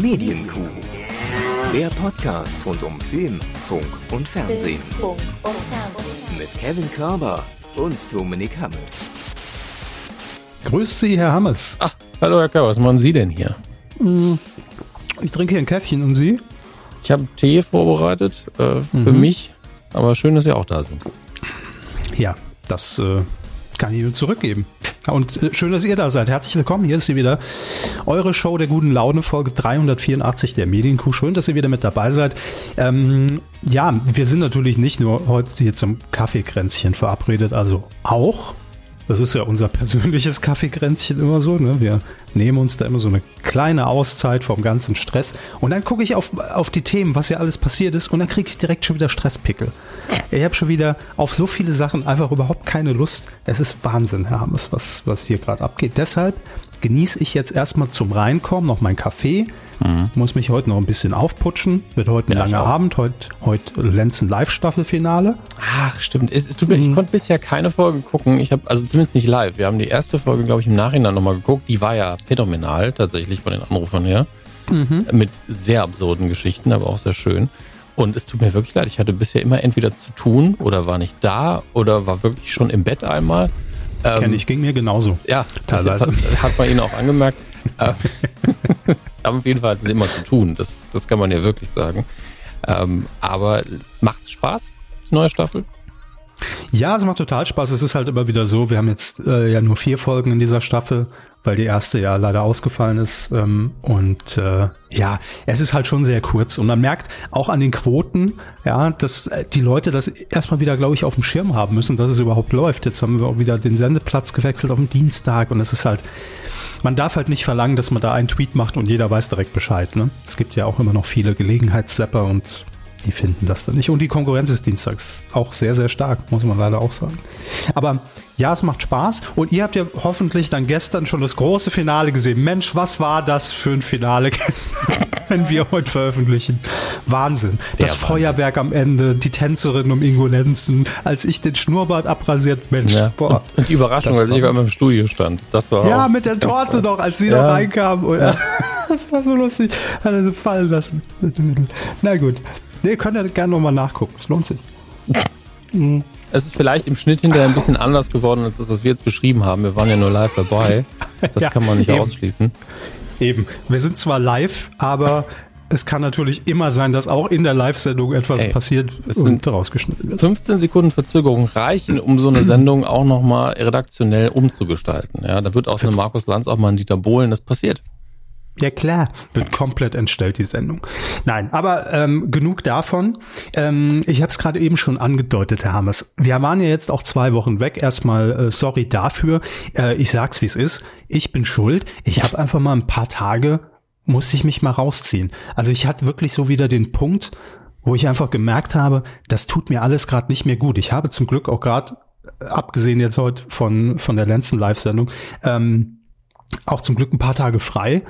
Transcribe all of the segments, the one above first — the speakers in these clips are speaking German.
Medienkuh. Der Podcast rund um Film, Funk und Fernsehen. Mit Kevin Körber und Dominik Hammes. Grüß Sie, Herr Hammes. Ach, hallo Herr Körber, was machen Sie denn hier? Ich trinke hier ein Käffchen und Sie? Ich habe Tee vorbereitet äh, für Mhm. mich, aber schön, dass Sie auch da sind. Ja, das äh, kann ich Ihnen zurückgeben. Und äh, schön, dass ihr da seid. Herzlich willkommen. Hier ist sie wieder. Eure Show der guten Laune, Folge 384 der Medienkuh. Schön, dass ihr wieder mit dabei seid. Ähm, ja, wir sind natürlich nicht nur heute hier zum Kaffeekränzchen verabredet, also auch. Das ist ja unser persönliches Kaffeekränzchen immer so. Ne? Wir nehmen uns da immer so eine kleine Auszeit vom ganzen Stress. Und dann gucke ich auf, auf die Themen, was ja alles passiert ist. Und dann kriege ich direkt schon wieder Stresspickel. Ich habe schon wieder auf so viele Sachen einfach überhaupt keine Lust. Es ist Wahnsinn, Herr Hammes, was, was hier gerade abgeht. Deshalb genieße ich jetzt erstmal zum Reinkommen noch meinen Kaffee. Muss mich heute noch ein bisschen aufputschen. Wird heute ein Ja, langer. Abend. Heute, heute Lenzen Live-Staffelfinale. Ach, stimmt. Es, es tut mir, Mhm. Ich konnte bisher keine Folge gucken. Ich habe, also zumindest nicht live. Wir haben die erste Folge, glaube ich, im Nachhinein nochmal geguckt. Die war ja phänomenal, tatsächlich von den Anrufern her. Mhm. Mit sehr absurden Geschichten, aber auch sehr schön. Und es tut mir wirklich leid. Ich hatte bisher immer entweder zu tun oder war nicht da oder war wirklich schon im Bett einmal. Ähm, Kenn ich, ging mir genauso. Ja, das Teilweise. hat, hat man ihnen auch angemerkt. Auf jeden Fall hatten sie immer zu tun. Das, das kann man ja wirklich sagen. Ähm, aber macht's Spaß, die neue Staffel? Ja, es macht total Spaß. Es ist halt immer wieder so, wir haben jetzt äh, ja nur vier Folgen in dieser Staffel, weil die erste ja leider ausgefallen ist. Ähm, und äh, ja, es ist halt schon sehr kurz. Und man merkt auch an den Quoten, ja, dass äh, die Leute das erstmal wieder, glaube ich, auf dem Schirm haben müssen, dass es überhaupt läuft. Jetzt haben wir auch wieder den Sendeplatz gewechselt auf den Dienstag und es ist halt, man darf halt nicht verlangen, dass man da einen Tweet macht und jeder weiß direkt Bescheid. Ne? Es gibt ja auch immer noch viele Gelegenheitszapper und die finden das dann nicht. Und die Konkurrenz ist dienstags auch sehr, sehr stark, muss man leider auch sagen. Aber ja, es macht Spaß. Und ihr habt ja hoffentlich dann gestern schon das große Finale gesehen. Mensch, was war das für ein Finale gestern, wenn wir heute veröffentlichen? Wahnsinn. Das Wahnsinn. Feuerwerk am Ende, die Tänzerin um Ingo Lenzen, als ich den Schnurrbart abrasiert, Mensch, Ja. boah. Und, und die Überraschung, als ich auf im Studio stand. Das war Ja, mit der Torte noch, als sie Ja. noch reinkam. Und, Das war so lustig. Hat er sie fallen lassen. Na gut. Nee, könnt ihr gerne nochmal nachgucken. Es lohnt sich. Es ist vielleicht im Schnitt hinterher ein bisschen anders geworden, als das, was wir jetzt beschrieben haben. Wir waren ja nur live dabei. Das Ja, kann man nicht eben. ausschließen. Eben. Wir sind zwar live, aber es kann natürlich immer sein, dass auch in der Live-Sendung etwas Ey, passiert es und sind- rausgeschnitten wird. 15 Sekunden Verzögerung reichen, um so eine Sendung auch nochmal redaktionell umzugestalten. Ja, da wird aus einem Markus Lanz auch mal ein Dieter Bohlen. Das passiert. Ja klar, wird komplett entstellt, die Sendung. Nein, aber ähm, genug davon. Ähm, ich habe es gerade eben schon angedeutet, Herr Hammers. Wir waren ja jetzt auch zwei Wochen weg. Erstmal äh, sorry dafür. Äh, ich sag's, wie es ist. Ich bin schuld. Ich habe einfach mal ein paar Tage, musste ich mich mal rausziehen. Also ich hatte wirklich so wieder den Punkt, wo ich einfach gemerkt habe, das tut mir alles gerade nicht mehr gut. Ich habe zum Glück auch gerade, äh, abgesehen jetzt heute von, von der Lenzen Live-Sendung, ähm, auch zum Glück ein paar Tage frei.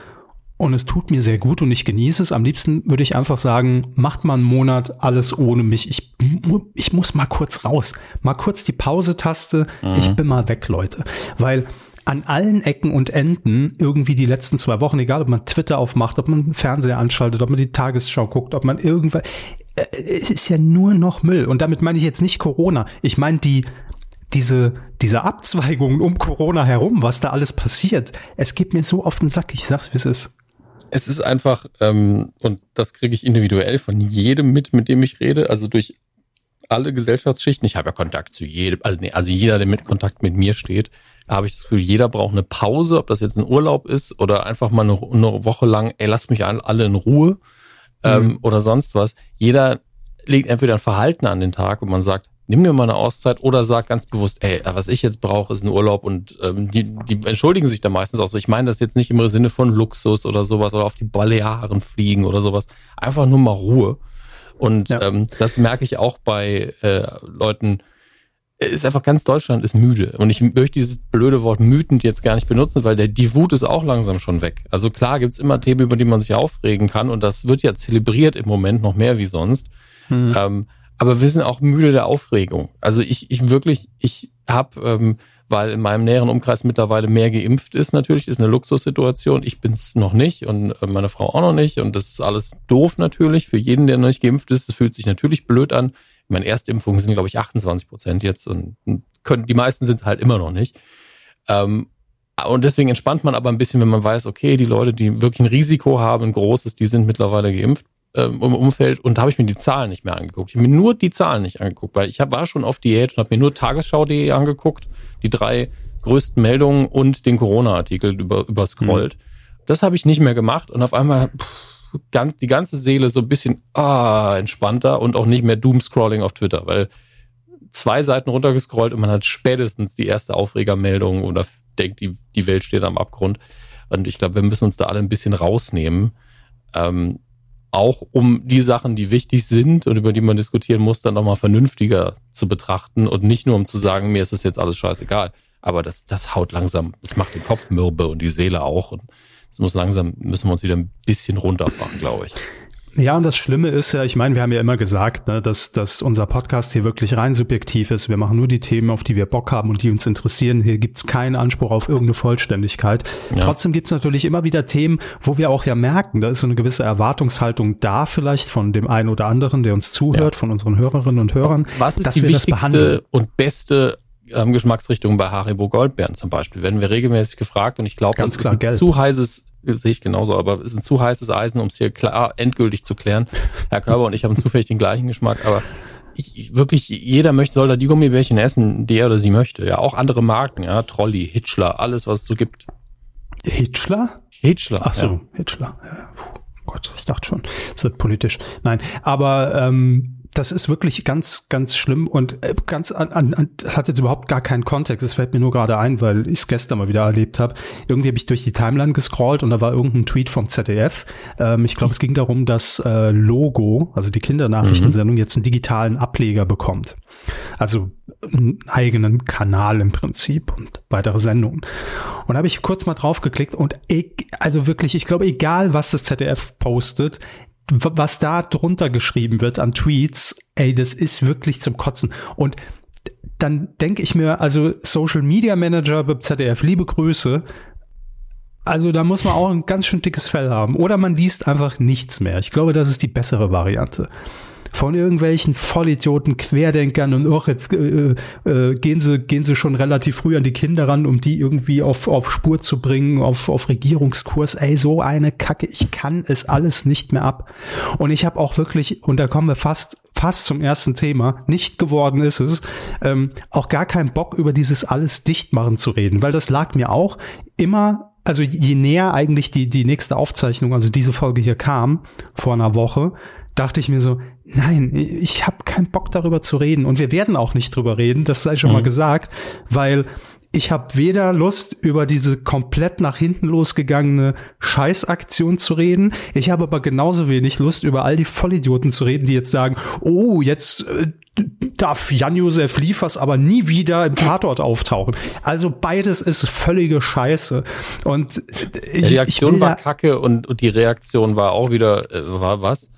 Und es tut mir sehr gut und ich genieße es. Am liebsten würde ich einfach sagen, macht mal einen Monat alles ohne mich. Ich, ich muss mal kurz raus. Mal kurz die Pause-Taste. Ich bin mal weg, Leute. Weil an allen Ecken und Enden irgendwie die letzten zwei Wochen, egal ob man Twitter aufmacht, ob man Fernseher anschaltet, ob man die Tagesschau guckt, ob man irgendwas, äh, es ist ja nur noch Müll. Und damit meine ich jetzt nicht Corona. Ich meine die, diese, diese Abzweigungen um Corona herum, was da alles passiert. Es geht mir so auf den Sack. Ich sag's, wie es ist. Es ist einfach, ähm, und das kriege ich individuell von jedem mit, mit dem ich rede, also durch alle Gesellschaftsschichten. Ich habe ja Kontakt zu jedem, also, nee, also jeder, der mit Kontakt mit mir steht, da habe ich das Gefühl, jeder braucht eine Pause, ob das jetzt ein Urlaub ist oder einfach mal eine, eine Woche lang, ey, lasst mich all- alle in Ruhe ähm, oder sonst was. Jeder legt entweder ein Verhalten an den Tag und man sagt, nimm mir mal eine Auszeit oder sagt ganz bewusst, ey, was ich jetzt brauche, ist ein Urlaub und ähm, die, die entschuldigen sich da meistens auch so. Ich meine das jetzt nicht im Sinne von Luxus oder sowas oder auf die Balearen fliegen oder sowas. Einfach nur mal Ruhe. Und Ja. ähm, das merke ich auch bei äh, Leuten, ist einfach ganz Deutschland ist müde. Und ich möchte dieses blöde Wort mütend jetzt gar nicht benutzen, weil der, die Wut ist auch langsam schon weg. Also klar gibt's immer Themen, über die man sich aufregen kann und das wird ja zelebriert im Moment noch mehr wie sonst. Ähm, aber wir sind auch müde der Aufregung. Also ich, ich wirklich, ich habe, ähm, weil in meinem näheren Umkreis mittlerweile mehr geimpft ist natürlich, ist eine Luxussituation. Ich bin es noch nicht und äh, meine Frau auch noch nicht und das ist alles doof natürlich für jeden, der noch nicht geimpft ist. Das fühlt sich natürlich blöd an. Meine Erstimpfungen sind, glaube ich, 28 Prozent jetzt und können, die meisten sind halt immer noch nicht. Ähm, und deswegen entspannt man aber ein bisschen, wenn man weiß, okay, die Leute, die wirklich ein Risiko haben, ein großes, die sind mittlerweile geimpft ähm, im Umfeld. Und da habe ich mir die Zahlen nicht mehr angeguckt. Ich habe mir nur die Zahlen nicht angeguckt, weil ich hab, war schon auf Diät und habe mir nur tagesschau.de angeguckt, die drei größten Meldungen und den Corona-Artikel über, überscrollt. Mhm. Das habe ich nicht mehr gemacht und auf einmal pff, ganz, die ganze Seele so ein bisschen ah, entspannter und auch nicht mehr Doomscrolling auf Twitter, weil zwei Seiten runtergescrollt und man hat spätestens die erste Aufregermeldung oder denkt, die, die Welt steht am Abgrund. Und ich glaube, wir müssen uns da alle ein bisschen rausnehmen. Ähm, auch um die Sachen, die wichtig sind und über die man diskutieren muss, dann nochmal vernünftiger zu betrachten und nicht nur um zu sagen, mir ist das jetzt alles scheißegal. Aber das, das haut langsam, das macht den Kopf mürbe und die Seele auch. Und das muss langsam, müssen wir uns wieder ein bisschen runterfahren, glaube ich. Ja, und das Schlimme ist ja, ich meine, wir haben ja immer gesagt, ne, dass, dass unser Podcast hier wirklich rein subjektiv ist. Wir machen nur die Themen, auf die wir Bock haben und die uns interessieren. Hier gibt's keinen Anspruch auf irgendeine Vollständigkeit. Ja. Trotzdem gibt's natürlich immer wieder Themen, wo wir auch ja merken, da ist so eine gewisse Erwartungshaltung da vielleicht von dem einen oder anderen, der uns zuhört, ja. von unseren Hörerinnen und Hörern. Was ist die wichtigste und beste ähm, Geschmacksrichtung bei Haribo Goldbeeren zum Beispiel? Werden wir regelmäßig gefragt und ich glaube, das ist ein Geld. zu heißes sehe ich genauso, aber es ist ein zu heißes Eisen, um es hier klar endgültig zu klären. Herr Körber und ich haben zufällig den gleichen Geschmack, aber ich, wirklich, jeder möchte, soll da die Gummibärchen essen, der oder sie möchte. Ja, auch andere Marken, ja, Trolli, Hitchler, alles, was es so gibt. Hitchler? Hitchler. Ach so, ja. Hitchler. Ja. Gott, ich dachte schon, es wird politisch. Nein, aber ähm, das ist wirklich ganz, ganz schlimm und äh, ganz an, an, hat jetzt überhaupt gar keinen Kontext. Es fällt mir nur gerade ein, weil ich es gestern mal wieder erlebt habe. Irgendwie habe ich durch die Timeline gescrollt und da war irgendein Tweet vom ZDF. Ähm, ich glaube, es ging darum, dass äh, Logo, also die Kindernachrichtensendung, mhm. jetzt einen digitalen Ableger bekommt. Also einen eigenen Kanal im Prinzip und weitere Sendungen. Und da habe ich kurz mal drauf geklickt und ich, also wirklich, ich glaube, egal was das ZDF postet, was da drunter geschrieben wird an Tweets, ey, das ist wirklich zum Kotzen. Und dann denke ich mir, also Social Media Manager beim ZDF, liebe Grüße. Also da muss man auch ein ganz schön dickes Fell haben. Oder man liest einfach nichts mehr. Ich glaube, das ist die bessere Variante von irgendwelchen Vollidioten, Querdenkern und auch jetzt äh, äh, gehen sie gehen sie schon relativ früh an die Kinder ran, um die irgendwie auf auf Spur zu bringen, auf auf Regierungskurs. Ey, so eine Kacke, ich kann es alles nicht mehr ab. Und ich habe auch wirklich und da kommen wir fast fast zum ersten Thema, nicht geworden ist es, ähm, auch gar keinen Bock über dieses alles dicht machen zu reden, weil das lag mir auch immer also je näher eigentlich die, die nächste Aufzeichnung, also diese Folge hier kam, vor einer Woche, dachte ich mir so, nein, ich habe keinen Bock darüber zu reden und wir werden auch nicht drüber reden, das sei schon mhm. mal gesagt, weil ich habe weder Lust, über diese komplett nach hinten losgegangene Scheißaktion zu reden. Ich habe aber genauso wenig Lust, über all die Vollidioten zu reden, die jetzt sagen, oh, jetzt äh, darf Jan-Josef Liefers aber nie wieder im Tatort auftauchen. Also beides ist völlige Scheiße. Und äh, die Aktion war kacke und, und die Reaktion war auch wieder, äh, war was?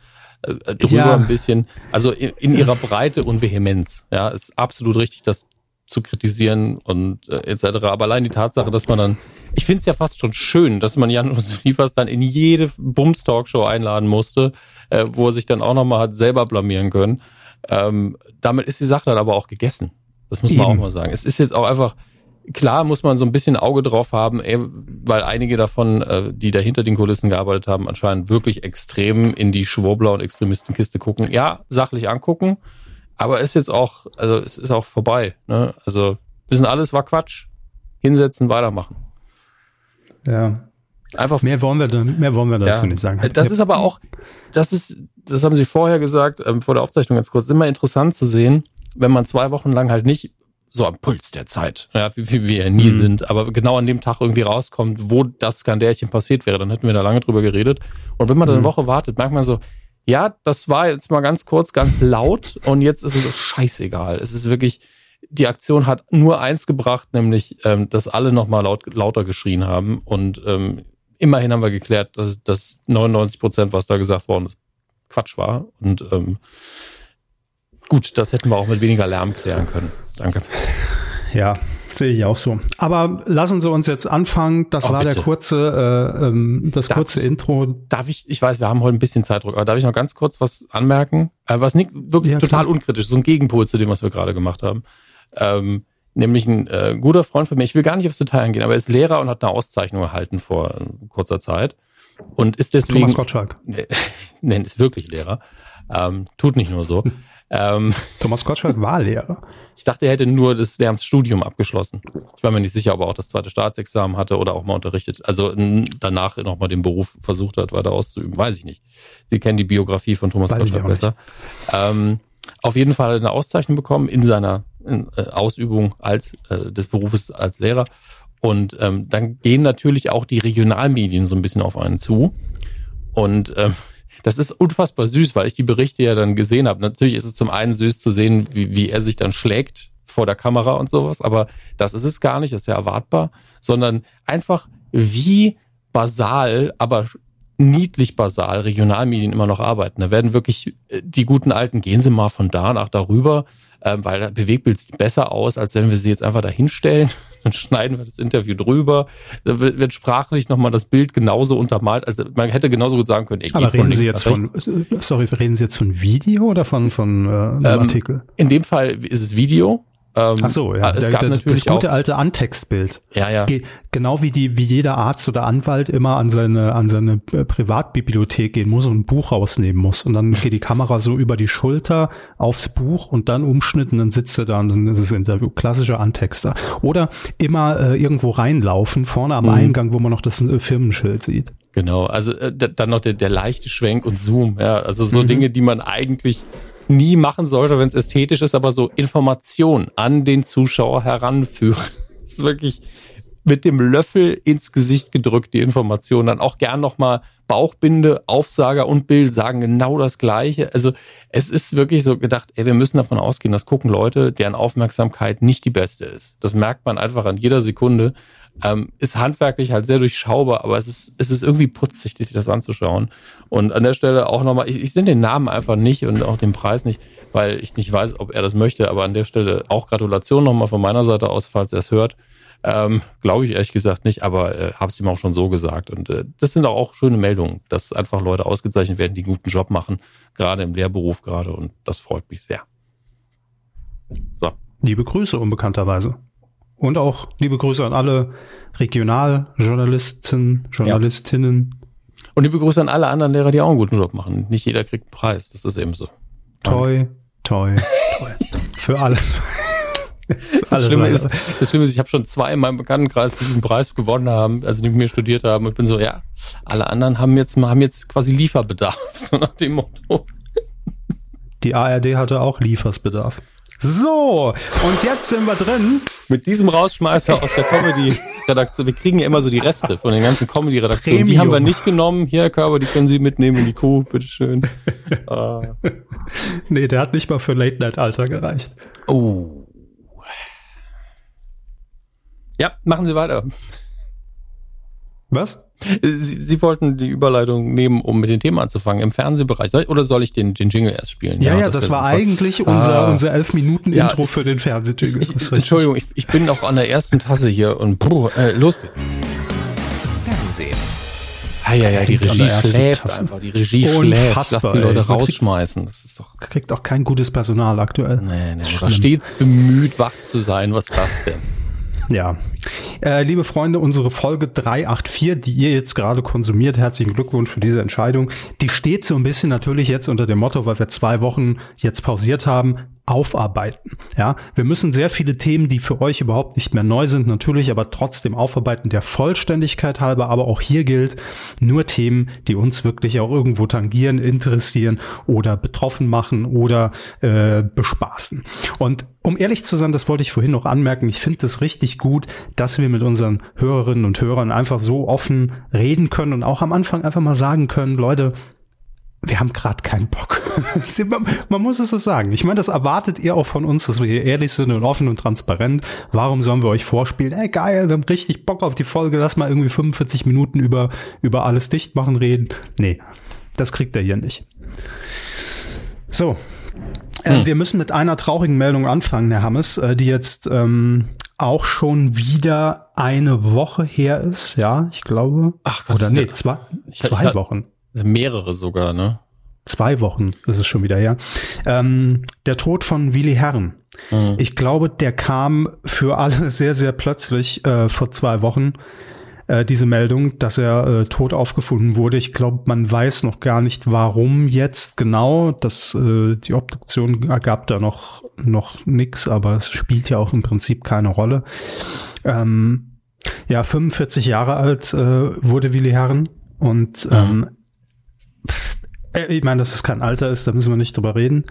Äh, drüber ja. ein bisschen. Also in, in, ihrer Breite und Vehemenz. Ja, ist absolut richtig, das zu kritisieren und äh, etc. Aber allein die Tatsache, dass man dann, ich finde es ja fast schon schön, dass man Jan Liefers dann in jede Bums-Talkshow einladen musste, äh, wo er sich dann auch nochmal hat selber blamieren können. Ähm, damit ist die Sache dann aber auch gegessen. Das muss man Eben. auch mal sagen. Es ist jetzt auch einfach, klar muss man so ein bisschen Auge drauf haben, ey, weil einige davon, äh, die da hinter den Kulissen gearbeitet haben, anscheinend wirklich extrem in die Schwurbler- und Extremistenkiste gucken. Ja, sachlich angucken, aber ist jetzt auch, also es ist auch vorbei. Ne? Also das sind alles war Quatsch. Hinsetzen, weitermachen. Ja. Einfach. Mehr wollen wir, dann, mehr wollen wir dazu ja. nicht sagen. Das ist aber auch, das ist, das haben Sie vorher gesagt, ähm, vor der Aufzeichnung ganz kurz, immer interessant zu sehen, wenn man zwei Wochen lang halt nicht so am Puls der Zeit, ja, wie, wie wir ja nie mhm. sind, aber genau an dem Tag irgendwie rauskommt, wo das Skandärchen passiert wäre, dann hätten wir da lange drüber geredet. Und wenn man dann eine mhm. Woche wartet, merkt man so, ja, das war jetzt mal ganz kurz, ganz laut und jetzt ist es scheißegal. Es ist wirklich, die Aktion hat nur eins gebracht, nämlich, ähm, dass alle nochmal laut, lauter geschrien haben und ähm, immerhin haben wir geklärt, dass, dass 99 Prozent, was da gesagt worden ist, Quatsch war und ähm, Gut, das hätten wir auch mit weniger Lärm klären können. Danke. Ja, sehe ich auch so. Aber lassen Sie uns jetzt anfangen. Das oh, war bitte. der kurze, äh, ähm, das darf kurze ich, Intro. Darf ich, ich weiß, wir haben heute ein bisschen Zeitdruck, aber darf ich noch ganz kurz was anmerken? Äh, was nicht wirklich ja, total klar. unkritisch, so ein Gegenpol zu dem, was wir gerade gemacht haben. Ähm, nämlich ein äh, guter Freund von mir, ich will gar nicht aufs Detail eingehen, aber er ist Lehrer und hat eine Auszeichnung erhalten vor äh, kurzer Zeit. Und ist deswegen. Thomas Gottschalk. Nein, ist wirklich Lehrer. Ähm, tut nicht nur so. ähm, Thomas Gottschalk war Lehrer. Ich dachte, er hätte nur das Lehramtsstudium abgeschlossen. Ich war mir nicht sicher, ob er auch das zweite Staatsexamen hatte oder auch mal unterrichtet. Also danach nochmal den Beruf versucht hat, weiter auszuüben. Weiß ich nicht. Sie kennen die Biografie von Thomas Weiß Gottschalk besser. Ähm, auf jeden Fall hat er eine Auszeichnung bekommen in seiner in, äh, Ausübung als äh, des Berufes als Lehrer. Und ähm, dann gehen natürlich auch die Regionalmedien so ein bisschen auf einen zu. Und ähm, das ist unfassbar süß, weil ich die Berichte ja dann gesehen habe. Natürlich ist es zum einen süß zu sehen, wie, wie er sich dann schlägt vor der Kamera und sowas, aber das ist es gar nicht, das ist ja erwartbar, sondern einfach wie basal, aber niedlich basal Regionalmedien immer noch arbeiten. Da werden wirklich äh, die guten alten, gehen Sie mal von da nach darüber, ähm, weil das Bewegtbild besser aus, als wenn wir sie jetzt einfach da hinstellen. Dann schneiden wir das Interview drüber. Da wird, sprachlich nochmal das Bild genauso untermalt. Also man hätte genauso gut sagen können, ich Aber reden Sie jetzt von, sorry, reden Sie jetzt von Video oder von, von äh, einem ähm, Artikel? In dem Fall ist es Video. Ähm, Ach so, ja. Es der, gab der, natürlich das gute auch, alte Antextbild. Ja, ja. Ge genau wie die, wie jeder Arzt oder Anwalt immer an seine, an seine äh, Privatbibliothek gehen muss und ein Buch rausnehmen muss. Und dann geht die Kamera so über die Schulter aufs Buch und dann umschnitten, dann sitzt er da und dann ist es Interview. Klassischer Antexter. Oder immer äh, irgendwo reinlaufen, vorne am mhm. Eingang, wo man noch das äh, Firmenschild sieht. Genau, also äh, dann noch der, der leichte Schwenk und Zoom, ja. Also so mhm. Dinge, die man eigentlich nie machen sollte, wenn es ästhetisch ist, aber so Information an den Zuschauer heranführen. Das ist wirklich mit dem Löffel ins Gesicht gedrückt, die Information. Dann auch gern nochmal Bauchbinde, Aufsager und Bild sagen genau das Gleiche. Also es ist wirklich so gedacht, ey, wir müssen davon ausgehen, dass gucken Leute, deren Aufmerksamkeit nicht die beste ist. Das merkt man einfach an jeder Sekunde. Ähm, ist handwerklich halt sehr durchschaubar, aber es ist, es ist irgendwie putzig, sich das anzuschauen. Und an der Stelle auch nochmal, ich, ich nenne den Namen einfach nicht und auch den Preis nicht, weil ich nicht weiß, ob er das möchte, aber an der Stelle auch Gratulation nochmal von meiner Seite aus, falls er es hört. Ähm, Glaube ich ehrlich gesagt nicht, aber äh, habe es ihm auch schon so gesagt. Und äh, das sind auch, auch schöne Meldungen, dass einfach Leute ausgezeichnet werden, die einen guten Job machen, gerade im Lehrberuf gerade. Und das freut mich sehr. So. Liebe Grüße unbekannterweise. Und auch liebe Grüße an alle Regionaljournalisten, Journalistinnen. Ja. Und liebe Grüße an alle anderen Lehrer, die auch einen guten Job machen. Nicht jeder kriegt einen Preis, das ist eben so. Toi, toi, toi. Für alles. Das Schlimme, ist, das Schlimme ist, ich habe schon zwei in meinem Bekanntenkreis, die diesen Preis gewonnen haben, also die mit mir studiert haben. Und ich bin so, ja, alle anderen haben jetzt, haben jetzt quasi Lieferbedarf, so nach dem Motto. Die ARD hatte auch Liefersbedarf. So, und jetzt sind wir drin. Mit diesem Rausschmeißer aus der Comedy-Redaktion. Wir kriegen ja immer so die Reste von den ganzen Comedy-Redaktionen. Die haben wir nicht genommen. Hier, Herr Körber, die können Sie mitnehmen in die Kuh, bitteschön. ah. Nee, der hat nicht mal für Late-Night-Alter gereicht. Oh. Ja, machen Sie weiter. Was? Sie, Sie, wollten die Überleitung nehmen, um mit dem Thema anzufangen im Fernsehbereich. Soll, oder soll ich den, den Jingle erst spielen? Ja, ja, das, das war eigentlich unser, ah, unser elf Minuten Intro ja, für den Fernsehjingle. Entschuldigung, ich, ich bin noch an der ersten Tasse hier und bruh, äh, los geht's. Fernsehen. Ah, ja, ja, die Regie schläft Tasse. einfach. Die Regie Unfassbar, schläft. Lass die Leute ey. rausschmeißen. Das ist doch. Kriegt auch kein gutes Personal aktuell. Nee, nee, war stets bemüht, wach zu sein. Was ist das denn? Ja. Äh, liebe Freunde, unsere Folge 384, die ihr jetzt gerade konsumiert, herzlichen Glückwunsch für diese Entscheidung. Die steht so ein bisschen natürlich jetzt unter dem Motto, weil wir zwei Wochen jetzt pausiert haben, aufarbeiten. Ja, wir müssen sehr viele Themen, die für euch überhaupt nicht mehr neu sind, natürlich, aber trotzdem aufarbeiten der Vollständigkeit halber. Aber auch hier gilt nur Themen, die uns wirklich auch irgendwo tangieren, interessieren oder betroffen machen oder äh, bespaßen. Und um ehrlich zu sein, das wollte ich vorhin noch anmerken, ich finde es richtig gut, dass wir mit unseren Hörerinnen und Hörern einfach so offen reden können und auch am Anfang einfach mal sagen können, Leute, wir haben gerade keinen Bock. Man muss es so sagen. Ich meine, das erwartet ihr auch von uns, dass wir hier ehrlich sind und offen und transparent. Warum sollen wir euch vorspielen? Ey, geil, wir haben richtig Bock auf die Folge. Lass mal irgendwie 45 Minuten über, über alles dicht machen reden. Nee, das kriegt er hier nicht. So. Äh, hm. wir müssen mit einer traurigen Meldung anfangen, Herr Hammes, äh, die jetzt ähm, auch schon wieder eine Woche her ist, ja, ich glaube. Ach, was Oder nee, zwei, zwei Wochen. Also mehrere sogar, ne? Zwei Wochen ist es schon wieder her. Ähm, der Tod von Willi Herren. Mhm. Ich glaube, der kam für alle sehr, sehr plötzlich äh, vor zwei Wochen äh, diese Meldung, dass er äh, tot aufgefunden wurde. Ich glaube, man weiß noch gar nicht, warum jetzt genau. Das, äh, die Obduktion ergab da noch, noch nix, aber es spielt ja auch im Prinzip keine Rolle. Ähm, ja, 45 Jahre alt äh, wurde Willi Herren und mhm. ähm, äh, ich meine, dass es kein Alter ist, da müssen wir nicht drüber reden.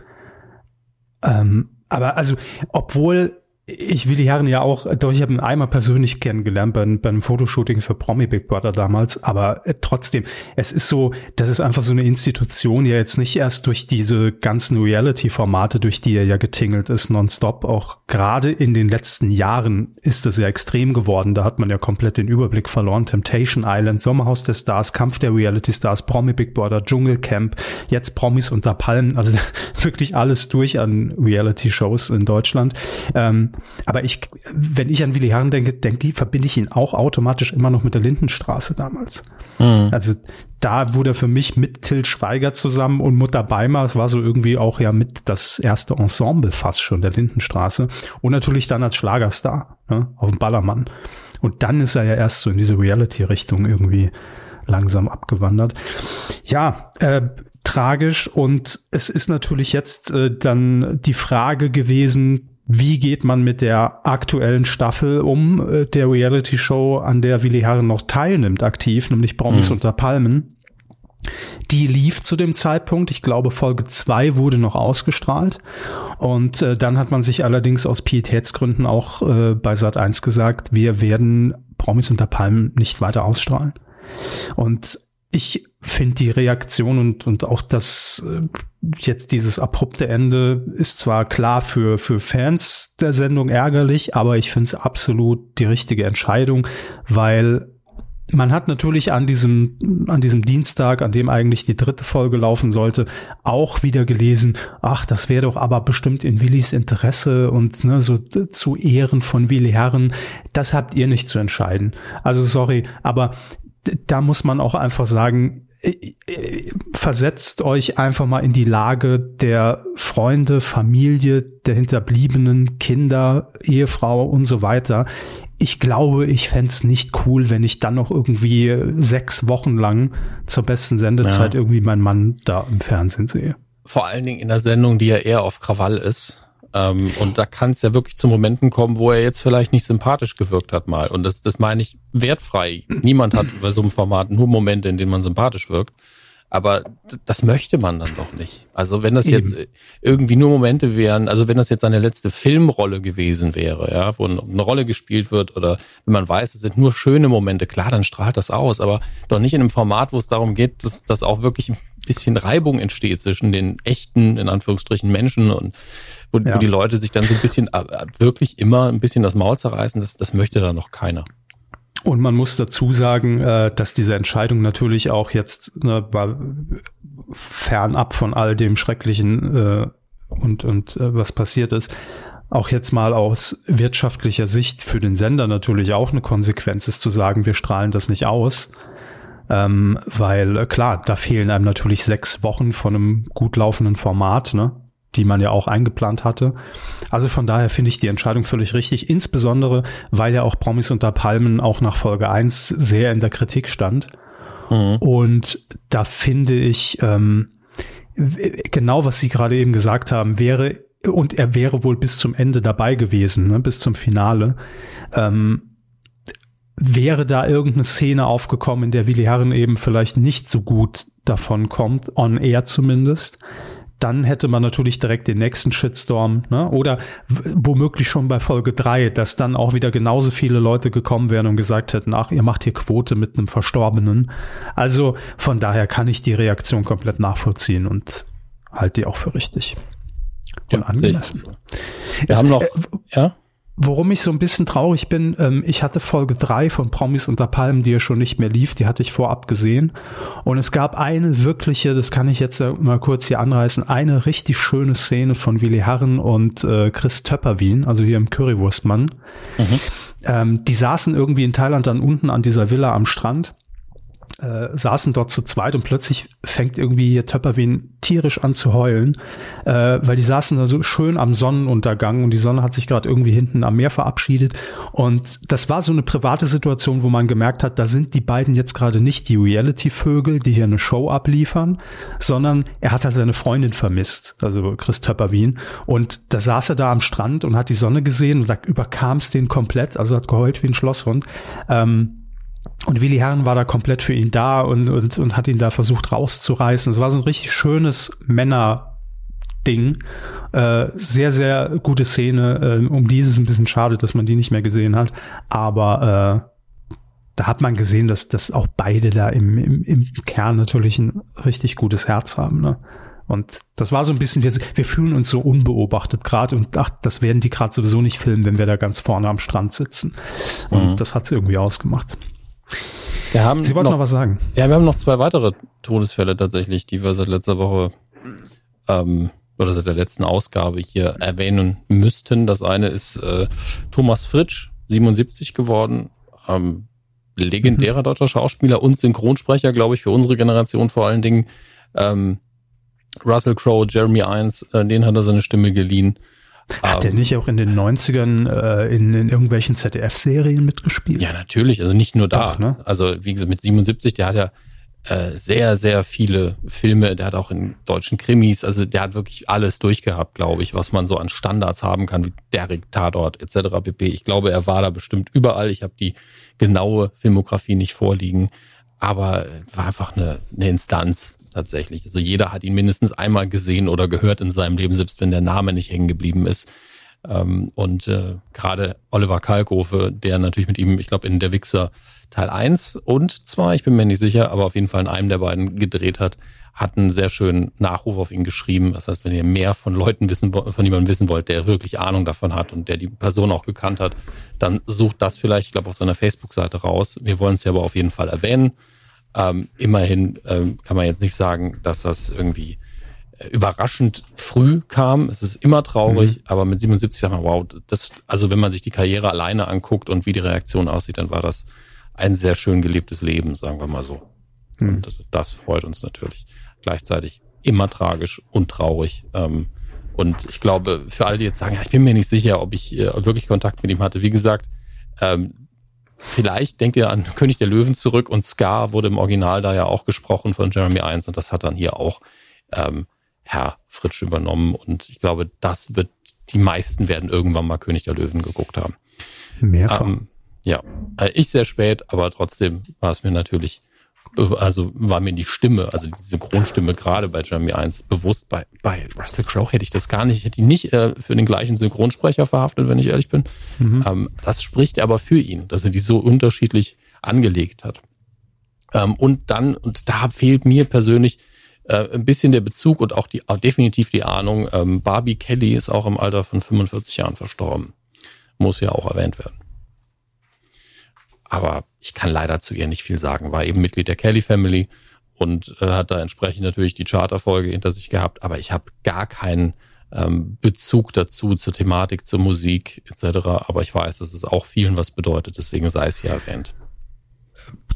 Ähm, aber also, obwohl ich will die Herren ja auch, doch ich habe ihn einmal persönlich kennengelernt beim, beim Fotoshooting für Promi Big Brother damals, aber äh, trotzdem, es ist so, das ist einfach so eine Institution, ja jetzt nicht erst durch diese ganzen Reality-Formate, durch die er ja getingelt ist, nonstop, auch gerade in den letzten Jahren ist es ja extrem geworden, da hat man ja komplett den Überblick verloren, Temptation Island, Sommerhaus der Stars, Kampf der Reality Stars, Promi Big Brother, Dschungelcamp, jetzt Promis unter Palmen, also wirklich alles durch an Reality-Shows in Deutschland. Ähm, aber ich, wenn ich an Willi Herren denke, denke, verbinde ich ihn auch automatisch immer noch mit der Lindenstraße damals. Mhm. Also da wurde er für mich mit Till Schweiger zusammen und Mutter Beimer, es war so irgendwie auch ja mit das erste Ensemble fast schon der Lindenstraße und natürlich dann als Schlagerstar ne, auf dem Ballermann. Und dann ist er ja erst so in diese Reality-Richtung irgendwie langsam abgewandert. Ja, äh, tragisch und es ist natürlich jetzt äh, dann die Frage gewesen, wie geht man mit der aktuellen Staffel um, äh, der Reality-Show, an der Willi Herren noch teilnimmt, aktiv, nämlich Promis mhm. unter Palmen. Die lief zu dem Zeitpunkt, ich glaube Folge zwei wurde noch ausgestrahlt und äh, dann hat man sich allerdings aus Pietätsgründen auch äh, bei Sat 1 gesagt, wir werden Promis unter Palmen nicht weiter ausstrahlen. Und ich finde die Reaktion und, und auch das äh, jetzt dieses abrupte Ende ist zwar klar für, für Fans der Sendung ärgerlich, aber ich finde es absolut die richtige Entscheidung, weil man hat natürlich an diesem, an diesem Dienstag, an dem eigentlich die dritte Folge laufen sollte, auch wieder gelesen, ach, das wäre doch aber bestimmt in Willis Interesse und ne, so zu Ehren von Willi Herren, das habt ihr nicht zu entscheiden. Also sorry, aber da muss man auch einfach sagen, äh, äh, versetzt euch einfach mal in die Lage der Freunde, Familie, der Hinterbliebenen, Kinder, Ehefrau und so weiter. Ich glaube, ich fände nicht cool, wenn ich dann noch irgendwie sechs Wochen lang zur besten Sendezeit ja. irgendwie meinen Mann da im Fernsehen sehe. Vor allen Dingen in der Sendung, die ja eher auf Krawall ist. Ähm, und da kann es ja wirklich zu Momenten kommen, wo er jetzt vielleicht nicht sympathisch gewirkt hat mal. Und das, das meine ich wertfrei. Niemand hat bei so einem Format nur Momente, in denen man sympathisch wirkt. Aber das möchte man dann doch nicht. Also wenn das Eben. jetzt irgendwie nur Momente wären, also wenn das jetzt seine letzte Filmrolle gewesen wäre, ja, wo eine Rolle gespielt wird oder wenn man weiß, es sind nur schöne Momente, klar, dann strahlt das aus, aber doch nicht in einem Format, wo es darum geht, dass, dass auch wirklich bisschen Reibung entsteht zwischen den echten, in Anführungsstrichen, Menschen und wo, ja. wo die Leute sich dann so ein bisschen äh, wirklich immer ein bisschen das Maul zerreißen, das, das möchte da noch keiner. Und man muss dazu sagen, äh, dass diese Entscheidung natürlich auch jetzt ne, fernab von all dem Schrecklichen äh, und, und äh, was passiert ist, auch jetzt mal aus wirtschaftlicher Sicht für den Sender natürlich auch eine Konsequenz ist zu sagen, wir strahlen das nicht aus. Ähm, weil äh, klar, da fehlen einem natürlich sechs Wochen von einem gut laufenden Format, ne? die man ja auch eingeplant hatte. Also von daher finde ich die Entscheidung völlig richtig, insbesondere weil ja auch Promis unter Palmen auch nach Folge 1 sehr in der Kritik stand. Mhm. Und da finde ich, ähm, genau was Sie gerade eben gesagt haben, wäre, und er wäre wohl bis zum Ende dabei gewesen, ne, bis zum Finale. Ähm, wäre da irgendeine Szene aufgekommen, in der Willi Herren eben vielleicht nicht so gut davon kommt, on air zumindest, dann hätte man natürlich direkt den nächsten Shitstorm, ne? Oder womöglich schon bei Folge drei, dass dann auch wieder genauso viele Leute gekommen wären und gesagt hätten, ach, ihr macht hier Quote mit einem Verstorbenen. Also von daher kann ich die Reaktion komplett nachvollziehen und halte die auch für richtig und ja, angemessen. Wir haben noch, äh, ja? Worum ich so ein bisschen traurig bin, ähm, ich hatte Folge drei von Promis unter Palmen, die ja schon nicht mehr lief, die hatte ich vorab gesehen. Und es gab eine wirkliche, das kann ich jetzt mal kurz hier anreißen, eine richtig schöne Szene von Willi Herren und äh, Chris Töpperwien, also hier im Currywurstmann. Mhm. Ähm, die saßen irgendwie in Thailand dann unten an dieser Villa am Strand äh, saßen dort zu zweit und plötzlich fängt irgendwie Töpperwien tierisch an zu heulen, äh, weil die saßen da so schön am Sonnenuntergang und die Sonne hat sich gerade irgendwie hinten am Meer verabschiedet und das war so eine private Situation, wo man gemerkt hat, da sind die beiden jetzt gerade nicht die Reality-Vögel, die hier eine Show abliefern, sondern er hat halt seine Freundin vermisst, also Chris Töpperwien und da saß er da am Strand und hat die Sonne gesehen und da überkam es den komplett, also hat geheult wie ein Schlosshund. Ähm, und Willi Herren war da komplett für ihn da und, und, und hat ihn da versucht rauszureißen. Es war so ein richtig schönes Männer-Ding. Äh, sehr, sehr gute Szene. Äh, um die ist es ein bisschen schade, dass man die nicht mehr gesehen hat. Aber äh, da hat man gesehen, dass, dass auch beide da im, im, im Kern natürlich ein richtig gutes Herz haben. Ne? Und das war so ein bisschen, wir, wir fühlen uns so unbeobachtet gerade und ach, das werden die gerade sowieso nicht filmen, wenn wir da ganz vorne am Strand sitzen. Und mhm. das hat irgendwie ausgemacht. Wir haben Sie wollten noch, noch, was sagen. Ja, wir haben noch zwei weitere Todesfälle tatsächlich, die wir seit letzter Woche ähm, oder seit der letzten Ausgabe hier erwähnen müssten. Das eine ist äh, Thomas Fritsch, 77 geworden, ähm, legendärer mhm. deutscher Schauspieler und Synchronsprecher, glaube ich, für unsere Generation vor allen Dingen. Ähm, Russell Crowe, Jeremy Irons, äh, den hat er seine Stimme geliehen. Hat der ähm, nicht auch in den 90ern äh, in, in irgendwelchen ZDF-Serien mitgespielt? Ja, natürlich. Also nicht nur da. Doch, ne? Also wie gesagt, mit 77, der hat ja äh, sehr, sehr viele Filme. Der hat auch in deutschen Krimis, also der hat wirklich alles durchgehabt, glaube ich, was man so an Standards haben kann, wie Derek, Tatort etc. pp. Ich glaube, er war da bestimmt überall. Ich habe die genaue Filmografie nicht vorliegen, aber war einfach eine, eine Instanz tatsächlich. Also jeder hat ihn mindestens einmal gesehen oder gehört in seinem Leben, selbst wenn der Name nicht hängen geblieben ist. Ähm, und äh, gerade Oliver Kalkofe, der natürlich mit ihm, ich glaube, in Der Wichser Teil 1 und 2, ich bin mir nicht sicher, aber auf jeden Fall in einem der beiden gedreht hat, hat einen sehr schönen Nachruf auf ihn geschrieben. Das heißt, wenn ihr mehr von Leuten wissen, von jemandem wissen wollt, der wirklich Ahnung davon hat und der die Person auch gekannt hat, dann sucht das vielleicht, ich glaube, auf seiner Facebook-Seite raus. Wir wollen es ja aber auf jeden Fall erwähnen. Ähm, immerhin ähm, kann man jetzt nicht sagen, dass das irgendwie äh, überraschend früh kam. Es ist immer traurig, mhm. aber mit 77 sagt man, wow, das, also wenn man sich die Karriere alleine anguckt und wie die Reaktion aussieht, dann war das ein sehr schön gelebtes Leben, sagen wir mal so. Mhm. Und das, das, freut uns natürlich. Gleichzeitig immer tragisch und traurig. Ähm, und ich glaube, für alle, die jetzt sagen, ja, ich bin mir nicht sicher, ob ich äh, wirklich Kontakt mit ihm hatte, wie gesagt, ähm, Vielleicht denkt ihr an König der Löwen zurück und Scar wurde im Original da ja auch gesprochen von Jeremy Irons und das hat dann hier auch ähm, Herr Fritsch übernommen und ich glaube, das wird, die meisten werden irgendwann mal König der Löwen geguckt haben. Mehrfach. Ähm, ja, äh, ich sehr spät, aber trotzdem war es mir natürlich also war mir die Stimme, also die Synchronstimme gerade bei Jeremy 1 bewusst. Bei, bei Russell Crowe hätte ich das gar nicht, ich hätte ihn nicht äh, für den gleichen Synchronsprecher verhaftet, wenn ich ehrlich bin. Mhm. Ähm, das spricht aber für ihn, dass er die so unterschiedlich angelegt hat. Ähm, und dann, und da fehlt mir persönlich äh, ein bisschen der Bezug und auch die auch definitiv die Ahnung, ähm, Barbie Kelly ist auch im Alter von 45 Jahren verstorben. Muss ja auch erwähnt werden. Aber ich kann leider zu ihr nicht viel sagen. War eben Mitglied der Kelly Family und äh, hat da entsprechend natürlich die Charterfolge hinter sich gehabt. Aber ich habe gar keinen ähm, Bezug dazu, zur Thematik, zur Musik etc. Aber ich weiß, dass es auch vielen was bedeutet. Deswegen sei es hier erwähnt.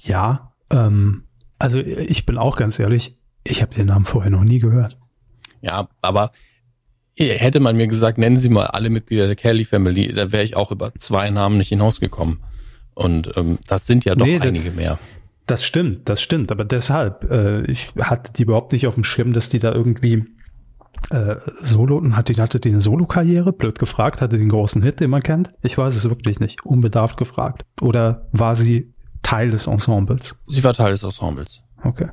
Ja, ähm, also ich bin auch ganz ehrlich, ich habe den Namen vorher noch nie gehört. Ja, aber hätte man mir gesagt, nennen Sie mal alle Mitglieder der Kelly Family, da wäre ich auch über zwei Namen nicht hinausgekommen. Und ähm, das sind ja doch nee, einige mehr. Das stimmt, das stimmt. Aber deshalb, äh, ich hatte die überhaupt nicht auf dem Schirm, dass die da irgendwie äh, Solo und hatte, hatte die eine Solo-Karriere? Blöd gefragt, hatte den großen Hit, den man kennt? Ich weiß es wirklich nicht. Unbedarft gefragt. Oder war sie Teil des Ensembles? Sie war Teil des Ensembles. Okay.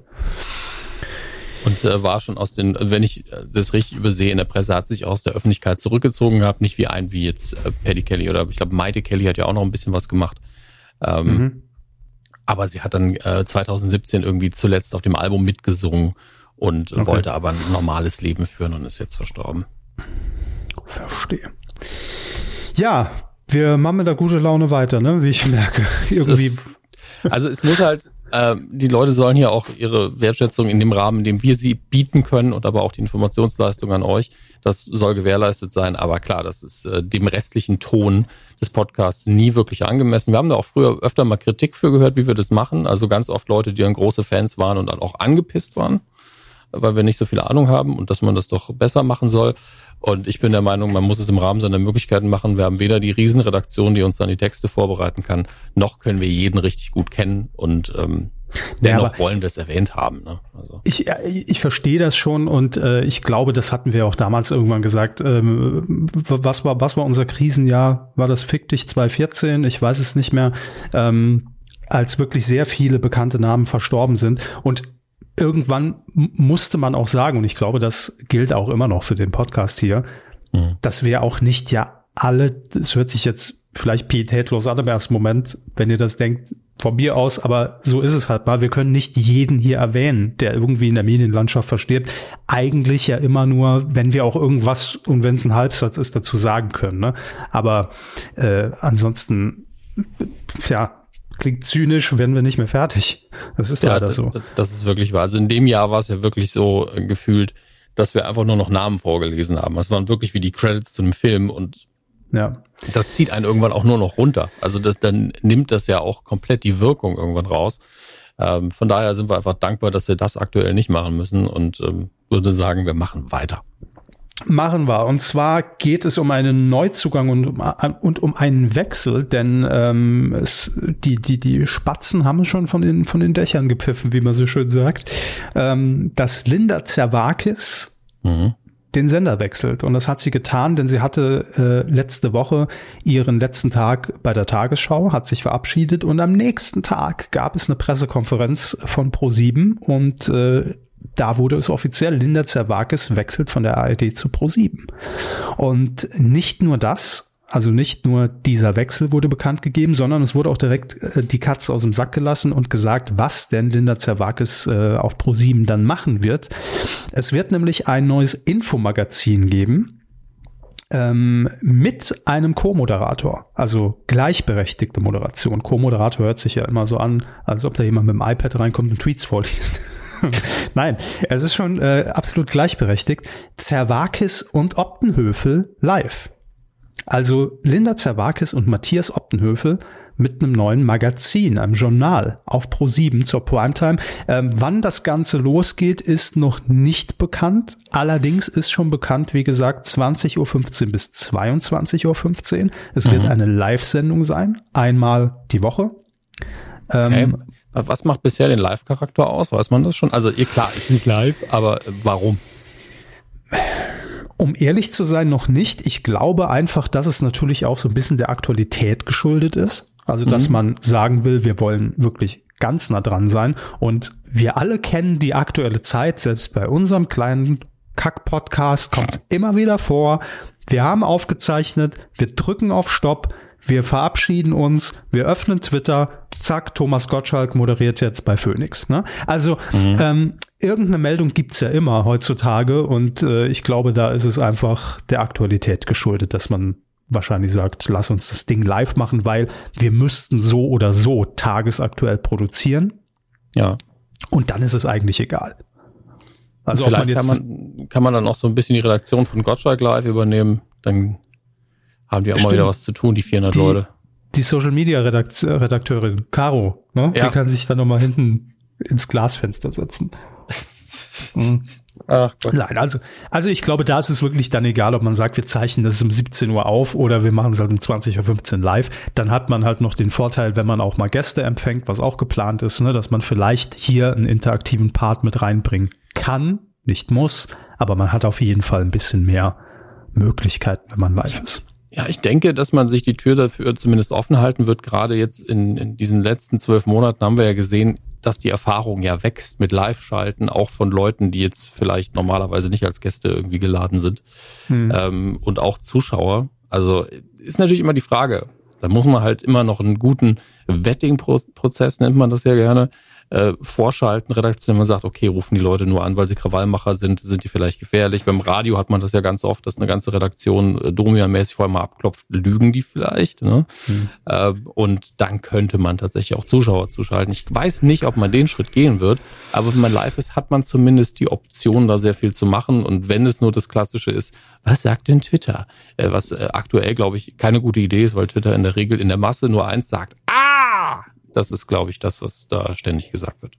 Und äh, war schon aus den, wenn ich äh, das richtig übersehe, in der Presse hat sich aus der Öffentlichkeit zurückgezogen gehabt, nicht wie ein wie jetzt äh, Paddy Kelly oder ich glaube Maite Kelly hat ja auch noch ein bisschen was gemacht. Ähm, mhm. Aber sie hat dann äh, 2017 irgendwie zuletzt auf dem Album mitgesungen und okay. wollte aber ein normales Leben führen und ist jetzt verstorben. Verstehe. Ja, Wir machen mit der gute Laune weiter, ne? Wie ich merke. Irgendwie. also es muss halt, äh, die Leute sollen hier auch ihre Wertschätzung in dem Rahmen, in dem wir sie bieten können und aber auch die Informationsleistung an euch, das soll gewährleistet sein. Aber klar, das ist äh, dem restlichen Ton des Podcasts nie wirklich angemessen. Wir haben da auch früher öfter mal Kritik für gehört, wie wir das machen. Also ganz oft Leute, die dann große Fans waren und dann auch angepisst waren, weil wir nicht so viel Ahnung haben und dass man das doch besser machen soll. Und ich bin der Meinung, man muss es im Rahmen seiner Möglichkeiten machen. Wir haben weder die Riesenredaktion, die uns dann die Texte vorbereiten kann, noch können wir jeden richtig gut kennen und ähm, dennoch ja, wollen wir es erwähnt haben. Ne? Also. Ich, ich verstehe das schon und äh, ich glaube, das hatten wir auch damals irgendwann gesagt. Ähm, was war was war unser Krisenjahr? War das Fick dich 2014? Ich weiß es nicht mehr. Ähm, als wirklich sehr viele bekannte Namen verstorben sind und irgendwann musste man auch sagen, und ich glaube, das gilt auch immer noch für den Podcast hier, mhm. dass wir auch nicht ja alle, das hört sich jetzt vielleicht pietätlos an im ersten Moment, wenn ihr das denkt, von mir aus, aber so ist es halt mal. Wir können nicht jeden hier erwähnen, der irgendwie in der Medienlandschaft verstirbt. Eigentlich ja immer nur, wenn wir auch irgendwas und wenn es ein Halbsatz ist, dazu sagen können. Ne? Aber äh, ansonsten, ja, klingt zynisch, werden wir nicht mehr fertig. Das ist ja, leider so. Das, das ist wirklich wahr. Also in dem Jahr war es ja wirklich so äh, gefühlt, dass wir einfach nur noch Namen vorgelesen haben. Es waren wirklich wie die Credits zu einem Film und ja. das zieht einen irgendwann auch nur noch runter. Also das, dann nimmt das ja auch komplett die Wirkung irgendwann raus. Ähm, von daher sind wir einfach dankbar, dass wir das aktuell nicht machen müssen und ähm, würde sagen, wir machen weiter. Machen wir. Und zwar geht es um einen Neuzugang und um, und um einen Wechsel, denn ähm, es, die, die, die Spatzen haben schon von den, von den Dächern gepfiffen, wie man so schön sagt, ähm, dass Linda Zerwakis mhm. den Sender wechselt. Und das hat sie getan, denn sie hatte äh, letzte Woche ihren letzten Tag bei der Tagesschau, hat sich verabschiedet und am nächsten Tag gab es eine Pressekonferenz von Pro7 und äh, da wurde es offiziell, Linda Zerwakis wechselt von der ARD zu Pro7. Und nicht nur das, also nicht nur dieser Wechsel wurde bekannt gegeben, sondern es wurde auch direkt äh, die Katze aus dem Sack gelassen und gesagt, was denn Linda Zerwakis äh, auf Pro7 dann machen wird. Es wird nämlich ein neues Infomagazin geben, ähm, mit einem Co-Moderator, also gleichberechtigte Moderation. Co-Moderator hört sich ja immer so an, als ob da jemand mit dem iPad reinkommt und Tweets vorliest. Nein, es ist schon äh, absolut gleichberechtigt. Zerwakis und Optenhöfel live. Also Linda Zerwakis und Matthias Optenhöfel mit einem neuen Magazin, einem Journal auf Pro7 zur Primetime. Ähm, wann das Ganze losgeht, ist noch nicht bekannt. Allerdings ist schon bekannt, wie gesagt, 20.15 Uhr bis 22.15 Uhr. Es mhm. wird eine Live-Sendung sein, einmal die Woche. Ähm, okay. Was macht bisher den Live-Charakter aus? Weiß man das schon? Also, ihr klar, es ist live, aber äh, warum? Um ehrlich zu sein, noch nicht. Ich glaube einfach, dass es natürlich auch so ein bisschen der Aktualität geschuldet ist. Also, dass mhm. man sagen will, wir wollen wirklich ganz nah dran sein. Und wir alle kennen die aktuelle Zeit. Selbst bei unserem kleinen Kack-Podcast kommt immer wieder vor. Wir haben aufgezeichnet, wir drücken auf Stopp, wir verabschieden uns, wir öffnen Twitter, zack, Thomas Gottschalk moderiert jetzt bei Phoenix. Ne? Also mhm. ähm, irgendeine Meldung gibt's ja immer heutzutage und äh, ich glaube, da ist es einfach der Aktualität geschuldet, dass man wahrscheinlich sagt, lass uns das Ding live machen, weil wir müssten so oder so tagesaktuell produzieren. Ja. Und dann ist es eigentlich egal. Also vielleicht man kann, man, kann man dann auch so ein bisschen die Redaktion von Gottschalk live übernehmen, dann haben die auch Stimmt. mal wieder was zu tun, die 400 die, Leute die Social Media Redakteurin Caro, ne? Ja. Die kann sich dann nochmal hinten ins Glasfenster setzen. mhm. Ach Gott. Nein, also, also ich glaube, da ist es wirklich dann egal, ob man sagt, wir zeichnen das um 17 Uhr auf oder wir machen es halt um 20.15 Uhr live. Dann hat man halt noch den Vorteil, wenn man auch mal Gäste empfängt, was auch geplant ist, ne, dass man vielleicht hier einen interaktiven Part mit reinbringen kann, nicht muss, aber man hat auf jeden Fall ein bisschen mehr Möglichkeiten, wenn man live ist. Ja, ich denke, dass man sich die Tür dafür zumindest offen halten wird. Gerade jetzt in, in diesen letzten zwölf Monaten haben wir ja gesehen, dass die Erfahrung ja wächst mit Live-Schalten, auch von Leuten, die jetzt vielleicht normalerweise nicht als Gäste irgendwie geladen sind. Hm. Ähm, und auch Zuschauer. Also ist natürlich immer die Frage. Da muss man halt immer noch einen guten Vetting-Prozess, nennt man das ja gerne, äh, Vorschalten, Redaktion, man sagt, okay, rufen die Leute nur an, weil sie Krawallmacher sind, sind die vielleicht gefährlich. Beim Radio hat man das ja ganz oft, dass eine ganze Redaktion äh, Domian-mäßig vorher mal abklopft, lügen die vielleicht. Ne? Mhm. Äh, und dann könnte man tatsächlich auch Zuschauer zuschalten. Ich weiß nicht, ob man den Schritt gehen wird, aber wenn man live ist, hat man zumindest die Option, da sehr viel zu machen. Und wenn es nur das Klassische ist, was sagt denn Twitter? Äh, was äh, aktuell, glaube ich, keine gute Idee ist, weil Twitter in der Regel in der Masse nur eins sagt. Ah! Das ist, glaube ich, das, was da ständig gesagt wird.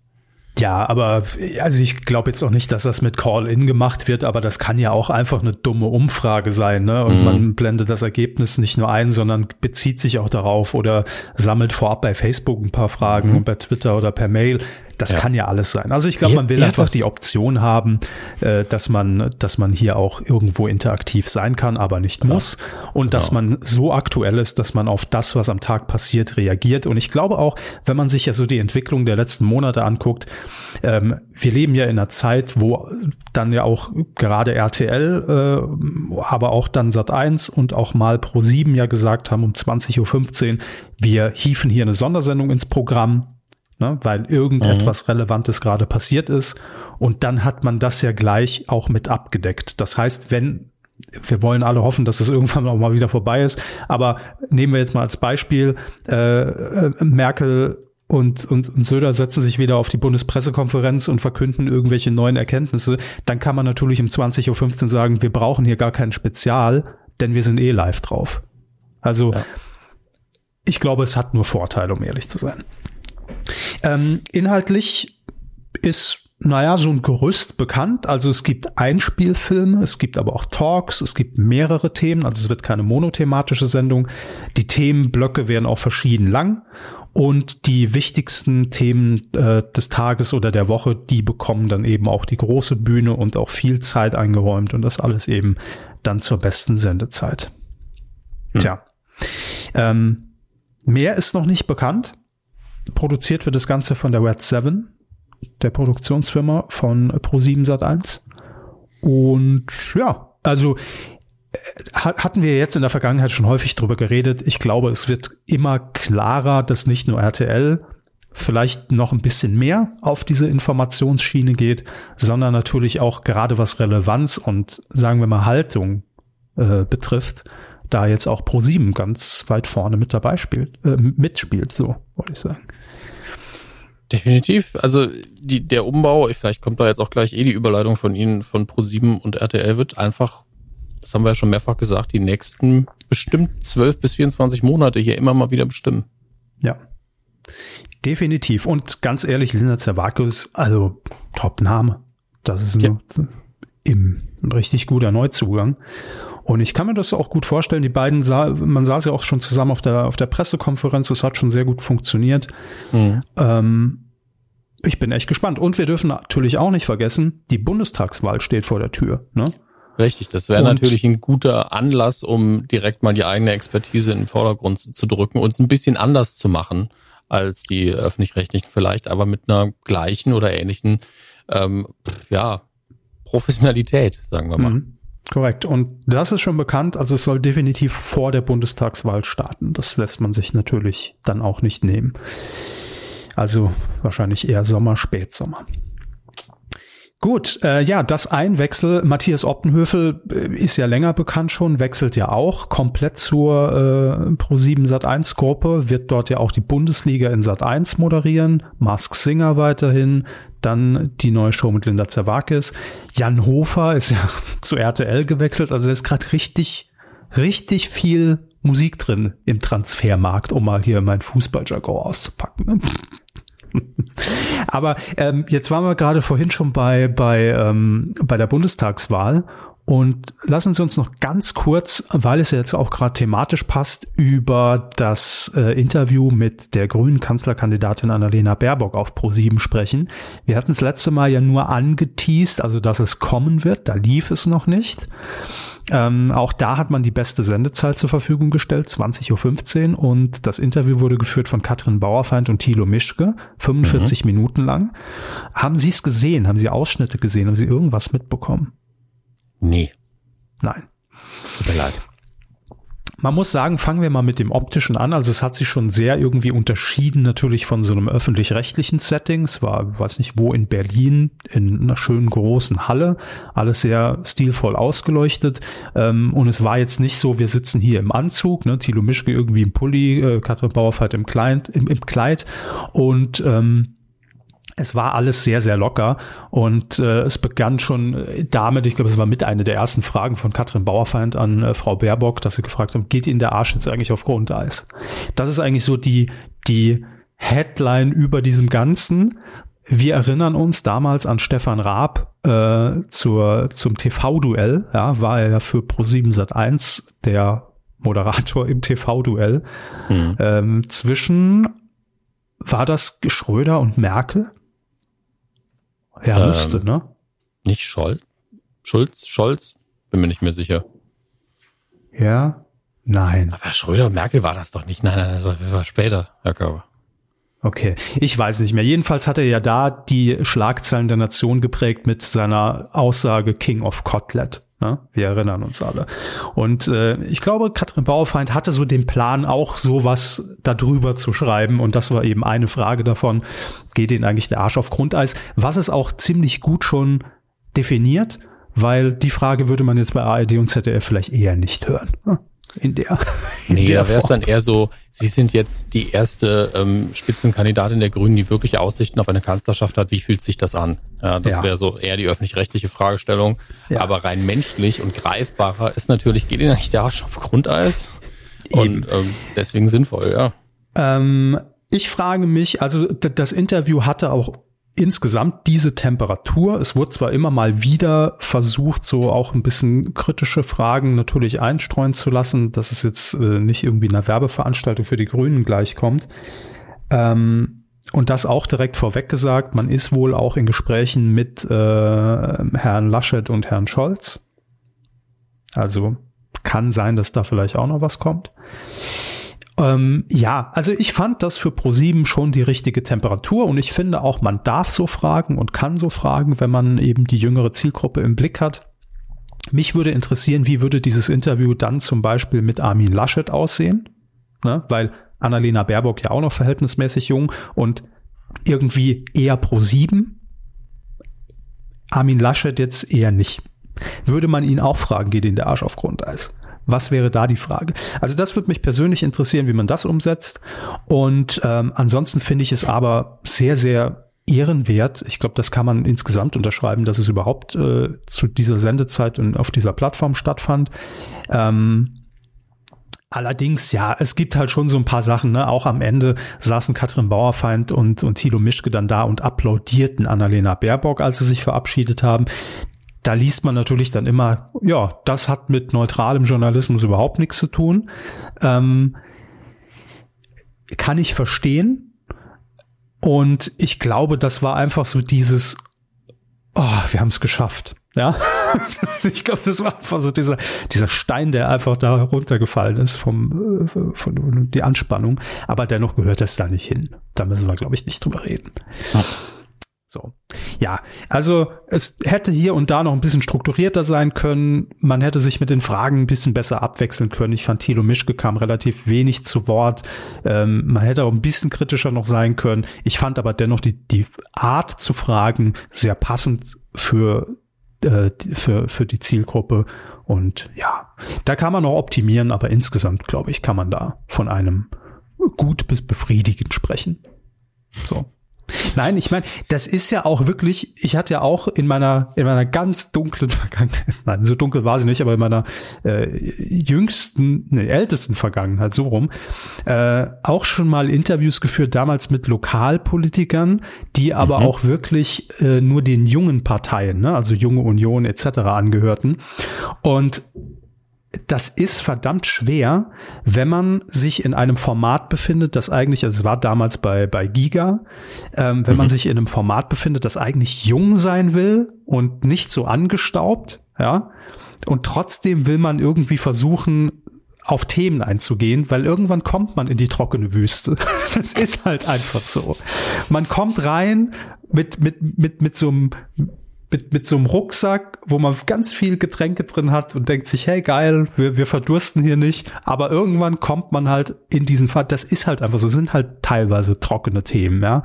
Ja, aber also ich glaube jetzt auch nicht, dass das mit Call-In gemacht wird, aber das kann ja auch einfach eine dumme Umfrage sein, ne? Und mhm. man blendet das Ergebnis nicht nur ein, sondern bezieht sich auch darauf oder sammelt vorab bei Facebook ein paar Fragen mhm. und bei Twitter oder per Mail. Das ja. kann ja alles sein. Also ich glaube, man will ja, einfach die Option haben, äh, dass man, dass man hier auch irgendwo interaktiv sein kann, aber nicht genau. muss. Und genau. dass man so aktuell ist, dass man auf das, was am Tag passiert, reagiert. Und ich glaube auch, wenn man sich ja so die Entwicklung der letzten Monate anguckt, ähm, wir leben ja in einer Zeit, wo dann ja auch gerade RTL, äh, aber auch dann Sat 1 und auch mal Pro 7 ja gesagt haben um 20.15 Uhr, wir hieven hier eine Sondersendung ins Programm ne, weil irgendetwas mhm. Relevantes gerade passiert ist. Und dann hat man das ja gleich auch mit abgedeckt. Das heißt, wenn wir wollen alle hoffen, dass es irgendwann auch mal wieder vorbei ist. Aber nehmen wir jetzt mal als Beispiel, äh, äh, Merkel und, und, und Söder setzen sich wieder auf die Bundespressekonferenz und verkünden irgendwelche neuen Erkenntnisse. Dann kann man natürlich um 20.15 Uhr sagen, wir brauchen hier gar kein Spezial, denn wir sind eh live drauf. Also ja. ich glaube, es hat nur Vorteile, um ehrlich zu sein. Ähm, inhaltlich ist naja, so ein Gerüst bekannt. Also es gibt Einspielfilme, es gibt aber auch Talks, es gibt mehrere Themen, also es wird keine monothematische Sendung. Die Themenblöcke werden auch verschieden lang und die wichtigsten Themen äh, des Tages oder der Woche, die bekommen dann eben auch die große Bühne und auch viel Zeit eingeräumt und das alles eben dann zur besten Sendezeit. Hm. Tja, ähm, mehr ist noch nicht bekannt. Produziert wird das Ganze von der Red 7, der Produktionsfirma von Pro7 Sat1. Und ja, also hatten wir jetzt in der Vergangenheit schon häufig drüber geredet. Ich glaube, es wird immer klarer, dass nicht nur RTL vielleicht noch ein bisschen mehr auf diese Informationsschiene geht, sondern natürlich auch gerade was Relevanz und sagen wir mal Haltung äh, betrifft, da jetzt auch Pro7 ganz weit vorne mit dabei spielt, äh, mitspielt, so wollte ich sagen. Definitiv. Also die, der Umbau, vielleicht kommt da jetzt auch gleich eh die Überleitung von Ihnen von Pro7 und RTL wird einfach, das haben wir ja schon mehrfach gesagt, die nächsten bestimmt 12 bis 24 Monate hier immer mal wieder bestimmen. Ja. Definitiv. Und ganz ehrlich, Linda Zervakis, also Top-Name. Das ist ja. ein, ein richtig guter Neuzugang. Und ich kann mir das auch gut vorstellen. Die beiden sah, man saß ja auch schon zusammen auf der, auf der Pressekonferenz. Das hat schon sehr gut funktioniert. Mhm. Ähm, ich bin echt gespannt. Und wir dürfen natürlich auch nicht vergessen, die Bundestagswahl steht vor der Tür. Ne? Richtig, das wäre natürlich ein guter Anlass, um direkt mal die eigene Expertise in den Vordergrund zu drücken und es ein bisschen anders zu machen als die öffentlich-rechtlichen vielleicht, aber mit einer gleichen oder ähnlichen ähm, ja, Professionalität, sagen wir mal. Mhm. Korrekt. Und das ist schon bekannt. Also es soll definitiv vor der Bundestagswahl starten. Das lässt man sich natürlich dann auch nicht nehmen. Also wahrscheinlich eher Sommer, Spätsommer. Gut, äh, ja, das Einwechsel. Matthias Optenhöfel äh, ist ja länger bekannt schon, wechselt ja auch komplett zur äh, Pro7 Sat1 Gruppe, wird dort ja auch die Bundesliga in Sat1 moderieren, Mask Singer weiterhin, dann die neue Show mit Linda Zerwakis. Jan Hofer ist ja zu RTL gewechselt, also da ist gerade richtig, richtig viel Musik drin im Transfermarkt, um mal hier mein Fußballjargon auszupacken. Aber ähm, jetzt waren wir gerade vorhin schon bei, bei, ähm, bei der Bundestagswahl und lassen Sie uns noch ganz kurz, weil es jetzt auch gerade thematisch passt, über das äh, Interview mit der grünen Kanzlerkandidatin Annalena Baerbock auf Pro7 sprechen. Wir hatten es letzte Mal ja nur angeteased, also dass es kommen wird, da lief es noch nicht. Ähm, auch da hat man die beste Sendezeit zur Verfügung gestellt, 20.15 Uhr und das Interview wurde geführt von Katrin Bauerfeind und Thilo Mischke, 45 mhm. Minuten lang. Haben Sie es gesehen? Haben Sie Ausschnitte gesehen? Haben Sie irgendwas mitbekommen? Nee. Nein. Tut mir leid. man muss sagen, fangen wir mal mit dem optischen an. Also es hat sich schon sehr irgendwie unterschieden natürlich von so einem öffentlich-rechtlichen Setting. Es war, weiß nicht wo, in Berlin, in einer schönen großen Halle. Alles sehr stilvoll ausgeleuchtet. Ähm, und es war jetzt nicht so, wir sitzen hier im Anzug, ne, Thilo Mischke irgendwie im Pulli, äh, Katrin Bauerfeit im Kleid, im, im Kleid. Und ähm, es war alles sehr, sehr locker und äh, es begann schon damit, ich glaube, es war mit einer der ersten Fragen von Katrin Bauerfeind an äh, Frau Baerbock, dass sie gefragt haben, geht Ihnen der Arsch jetzt eigentlich auf Grundeis? Das ist eigentlich so die, die Headline über diesem Ganzen. Wir erinnern uns damals an Stefan Raab äh, zur, zum TV-Duell, ja, war er ja für Pro7 Sat1 der Moderator im TV-Duell. Mhm. Ähm, zwischen war das Schröder und Merkel? Ja, ähm, müsste, ne? Nicht Scholz? Schulz? Scholz? Bin mir nicht mehr sicher. Ja? Nein. Aber Schröder und Merkel war das doch nicht. Nein, nein, das war, das war später, Herr Körber. Okay, ich weiß nicht mehr. Jedenfalls hat er ja da die Schlagzeilen der Nation geprägt mit seiner Aussage King of Kotlet. Ne? Wir erinnern uns alle. Und äh, ich glaube, Katrin Bauerfeind hatte so den Plan, auch sowas darüber zu schreiben. Und das war eben eine Frage davon, geht Ihnen eigentlich der Arsch auf Grundeis? Was es auch ziemlich gut schon definiert, weil die Frage würde man jetzt bei ARD und ZDF vielleicht eher nicht hören. Ne? In der. In nee, der da wäre es dann eher so, Sie sind jetzt die erste ähm, Spitzenkandidatin der Grünen, die wirklich Aussichten auf eine Kanzlerschaft hat. Wie fühlt sich das an? Ja, das ja. wäre so eher die öffentlich-rechtliche Fragestellung. Ja. Aber rein menschlich und greifbarer ist natürlich, geht Ihnen eigentlich der Arsch auf Grundeis? Und ähm, deswegen sinnvoll, ja. Ähm, ich frage mich, also das Interview hatte auch insgesamt diese Temperatur. Es wurde zwar immer mal wieder versucht, so auch ein bisschen kritische Fragen natürlich einstreuen zu lassen, dass es jetzt äh, nicht irgendwie einer Werbeveranstaltung für die Grünen gleichkommt. Ähm, und das auch direkt vorweg gesagt, man ist wohl auch in Gesprächen mit äh, Herrn Laschet und Herrn Scholz. Also kann sein, dass da vielleicht auch noch was kommt. Ähm, ja, also ich fand das für ProSieben schon die richtige Temperatur und ich finde auch, man darf so fragen und kann so fragen, wenn man eben die jüngere Zielgruppe im Blick hat. Mich würde interessieren, wie würde dieses Interview dann zum Beispiel mit Armin Laschet aussehen? Ne? Weil Annalena Baerbock ja auch noch verhältnismäßig jung und irgendwie eher pro sieben. Armin Laschet jetzt eher nicht. Würde man ihn auch fragen, geht in der Arsch auf Grundeis? Was wäre da die Frage? Also das würde mich persönlich interessieren, wie man das umsetzt. Und ähm, ansonsten finde ich es aber sehr, sehr ehrenwert. Ich glaube, das kann man insgesamt unterschreiben, dass es überhaupt äh, zu dieser Sendezeit und auf dieser Plattform stattfand. Ähm, Allerdings, ja, es gibt halt schon so ein paar Sachen, ne? Auch am Ende saßen Katrin Bauerfeind und, und Thilo Mischke dann da und applaudierten Annalena Baerbock, als sie sich verabschiedet haben da liest man natürlich dann immer, ja, das hat mit neutralem Journalismus überhaupt nichts zu tun. Ähm, kann ich verstehen. Und ich glaube, das war einfach so dieses, oh, wir haben es geschafft. Ja, ich glaube, das war einfach so dieser, dieser Stein, der einfach da runtergefallen ist vom, äh, von die Anspannung. Aber dennoch gehört das da nicht hin. Da müssen wir, glaube ich, nicht drüber reden. Ja. So. Ja, also es hätte hier und da noch ein bisschen strukturierter sein können. Man hätte sich mit den Fragen ein bisschen besser abwechseln können. Ich fand Thilo Mischke kam relativ wenig zu Wort. Ähm, man hätte auch ein bisschen kritischer noch sein können. Ich fand aber dennoch die, die Art zu fragen sehr passend für, äh, für, für die Zielgruppe. Und ja, da kann man noch optimieren, aber insgesamt, glaube ich, kann man da von einem gut bis befriedigend sprechen. So. Nein, ich meine, das ist ja auch wirklich, ich hatte ja auch in meiner, in meiner ganz dunklen Vergangenheit, nein, so dunkel war sie nicht, aber in meiner äh, jüngsten, ne, ältesten Vergangenheit, so rum, äh, auch schon mal Interviews geführt, damals mit Lokalpolitikern, die aber mhm. auch wirklich äh, nur den jungen Parteien, ne, also junge Union etc. angehörten. Und das ist verdammt schwer, wenn man sich in einem Format befindet, das eigentlich, also es war damals bei, bei Giga, ähm, wenn mhm. man sich in einem Format befindet, das eigentlich jung sein will und nicht so angestaubt, ja, und trotzdem will man irgendwie versuchen, auf Themen einzugehen, weil irgendwann kommt man in die trockene Wüste. Das ist halt einfach so. Man kommt rein mit, mit, mit, mit so einem mit, mit so einem Rucksack, wo man ganz viel Getränke drin hat und denkt sich, hey geil, wir, wir verdursten hier nicht. Aber irgendwann kommt man halt in diesen Fall, das ist halt einfach so, sind halt teilweise trockene Themen, ja.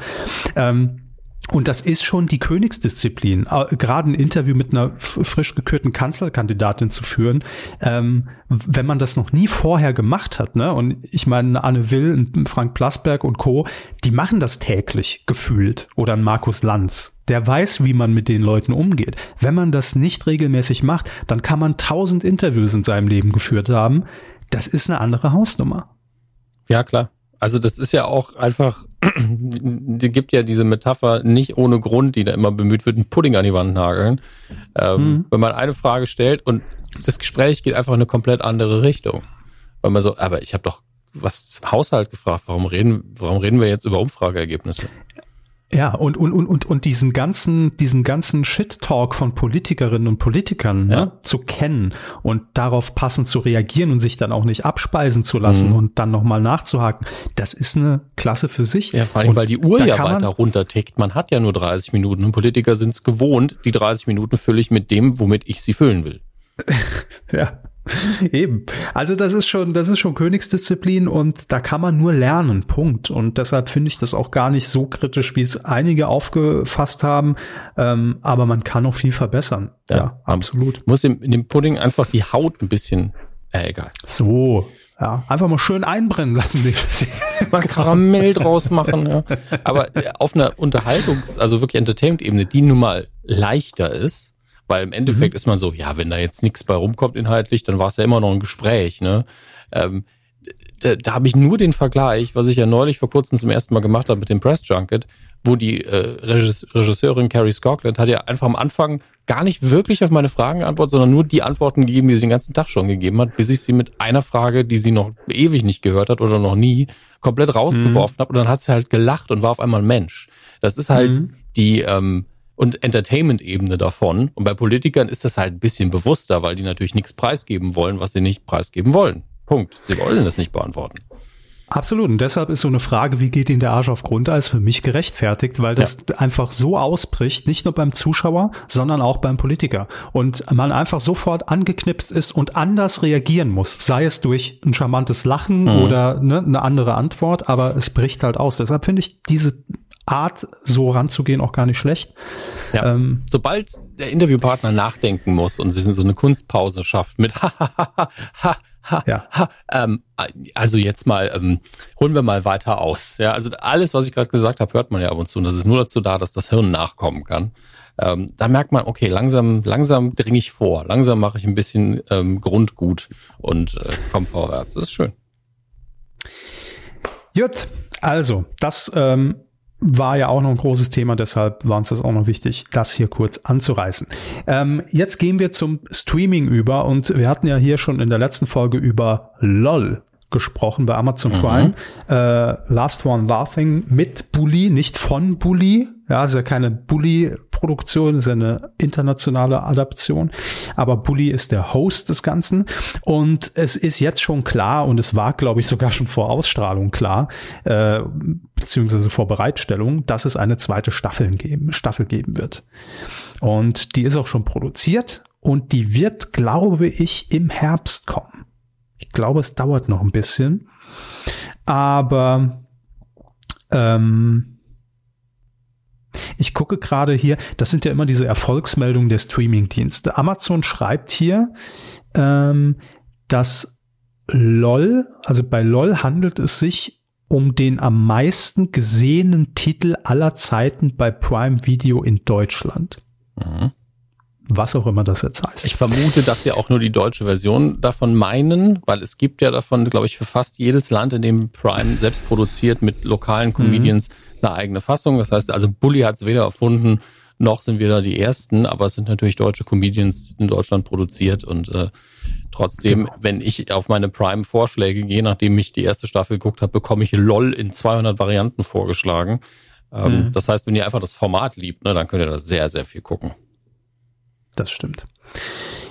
Ähm, und das ist schon die Königsdisziplin, gerade ein Interview mit einer frisch gekürten Kanzlerkandidatin zu führen, ähm, wenn man das noch nie vorher gemacht hat. Ne? Und ich meine, Anne Will, Frank Plasberg und Co., die machen das täglich gefühlt. Oder ein Markus Lanz, der weiß, wie man mit den Leuten umgeht. Wenn man das nicht regelmäßig macht, dann kann man tausend Interviews in seinem Leben geführt haben. Das ist eine andere Hausnummer. Ja, klar. Also das ist ja auch einfach, die gibt ja diese Metapher nicht ohne Grund, die da immer bemüht wird, einen Pudding an die Wand nageln. Ähm, mhm. Wenn man eine Frage stellt und das Gespräch geht einfach in eine komplett andere Richtung. Weil man so, aber ich habe doch was zum Haushalt gefragt, warum reden, warum reden wir jetzt über Umfrageergebnisse? Ja, und, und, und, und, und diesen ganzen, diesen ganzen Shit-Talk von Politikerinnen und Politikern ja. ne, zu kennen und darauf passend zu reagieren und sich dann auch nicht abspeisen zu lassen mhm. und dann nochmal nachzuhaken, das ist eine Klasse für sich. Ja, vor allem, und weil die Uhr ja weiter runtertickt. Man hat ja nur 30 Minuten und Politiker sind es gewohnt, die 30 Minuten fülle ich mit dem, womit ich sie füllen will. ja. Eben. Also das ist schon, das ist schon Königsdisziplin und da kann man nur lernen. Punkt. Und deshalb finde ich das auch gar nicht so kritisch, wie es einige aufgefasst haben. Ähm, aber man kann auch viel verbessern. Ja, ja absolut. Muss in, in dem Pudding einfach die Haut ein bisschen, äh, egal. So. Ja, einfach mal schön einbrennen lassen. mal Karamell draus machen. Ja. Aber äh, auf einer Unterhaltungs-, also wirklich Entertainment-Ebene, die nun mal leichter ist, weil im Endeffekt mhm. ist man so, ja, wenn da jetzt nichts bei rumkommt inhaltlich, dann war es ja immer noch ein Gespräch. Ne? Ähm, da, da habe ich nur den Vergleich, was ich ja neulich vor kurzem zum ersten Mal gemacht habe mit dem Press Junket, wo die äh, Regisseurin Carrie Scotland hat ja einfach am Anfang gar nicht wirklich auf meine Fragen geantwortet, sondern nur die Antworten gegeben, die sie den ganzen Tag schon gegeben hat, bis ich sie mit einer Frage, die sie noch ewig nicht gehört hat oder noch nie, komplett rausgeworfen mhm. habe und dann hat sie halt gelacht und war auf einmal ein Mensch. Das ist halt mhm. die ähm, und Entertainment-Ebene davon. Und bei Politikern ist das halt ein bisschen bewusster, weil die natürlich nichts preisgeben wollen, was sie nicht preisgeben wollen. Punkt. Sie wollen das nicht beantworten. Absolut. Und deshalb ist so eine Frage, wie geht Ihnen der Arsch auf Grundeis, für mich gerechtfertigt, weil das ja. einfach so ausbricht, nicht nur beim Zuschauer, sondern auch beim Politiker. Und man einfach sofort angeknipst ist und anders reagieren muss. Sei es durch ein charmantes Lachen mhm. oder ne, eine andere Antwort, aber es bricht halt aus. Deshalb finde ich diese Art, so ranzugehen, auch gar nicht schlecht. Ja. Ähm, Sobald der Interviewpartner nachdenken muss und sich so eine Kunstpause schafft mit ha, ha, ha, ha, ha, ja. ha, ähm, also jetzt mal, ähm, holen wir mal weiter aus. Ja, also alles, was ich gerade gesagt habe, hört man ja ab und zu. Und das ist nur dazu da, dass das Hirn nachkommen kann. Ähm, da merkt man, okay, langsam, langsam dringe ich vor, langsam mache ich ein bisschen ähm, Grundgut und äh, komme vorwärts. Das ist schön. Gut, also das ähm, war ja auch noch ein großes Thema, deshalb war uns das auch noch wichtig, das hier kurz anzureißen. Ähm, jetzt gehen wir zum Streaming über und wir hatten ja hier schon in der letzten Folge über LOL gesprochen bei Amazon mhm. Prime. Äh, Last One Laughing mit Bully, nicht von Bully. Ja, ist ja keine Bully-Produktion, ist eine internationale Adaption. Aber Bully ist der Host des Ganzen. Und es ist jetzt schon klar, und es war, glaube ich, sogar schon vor Ausstrahlung klar, äh, beziehungsweise vor Bereitstellung, dass es eine zweite Staffel geben, Staffel geben wird. Und die ist auch schon produziert und die wird, glaube ich, im Herbst kommen. Ich glaube, es dauert noch ein bisschen. Aber ähm, ich gucke gerade hier, das sind ja immer diese Erfolgsmeldungen der Streamingdienste. Amazon schreibt hier, ähm, dass LOL, also bei LOL handelt es sich um den am meisten gesehenen Titel aller Zeiten bei Prime Video in Deutschland. Mhm was auch immer das jetzt heißt. Ich vermute, dass sie auch nur die deutsche Version davon meinen, weil es gibt ja davon, glaube ich, für fast jedes Land, in dem Prime selbst produziert mit lokalen Comedians mhm. Eine eigene Fassung. Das heißt, also Bully hat es weder erfunden, noch sind wir da die Ersten, aber es sind natürlich deutsche Comedians in Deutschland produziert und äh, trotzdem, genau. wenn ich auf meine Prime-Vorschläge gehe, nachdem ich die erste Staffel geguckt habe, bekomme ich LOL in 200 Varianten vorgeschlagen. Ähm, mhm. Das heißt, wenn ihr einfach das Format liebt, ne, dann könnt ihr das sehr, sehr viel gucken. Das stimmt.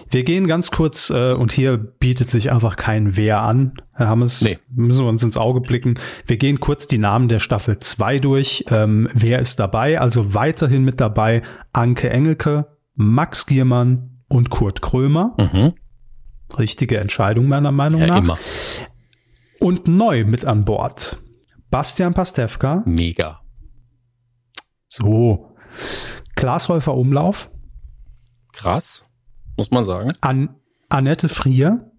Wir gehen ganz kurz, äh, und hier bietet sich einfach kein Wer an, Herr Hammes. Nee. Müssen wir uns ins Auge blicken. Wir gehen kurz die Namen der Staffel 2 durch. Ähm, wer ist dabei? Also weiterhin mit dabei Anke Engelke, Max Giermann und Kurt Krömer. Mhm. Richtige Entscheidung meiner Meinung ja, nach. Immer. Und neu mit an Bord. Bastian Pastewka. Mega. So. Glashäufer Umlauf. Krass, muss man sagen. An Annette Frier.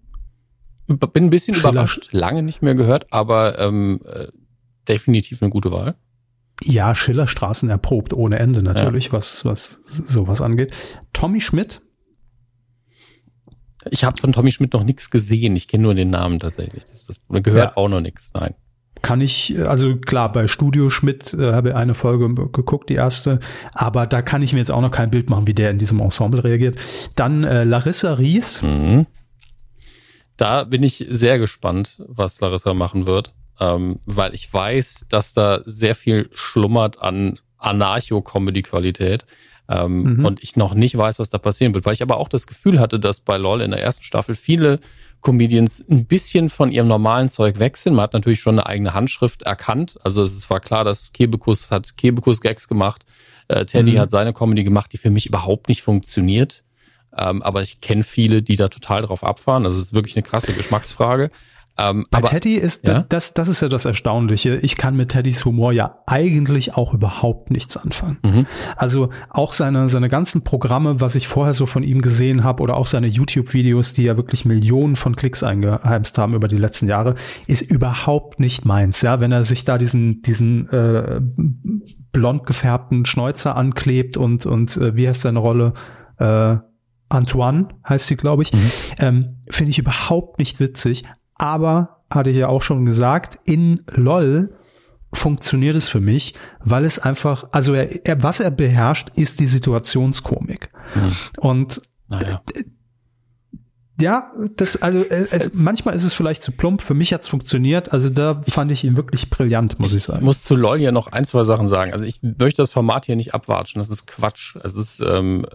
Bin ein bisschen Schiller. überrascht, lange nicht mehr gehört, aber ähm, äh, definitiv eine gute Wahl. Ja, Schillerstraßen erprobt ohne Ende natürlich, ja. was, was sowas angeht. Tommy Schmidt. Ich habe von Tommy Schmidt noch nichts gesehen. Ich kenne nur den Namen tatsächlich. Das, das gehört ja. auch noch nichts. Nein. Kann ich, also klar, bei Studio Schmidt äh, habe ich eine Folge geguckt, die erste, aber da kann ich mir jetzt auch noch kein Bild machen, wie der in diesem Ensemble reagiert. Dann äh, Larissa Ries. Mhm. Da bin ich sehr gespannt, was Larissa machen wird ähm, weil ich weiß, dass da sehr viel schlummert an Anarcho-Comedy-Qualität. Ähm, mhm. Und ich noch nicht weiß, was da passieren wird, weil ich aber auch das Gefühl hatte, dass bei LOL in der ersten Staffel viele Comedians ein bisschen von ihrem normalen Zeug weg sind. Man hat natürlich schon eine eigene Handschrift erkannt. Also es war klar, dass Kebekus hat Kebekus-Gags gemacht. Äh, Teddy mhm. hat seine Comedy gemacht, die für mich überhaupt nicht funktioniert. Ähm, aber ich kenne viele, die da total drauf abfahren. Das ist wirklich eine krasse Geschmacksfrage. Ähm, Bei aber, Teddy ist ja? das, das ist ja das Erstaunliche. Ich kann mit Teddys Humor ja eigentlich auch überhaupt nichts anfangen. Mhm. Also auch seine, seine ganzen Programme, was ich vorher so von ihm gesehen habe, oder auch seine YouTube-Videos, die ja wirklich Millionen von Klicks eingeheimst haben über die letzten Jahre, ist überhaupt nicht meins. Ja, wenn er sich da diesen, diesen äh, blond gefärbten Schnäuzer anklebt und, und äh, wie heißt seine Rolle? Äh, Antoine heißt sie, glaube ich. Mhm. Ähm, Finde ich überhaupt nicht witzig. Aber, hatte ich ja auch schon gesagt, in LOL funktioniert es für mich, weil es einfach, also er, er was er beherrscht, ist die Situationskomik. Mhm. Und naja. Ja, das, also äh, es, manchmal ist es vielleicht zu plump. Für mich hat's funktioniert. Also da fand ich ihn wirklich brillant, muss ich, ich sagen. Ich muss zu LOL ja noch ein, zwei Sachen sagen. Also ich möchte das Format hier nicht abwatschen. Das ist Quatsch. Es ist ähm,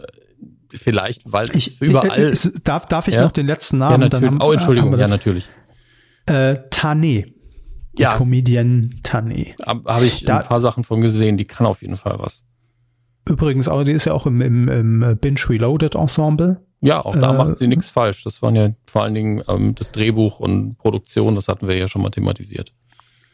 vielleicht, weil ich überall. Ich, äh, darf, darf ich ja? noch den letzten Namen? Ja, natürlich. Haben, oh, Entschuldigung. Ja, natürlich. Äh, Tane. Ja. Comedian Tane. Habe ich da, ein paar Sachen von gesehen, die kann auf jeden Fall was. Übrigens, aber die ist ja auch im, im, im Binge Reloaded Ensemble. Ja, auch da äh, macht sie nichts falsch. Das waren ja vor allen Dingen ähm, das Drehbuch und Produktion, das hatten wir ja schon mal thematisiert.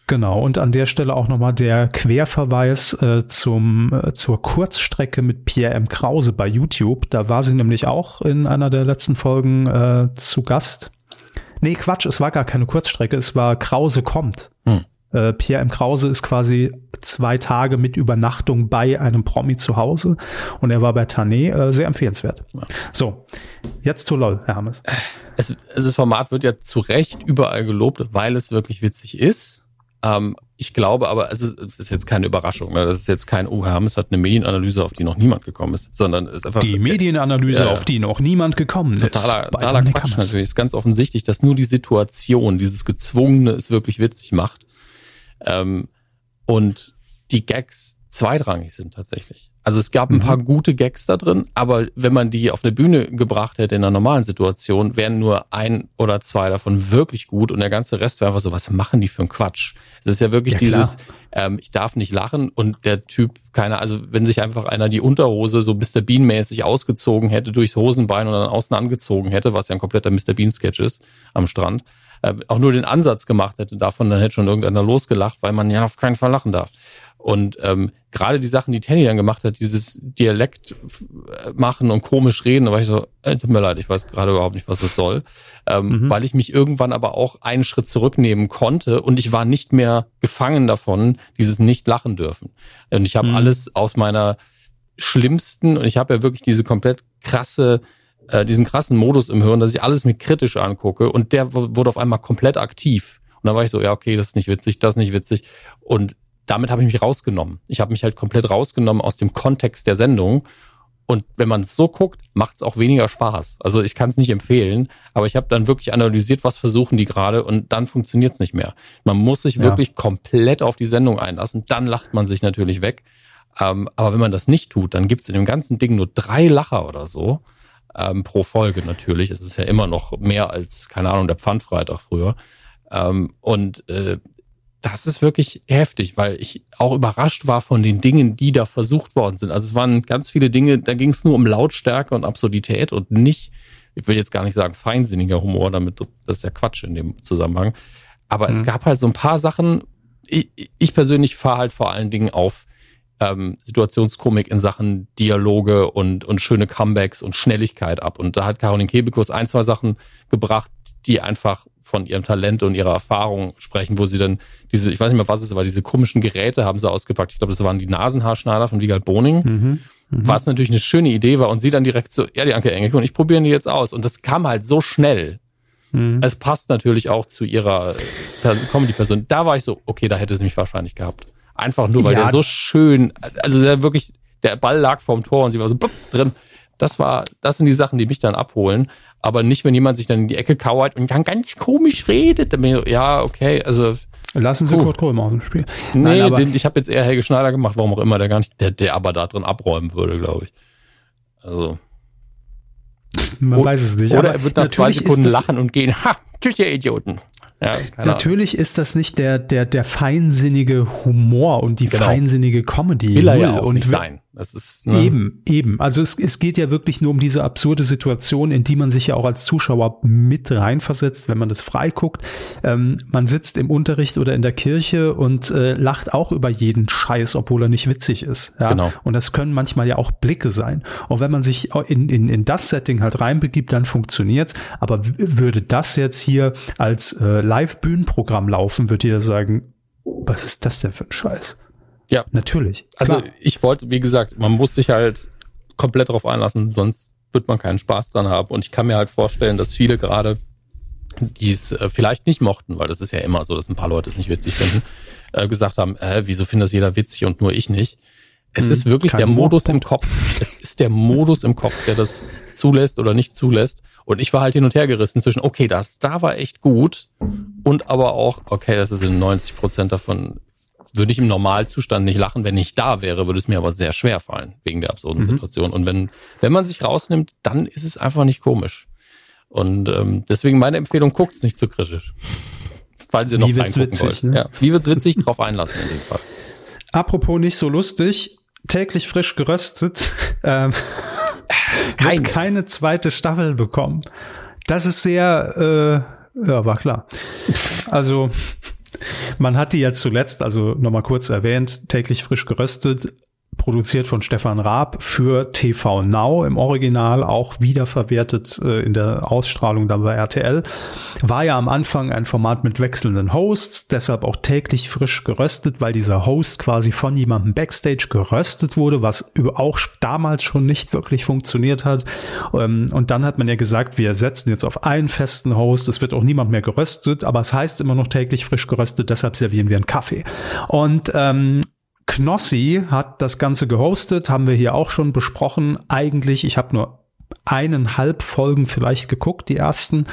Genau, und an der Stelle auch nochmal der Querverweis äh, zum, äh, zur Kurzstrecke mit Pierre M. Krause bei YouTube. Da war sie nämlich auch in einer der letzten Folgen äh, zu Gast. Nee, Quatsch, es war gar keine Kurzstrecke, es war Krause kommt. Hm. Äh, Pierre M. Krause ist quasi zwei Tage mit Übernachtung bei einem Promi zu Hause und er war bei Tané äh, sehr empfehlenswert. Ja. So, jetzt zu LOL, Herr Hammes. Es, es, das Format wird ja zu Recht überall gelobt, weil es wirklich witzig ist. Ähm, ich glaube aber, es ist, es ist jetzt keine Überraschung. Ne? Das ist jetzt kein, oh, Hermes hat eine Medienanalyse, auf die noch niemand gekommen ist, sondern es ist einfach. Die Medienanalyse, äh, auf die noch niemand gekommen totaler, ist. Totaler Quatsch natürlich. Ist ganz offensichtlich, dass nur die Situation, dieses Gezwungene es wirklich witzig macht. Ähm, und die Gags zweitrangig sind tatsächlich. Also es gab ein mhm. paar gute Gags da drin, aber wenn man die auf eine Bühne gebracht hätte in einer normalen Situation, wären nur ein oder zwei davon wirklich gut und der ganze Rest wäre einfach so, was machen die für einen Quatsch? Es ist ja wirklich ja, dieses, ähm, ich darf nicht lachen und der Typ, keiner, also wenn sich einfach einer die Unterhose so Mr. Bean-mäßig ausgezogen hätte, durchs Hosenbein und dann außen angezogen hätte, was ja ein kompletter Mr. Bean-Sketch ist am Strand, äh, auch nur den Ansatz gemacht hätte davon, dann hätte schon irgendeiner losgelacht, weil man ja auf keinen Fall lachen darf. Und ähm, gerade die Sachen, die Teddy dann gemacht hat, dieses Dialekt machen und komisch reden, da war ich so, äh, tut mir leid, ich weiß gerade überhaupt nicht, was das soll. Ähm, mhm. Weil ich mich irgendwann aber auch einen Schritt zurücknehmen konnte und ich war nicht mehr gefangen davon, dieses nicht lachen dürfen. Und ich habe mhm. alles aus meiner schlimmsten, und ich habe ja wirklich diese komplett krasse äh, diesen krassen Modus im Hirn, dass ich alles mir kritisch angucke und der wurde auf einmal komplett aktiv. Und dann war ich so, ja, okay, das ist nicht witzig, das ist nicht witzig. Und damit habe ich mich rausgenommen. Ich habe mich halt komplett rausgenommen aus dem Kontext der Sendung. Und wenn man es so guckt, macht es auch weniger Spaß. Also ich kann es nicht empfehlen, aber ich habe dann wirklich analysiert, was versuchen die gerade und dann funktioniert es nicht mehr. Man muss sich ja. wirklich komplett auf die Sendung einlassen, dann lacht man sich natürlich weg. Ähm, aber wenn man das nicht tut, dann gibt es in dem ganzen Ding nur drei Lacher oder so ähm, pro Folge natürlich. Es ist ja immer noch mehr als, keine Ahnung, der Pfandfreitag früher. Ähm, und äh, das ist wirklich heftig, weil ich auch überrascht war von den Dingen, die da versucht worden sind. Also es waren ganz viele Dinge, da ging es nur um Lautstärke und Absurdität und nicht, ich will jetzt gar nicht sagen feinsinniger Humor, damit das ist ja Quatsch in dem Zusammenhang. Aber mhm. es gab halt so ein paar Sachen. Ich, ich persönlich fahre halt vor allen Dingen auf ähm, Situationskomik in Sachen Dialoge und, und schöne Comebacks und Schnelligkeit ab. Und da hat Caroline Kebekus ein, zwei Sachen gebracht, die einfach von ihrem Talent und ihrer Erfahrung sprechen, wo sie dann diese, ich weiß nicht mehr, was es war, diese komischen Geräte haben sie ausgepackt. Ich glaube, das waren die Nasenhaarschneider von Wiegald Boning. Mhm, mh. Was natürlich eine schöne Idee war und sie dann direkt so, ja, die Anke Engelke und ich probieren die jetzt aus. Und das kam halt so schnell. Mhm. Es passt natürlich auch zu ihrer Comedy-Person. Da war ich so, okay, da hätte sie mich wahrscheinlich gehabt. Einfach nur, weil ja. der so schön, also der wirklich, der Ball lag vorm Tor und sie war so bupp, drin. Das war, das sind die Sachen, die mich dann abholen. Aber nicht, wenn jemand sich dann in die Ecke kauert und dann ganz komisch redet. Ja, okay, also. Lassen Sie. Kurt Kohlmann aus dem Spiel. Nee, Nein, den, ich habe jetzt eher Helge Schneider gemacht, warum auch immer, der gar nicht, der, der aber da drin abräumen würde, glaube ich. Also. Man o weiß es nicht. Oder er wird nach zwei Sekunden lachen und gehen, ha, tschüss, ihr Idioten. Ja, Natürlich Ahnung. ist das nicht der, der, der feinsinnige Humor und die genau. feinsinnige Comedy. Will er ja auch und nicht sein. Das ist, ne? Eben, eben. Also es, es geht ja wirklich nur um diese absurde Situation, in die man sich ja auch als Zuschauer mit reinversetzt, wenn man das frei guckt. Ähm, man sitzt im Unterricht oder in der Kirche und äh, lacht auch über jeden Scheiß, obwohl er nicht witzig ist. Ja? Genau. Und das können manchmal ja auch Blicke sein. Und wenn man sich in, in, in das Setting halt reinbegibt, dann funktioniert's. Aber würde das jetzt hier als äh, Live-Bühnenprogramm laufen, würde jeder sagen, was ist das denn für ein Scheiß? Ja. Natürlich. Also klar. ich wollte, wie gesagt, man muss sich halt komplett darauf einlassen, sonst wird man keinen Spaß dran haben. Und ich kann mir halt vorstellen, dass viele gerade, die es äh, vielleicht nicht mochten, weil das ist ja immer so, dass ein paar Leute es nicht witzig finden, äh, gesagt haben, äh, wieso findet das jeder witzig und nur ich nicht? Es hm, ist wirklich der Modus Punkt. im Kopf. Es ist der Modus im Kopf, der das zulässt oder nicht zulässt. Und ich war halt hin und her gerissen zwischen, okay, das da war echt gut und aber auch, okay, das ist in 90 Prozent davon würde ich im Normalzustand nicht lachen. Wenn ich da wäre, würde es mir aber sehr schwer fallen, wegen der absurden mhm. Situation. Und wenn, wenn man sich rausnimmt, dann ist es einfach nicht komisch. Und ähm, deswegen meine Empfehlung, guckt's nicht zu kritisch. Falls ihr noch Wie reingucken witzig, wollt. Ne? Ja. Wie wird's witzig? drauf einlassen in dem Fall. Apropos nicht so lustig, täglich frisch geröstet, ähm, Kein. keine zweite Staffel bekommen. Das ist sehr, äh, ja, war klar. Also man hat die ja zuletzt, also nochmal kurz erwähnt, täglich frisch geröstet, produziert von Stefan Raab für TV Now im Original, auch wiederverwertet äh, in der Ausstrahlung dann bei RTL. War ja am Anfang ein Format mit wechselnden Hosts, deshalb auch täglich frisch geröstet, weil dieser Host quasi von jemandem backstage geröstet wurde, was auch damals schon nicht wirklich funktioniert hat. Ähm, und dann hat man ja gesagt, wir setzen jetzt auf einen festen Host, es wird auch niemand mehr geröstet, aber es heißt immer noch täglich frisch geröstet, deshalb servieren wir einen Kaffee. Und ähm, Knossi hat das Ganze gehostet, haben wir hier auch schon besprochen. Eigentlich, ich habe nur eineinhalb Folgen vielleicht geguckt, die ersten.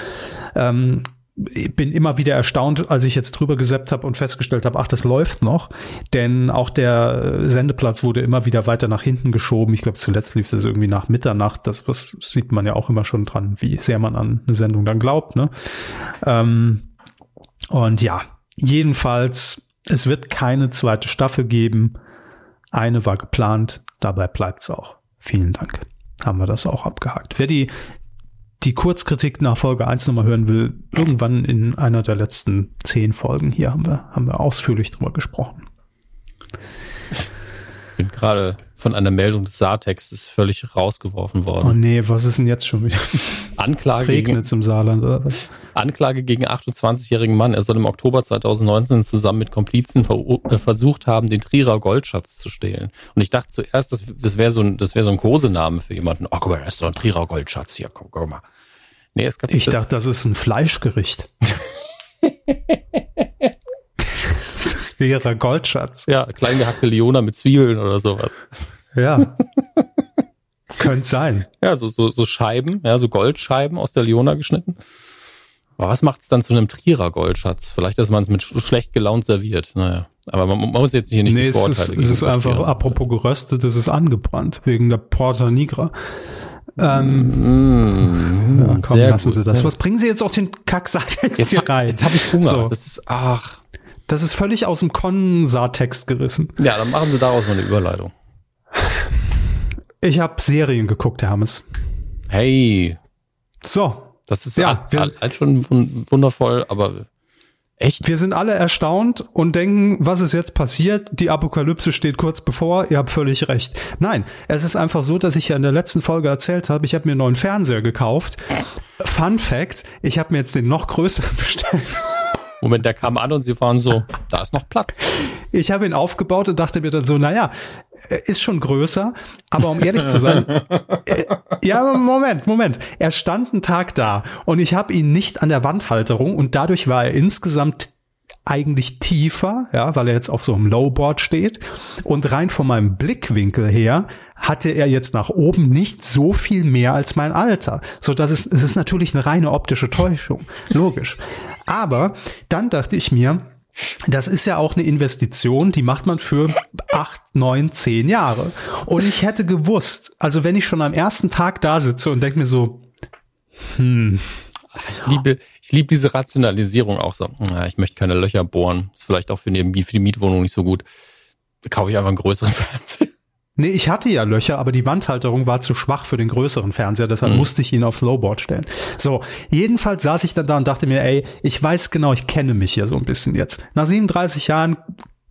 Ähm, bin immer wieder erstaunt, als ich jetzt drüber geseppt habe und festgestellt habe, ach, das läuft noch. Denn auch der Sendeplatz wurde immer wieder weiter nach hinten geschoben. Ich glaube, zuletzt lief das irgendwie nach Mitternacht. Das was sieht man ja auch immer schon dran, wie sehr man an eine Sendung dann glaubt. Ne? Ähm, und ja, jedenfalls es wird keine zweite Staffel geben. Eine war geplant, dabei bleibt's auch. Vielen Dank. Haben wir das auch abgehakt. Wer die, die Kurzkritik nach Folge 1 nochmal hören will, irgendwann in einer der letzten zehn Folgen hier haben wir, haben wir ausführlich drüber gesprochen. Ich bin gerade von einer Meldung des Saartextes völlig rausgeworfen worden. Oh nee, was ist denn jetzt schon wieder? Anklage gegen, im Saarland oder was? Anklage gegen 28-jährigen Mann. Er soll im Oktober 2019 zusammen mit Komplizen ver äh, versucht haben, den Trierer Goldschatz zu stehlen. Und ich dachte zuerst, das, das wäre so ein, das wäre so ein Kosename für jemanden. Oh, guck mal, da ist doch ein Trierer Goldschatz hier. Guck, guck mal. Nee, es gab ich das dachte, das ist ein Fleischgericht. Trierer Goldschatz. Ja, klein gehackte Leona mit Zwiebeln oder sowas. Ja. Könnte sein. Ja, so, so, so Scheiben, ja, so Goldscheiben aus der Leona geschnitten. Aber was macht es dann zu einem Trierer Goldschatz? Vielleicht, dass man es mit schlecht gelaunt serviert. Naja. Aber man, man muss jetzt hier nicht nee, die Vorteile es ist, es ist einfach, apropos geröstet, es ist angebrannt, wegen der Porta Nigra. Ähm, mmh, ja, komm, lassen gut, Sie das. Was bringen Sie jetzt auf den Kacksack jetzt hier rein? Jetzt habe ich Hunger. So. Das ist, ach. Das ist völlig aus dem Konsartext gerissen. Ja, dann machen Sie daraus mal eine Überleitung. Ich habe Serien geguckt, Hermes. Hey. So. Das ist ja halt schon wundervoll, aber Echt? Wir sind alle erstaunt und denken, was ist jetzt passiert? Die Apokalypse steht kurz bevor. Ihr habt völlig recht. Nein, es ist einfach so, dass ich ja in der letzten Folge erzählt habe, ich habe mir einen neuen Fernseher gekauft. Fun Fact, ich habe mir jetzt den noch größeren bestellt. Moment, der kam an und sie waren so, da ist noch Platz. Ich habe ihn aufgebaut und dachte mir dann so, naja, ist schon größer, aber um ehrlich zu sein, äh, ja, Moment, Moment. Er stand einen Tag da und ich habe ihn nicht an der Wandhalterung und dadurch war er insgesamt eigentlich tiefer, ja, weil er jetzt auf so einem Lowboard steht und rein von meinem Blickwinkel her hatte er jetzt nach oben nicht so viel mehr als mein Alter, so dass es es ist natürlich eine reine optische Täuschung, logisch. Aber dann dachte ich mir, das ist ja auch eine Investition, die macht man für acht, neun, zehn Jahre. Und ich hätte gewusst, also wenn ich schon am ersten Tag da sitze und denke mir so, hm. Ich liebe, ich liebe diese Rationalisierung auch so. Ich möchte keine Löcher bohren. Ist vielleicht auch für die, für die Mietwohnung nicht so gut. Kaufe ich einfach einen größeren Fernseher. Nee, ich hatte ja Löcher, aber die Wandhalterung war zu schwach für den größeren Fernseher, deshalb mhm. musste ich ihn aufs Lowboard stellen. So, jedenfalls saß ich dann da und dachte mir, ey, ich weiß genau, ich kenne mich hier so ein bisschen jetzt. Nach 37 Jahren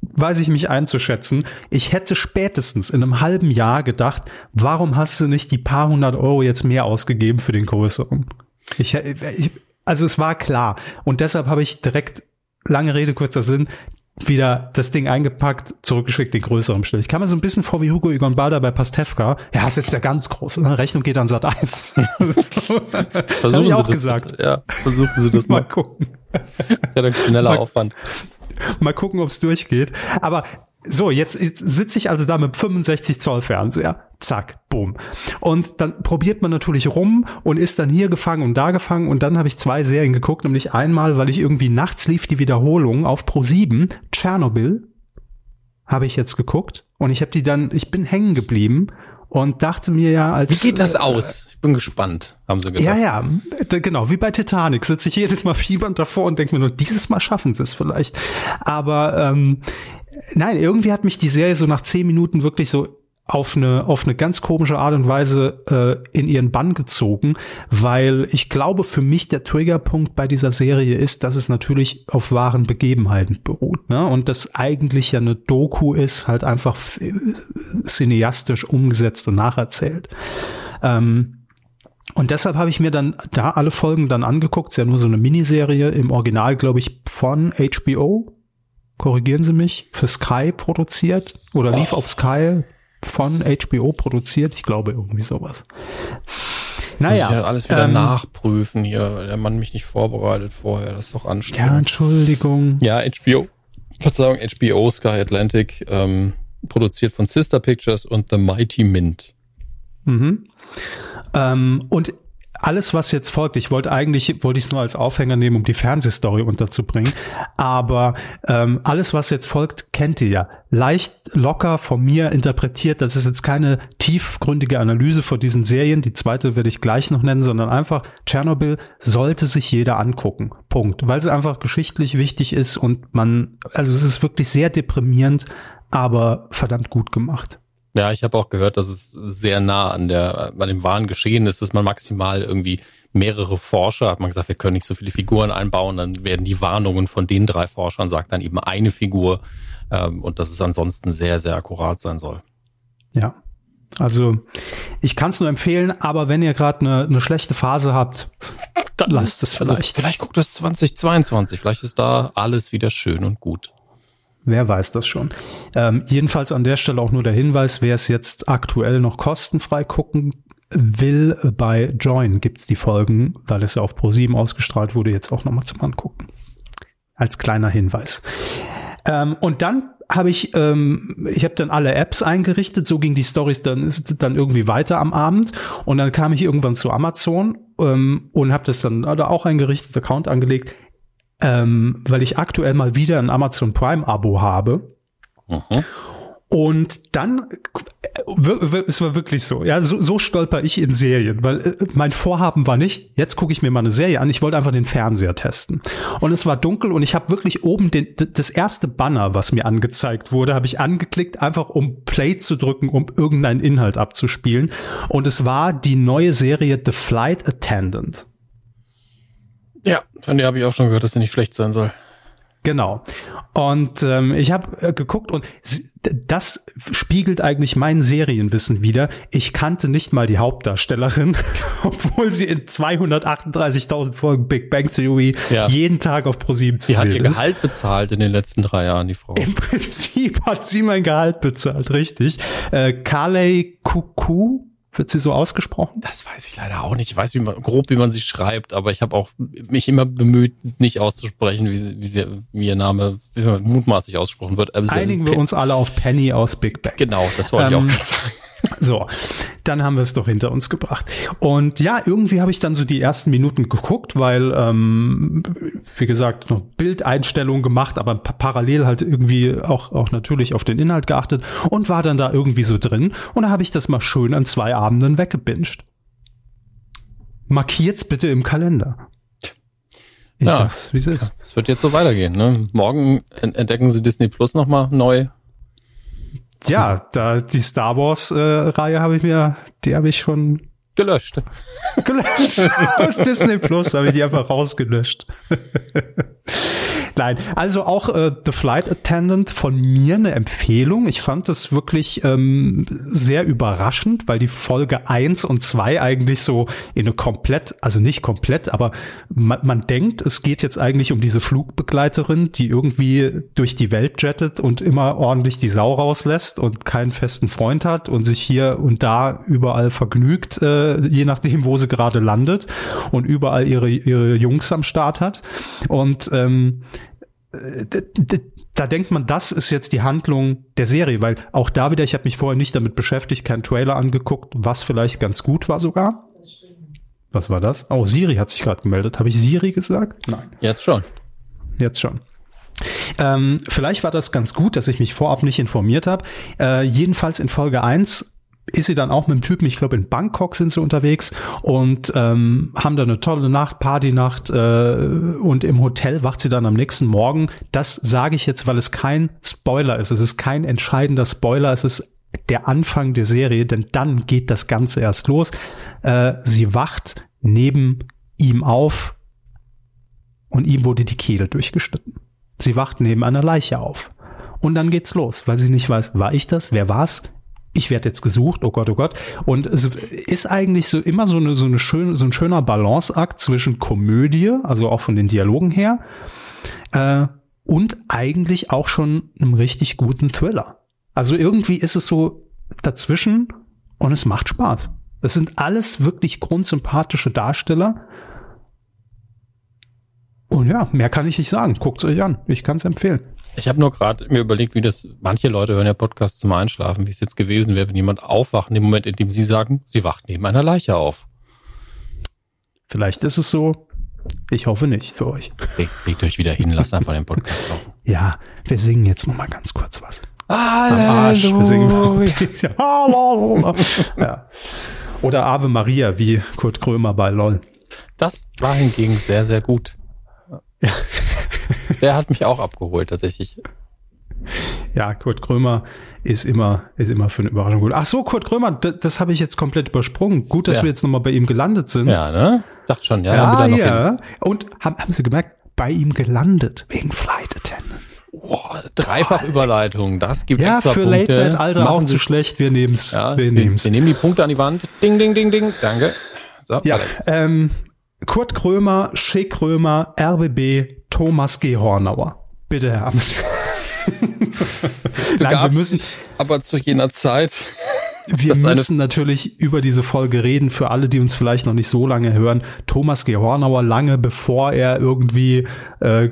weiß ich mich einzuschätzen. Ich hätte spätestens in einem halben Jahr gedacht, warum hast du nicht die paar hundert Euro jetzt mehr ausgegeben für den größeren? Ich, ich also es war klar. Und deshalb habe ich direkt lange Rede, kurzer Sinn, wieder das Ding eingepackt, zurückgeschickt, den größeren bestellt. Ich kam mir so ein bisschen vor wie Hugo Egon Balder bei Pastewka. Ja, ist jetzt ja ganz groß. Ne? Rechnung geht an Sat 1. versuchen Sie auch das gesagt. Bitte. Ja, versuchen Sie das mal. mal gucken. Redaktioneller mal, Aufwand. Mal gucken, ob es durchgeht. Aber so, jetzt, jetzt sitze ich also da mit 65 Zoll Fernseher. Zack, boom. Und dann probiert man natürlich rum und ist dann hier gefangen und da gefangen. Und dann habe ich zwei Serien geguckt, nämlich einmal, weil ich irgendwie nachts lief die Wiederholung auf Pro 7, Tschernobyl, habe ich jetzt geguckt. Und ich habe die dann, ich bin hängen geblieben und dachte mir ja als Wie geht das aus? Ich bin gespannt, haben sie gesagt. Ja, ja, genau, wie bei Titanic sitze ich jedes Mal fiebernd davor und denke mir nur, dieses Mal schaffen sie es vielleicht. Aber ähm, Nein, irgendwie hat mich die Serie so nach zehn Minuten wirklich so auf eine, auf eine ganz komische Art und Weise äh, in ihren Bann gezogen, weil ich glaube, für mich der Triggerpunkt bei dieser Serie ist, dass es natürlich auf wahren Begebenheiten beruht. Ne? Und das eigentlich ja eine Doku ist, halt einfach cineastisch umgesetzt und nacherzählt. Ähm, und deshalb habe ich mir dann da alle Folgen dann angeguckt. Es ist ja nur so eine Miniserie, im Original, glaube ich, von HBO korrigieren Sie mich, für Sky produziert oder lief oh. auf Sky von HBO produziert. Ich glaube irgendwie sowas. Naja. Ja alles wieder ähm, nachprüfen hier. Der Mann mich nicht vorbereitet vorher. Das ist doch anstrengend. Ja, Entschuldigung. Ja, HBO. Verzeihung, HBO, Sky Atlantic, ähm, produziert von Sister Pictures und The Mighty Mint. Mhm. Ähm, und alles, was jetzt folgt, ich wollte eigentlich, wollte ich es nur als Aufhänger nehmen, um die Fernsehstory unterzubringen, aber ähm, alles, was jetzt folgt, kennt ihr ja. Leicht locker von mir interpretiert, das ist jetzt keine tiefgründige Analyse vor diesen Serien, die zweite werde ich gleich noch nennen, sondern einfach, Tschernobyl sollte sich jeder angucken. Punkt. Weil sie einfach geschichtlich wichtig ist und man, also es ist wirklich sehr deprimierend, aber verdammt gut gemacht. Ja, ich habe auch gehört, dass es sehr nah an der, an dem wahren Geschehen ist, dass man maximal irgendwie mehrere Forscher, hat man gesagt, wir können nicht so viele Figuren einbauen, dann werden die Warnungen von den drei Forschern, sagt dann eben eine Figur ähm, und dass es ansonsten sehr, sehr akkurat sein soll. Ja, also ich kann es nur empfehlen, aber wenn ihr gerade eine ne schlechte Phase habt, dann lasst es also vielleicht. Also vielleicht guckt es 2022, vielleicht ist da alles wieder schön und gut. Wer weiß das schon. Ähm, jedenfalls an der Stelle auch nur der Hinweis, wer es jetzt aktuell noch kostenfrei gucken will, bei Join gibt's die Folgen, weil es ja auf Pro7 ausgestrahlt wurde, jetzt auch nochmal zum Angucken. Als kleiner Hinweis. Ähm, und dann habe ich, ähm, ich habe dann alle Apps eingerichtet, so ging die Stories dann, dann irgendwie weiter am Abend und dann kam ich irgendwann zu Amazon ähm, und habe das dann da auch eingerichtet, Account angelegt ähm, weil ich aktuell mal wieder ein Amazon Prime Abo habe. Mhm. Und dann, es war wirklich so, ja, so, so stolper ich in Serien, weil äh, mein Vorhaben war nicht, jetzt gucke ich mir mal eine Serie an, ich wollte einfach den Fernseher testen. Und es war dunkel und ich habe wirklich oben den, das erste Banner, was mir angezeigt wurde, habe ich angeklickt, einfach um Play zu drücken, um irgendeinen Inhalt abzuspielen. Und es war die neue Serie The Flight Attendant. Ja, von der habe ich auch schon gehört, dass sie nicht schlecht sein soll. Genau. Und ähm, ich habe äh, geguckt und das spiegelt eigentlich mein Serienwissen wieder. Ich kannte nicht mal die Hauptdarstellerin, obwohl sie in 238.000 Folgen Big Bang Theory ja. jeden Tag auf ProSieben zu sehen ist. Sie hat ihr Gehalt bezahlt in den letzten drei Jahren, die Frau. Im Prinzip hat sie mein Gehalt bezahlt, richtig. Äh, Carley Kuku wird sie so ausgesprochen? Das weiß ich leider auch nicht. Ich weiß wie man, grob, wie man sie schreibt, aber ich habe auch mich immer bemüht, nicht auszusprechen, wie, sie, wie, sie, wie ihr Name mutmaßlich ausgesprochen wird. Einigen wir uns alle auf Penny aus Big Bang. Genau, das wollte ähm, ich auch ähm, gerade sagen. So, dann haben wir es doch hinter uns gebracht. Und ja, irgendwie habe ich dann so die ersten Minuten geguckt, weil, ähm, wie gesagt, noch Bildeinstellungen gemacht, aber parallel halt irgendwie auch, auch natürlich auf den Inhalt geachtet und war dann da irgendwie so drin. Und da habe ich das mal schön an zwei Abenden weggebinged. Markiert's bitte im Kalender. Ich ja, sag's, wie es ist. Es wird jetzt so weitergehen. Ne? Morgen entdecken sie Disney Plus nochmal neu ja, da die Star Wars äh, Reihe habe ich mir, die habe ich schon gelöscht. gelöscht. Aus Disney Plus habe ich die einfach rausgelöscht. Nein, also auch äh, The Flight Attendant von mir eine Empfehlung. Ich fand das wirklich ähm, sehr überraschend, weil die Folge eins und zwei eigentlich so in eine komplett, also nicht komplett, aber man, man denkt, es geht jetzt eigentlich um diese Flugbegleiterin, die irgendwie durch die Welt jettet und immer ordentlich die Sau rauslässt und keinen festen Freund hat und sich hier und da überall vergnügt, äh, je nachdem, wo sie gerade landet und überall ihre, ihre Jungs am Start hat. Und ähm, da denkt man, das ist jetzt die Handlung der Serie, weil auch da wieder, ich habe mich vorher nicht damit beschäftigt, keinen Trailer angeguckt, was vielleicht ganz gut war sogar. Was war das? Oh, Siri hat sich gerade gemeldet. Habe ich Siri gesagt? Nein. Jetzt schon. Jetzt schon. Ähm, vielleicht war das ganz gut, dass ich mich vorab nicht informiert habe. Äh, jedenfalls in Folge 1 ist sie dann auch mit dem Typen, ich glaube in Bangkok sind sie unterwegs und ähm, haben dann eine tolle Nacht, Partynacht äh, und im Hotel wacht sie dann am nächsten Morgen. Das sage ich jetzt, weil es kein Spoiler ist. Es ist kein entscheidender Spoiler. Es ist der Anfang der Serie, denn dann geht das Ganze erst los. Äh, sie wacht neben ihm auf und ihm wurde die Kehle durchgeschnitten. Sie wacht neben einer Leiche auf. Und dann geht's los, weil sie nicht weiß, war ich das? Wer war's? Ich werde jetzt gesucht, oh Gott, oh Gott. Und es ist eigentlich so immer so eine, so eine schöne, so ein schöner Balanceakt zwischen Komödie, also auch von den Dialogen her, äh, und eigentlich auch schon einem richtig guten Thriller. Also irgendwie ist es so dazwischen und es macht Spaß. Es sind alles wirklich grundsympathische Darsteller. Und ja, mehr kann ich nicht sagen. Guckt es euch an. Ich kann es empfehlen. Ich habe nur gerade mir überlegt, wie das, manche Leute hören ja Podcasts zum Einschlafen, wie es jetzt gewesen wäre, wenn jemand aufwacht, in dem Moment, in dem sie sagen, sie wacht neben einer Leiche auf. Vielleicht ist es so. Ich hoffe nicht für euch. Legt, legt euch wieder hin, lasst einfach den Podcast laufen. Ja, wir singen jetzt noch mal ganz kurz was. Halleluja. Ja. Oder Ave Maria, wie Kurt Krömer bei LOL. Das war hingegen sehr, sehr gut. Ja. Der hat mich auch abgeholt, tatsächlich. Ja, Kurt Krömer ist immer, ist immer für eine Überraschung gut. Ach so, Kurt Krömer, das, das habe ich jetzt komplett übersprungen. Gut, dass ja. wir jetzt nochmal bei ihm gelandet sind. Ja, ne? Sagt schon, ja. Ja, ja. Und haben, haben Sie gemerkt, bei ihm gelandet, wegen Flight Attendant. Boah, dreifach Überleitung, das gibt ja, extra für Punkte. Late Night Alter auch zu schlecht, wir nehmen's. Ja, wir, nehmen's. wir nehmen die Punkte an die Wand. Ding, ding, ding, ding. Danke. So, ja, ähm, Kurt Krömer, Schick Krömer, RBB, Thomas G. Hornauer. Bitte, Herr Amst. Nein, wir müssen. Aber zu jener Zeit. Wir müssen natürlich über diese Folge reden, für alle, die uns vielleicht noch nicht so lange hören. Thomas Gehornauer, lange bevor er irgendwie äh,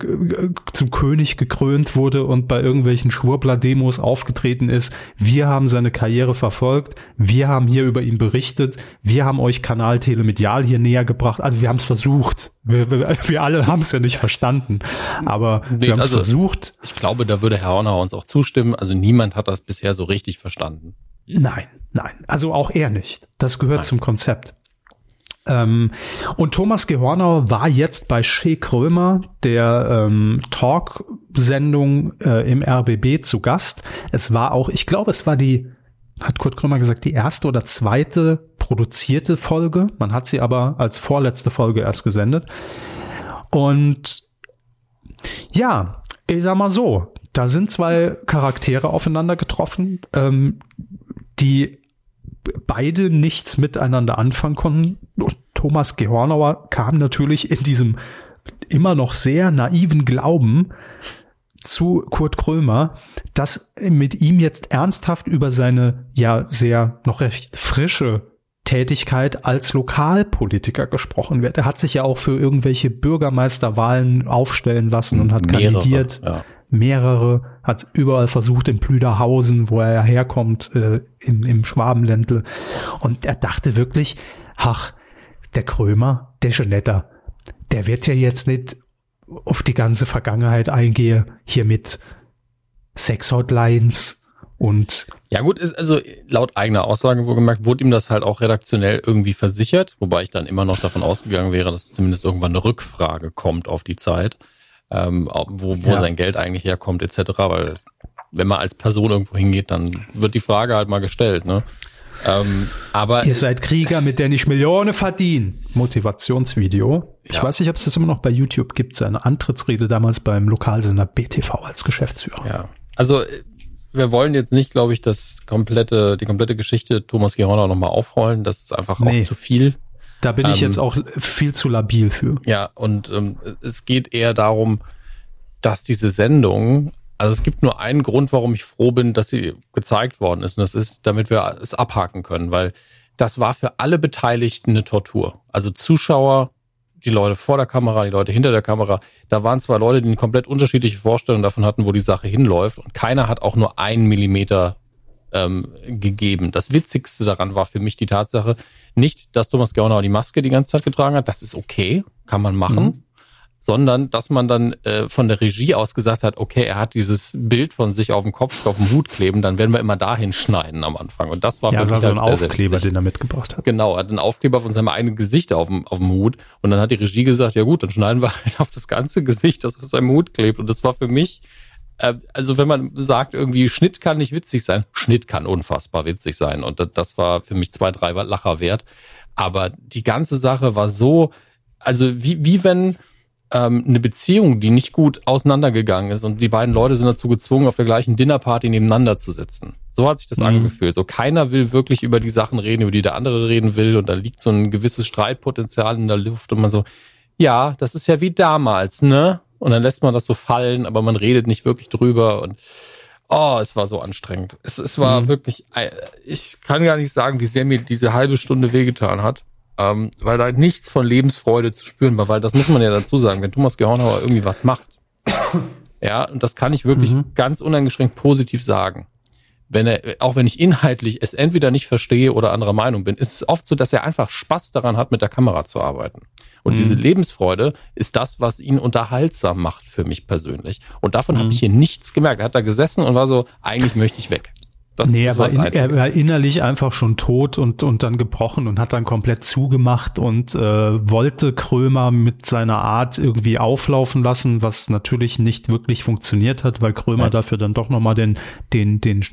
zum König gekrönt wurde und bei irgendwelchen Schwurbler-Demos aufgetreten ist. Wir haben seine Karriere verfolgt, wir haben hier über ihn berichtet, wir haben euch Kanal Telemedial hier näher gebracht. Also wir haben es versucht. Wir, wir, wir alle haben es ja nicht verstanden, aber nee, wir haben es also, versucht. Ich glaube, da würde Herr Hornauer uns auch zustimmen. Also niemand hat das bisher so richtig verstanden. Nein, nein. Also auch er nicht. Das gehört nein. zum Konzept. Ähm, und Thomas Gehorner war jetzt bei Shea Krömer, der ähm, Talk-Sendung äh, im RBB zu Gast. Es war auch, ich glaube, es war die, hat Kurt Krömer gesagt, die erste oder zweite produzierte Folge. Man hat sie aber als vorletzte Folge erst gesendet. Und ja, ich sag mal so, da sind zwei Charaktere aufeinander getroffen, ähm, die beide nichts miteinander anfangen konnten. Und Thomas Gehornauer kam natürlich in diesem immer noch sehr naiven Glauben zu Kurt Krömer, dass mit ihm jetzt ernsthaft über seine ja sehr noch recht frische Tätigkeit als Lokalpolitiker gesprochen wird. Er hat sich ja auch für irgendwelche Bürgermeisterwahlen aufstellen lassen und hat Mehrere, kandidiert. Ja mehrere, hat überall versucht in Plüderhausen, wo er herkommt, äh, im, im Schwabenländle. Und er dachte wirklich, ach, der Krömer, der Genetter, der wird ja jetzt nicht auf die ganze Vergangenheit eingehen, hier mit Sex-Hotlines und ja gut, ist also laut eigener Aussage wohlgemerkt, wurde ihm das halt auch redaktionell irgendwie versichert, wobei ich dann immer noch davon ausgegangen wäre, dass zumindest irgendwann eine Rückfrage kommt auf die Zeit ähm, wo, wo ja. sein Geld eigentlich herkommt, etc. Weil wenn man als Person irgendwo hingeht, dann wird die Frage halt mal gestellt, ne? Ähm, aber ihr seid Krieger, mit denen ich Millionen verdiene. Motivationsvideo. Ich ja. weiß nicht, ob es das immer noch bei YouTube gibt. Seine Antrittsrede damals beim Lokalsender BTV als Geschäftsführer. Ja. Also wir wollen jetzt nicht, glaube ich, das komplette, die komplette Geschichte Thomas Gehorner nochmal aufrollen. Das ist einfach nee. auch zu viel. Da bin ich ähm, jetzt auch viel zu labil für. Ja, und ähm, es geht eher darum, dass diese Sendung, also es gibt nur einen Grund, warum ich froh bin, dass sie gezeigt worden ist. Und das ist, damit wir es abhaken können, weil das war für alle Beteiligten eine Tortur. Also Zuschauer, die Leute vor der Kamera, die Leute hinter der Kamera. Da waren zwei Leute, die eine komplett unterschiedliche Vorstellung davon hatten, wo die Sache hinläuft. Und keiner hat auch nur einen Millimeter ähm, gegeben. Das Witzigste daran war für mich die Tatsache, nicht, dass Thomas Gernauer die Maske die ganze Zeit getragen hat, das ist okay, kann man machen. Mhm. Sondern, dass man dann äh, von der Regie aus gesagt hat, okay, er hat dieses Bild von sich auf dem Kopf, auf dem Hut kleben, dann werden wir immer dahin schneiden am Anfang. Und das war ja, das war so ein halt Aufkleber, den er mitgebracht hat. Genau, er hat einen Aufkleber von seinem eigenen Gesicht auf dem, auf dem Hut. Und dann hat die Regie gesagt, ja gut, dann schneiden wir halt auf das ganze Gesicht, das auf seinem Hut klebt. Und das war für mich also wenn man sagt, irgendwie Schnitt kann nicht witzig sein, Schnitt kann unfassbar witzig sein. Und das war für mich zwei, drei Lacher wert. Aber die ganze Sache war so, also wie, wie wenn ähm, eine Beziehung, die nicht gut auseinandergegangen ist und die beiden Leute sind dazu gezwungen, auf der gleichen Dinnerparty nebeneinander zu sitzen. So hat sich das mhm. angefühlt. So keiner will wirklich über die Sachen reden, über die der andere reden will und da liegt so ein gewisses Streitpotenzial in der Luft und man so, ja, das ist ja wie damals, ne? Und dann lässt man das so fallen, aber man redet nicht wirklich drüber und oh, es war so anstrengend. Es, es war mhm. wirklich, äh, ich kann gar nicht sagen, wie sehr mir diese halbe Stunde wehgetan hat, ähm, weil da nichts von Lebensfreude zu spüren war, weil das muss man ja dazu sagen, wenn Thomas Gehornauer irgendwie was macht, ja, und das kann ich wirklich mhm. ganz uneingeschränkt positiv sagen. Wenn er, auch wenn ich inhaltlich es entweder nicht verstehe oder anderer Meinung bin, ist es oft so, dass er einfach Spaß daran hat, mit der Kamera zu arbeiten. Und mhm. diese Lebensfreude ist das, was ihn unterhaltsam macht für mich persönlich. Und davon mhm. habe ich hier nichts gemerkt. Er hat da gesessen und war so, eigentlich möchte ich weg. Das nee, er war, in, er war innerlich einfach schon tot und, und dann gebrochen und hat dann komplett zugemacht und äh, wollte Krömer mit seiner Art irgendwie auflaufen lassen, was natürlich nicht wirklich funktioniert hat, weil Krömer ja. dafür dann doch nochmal den, den, den,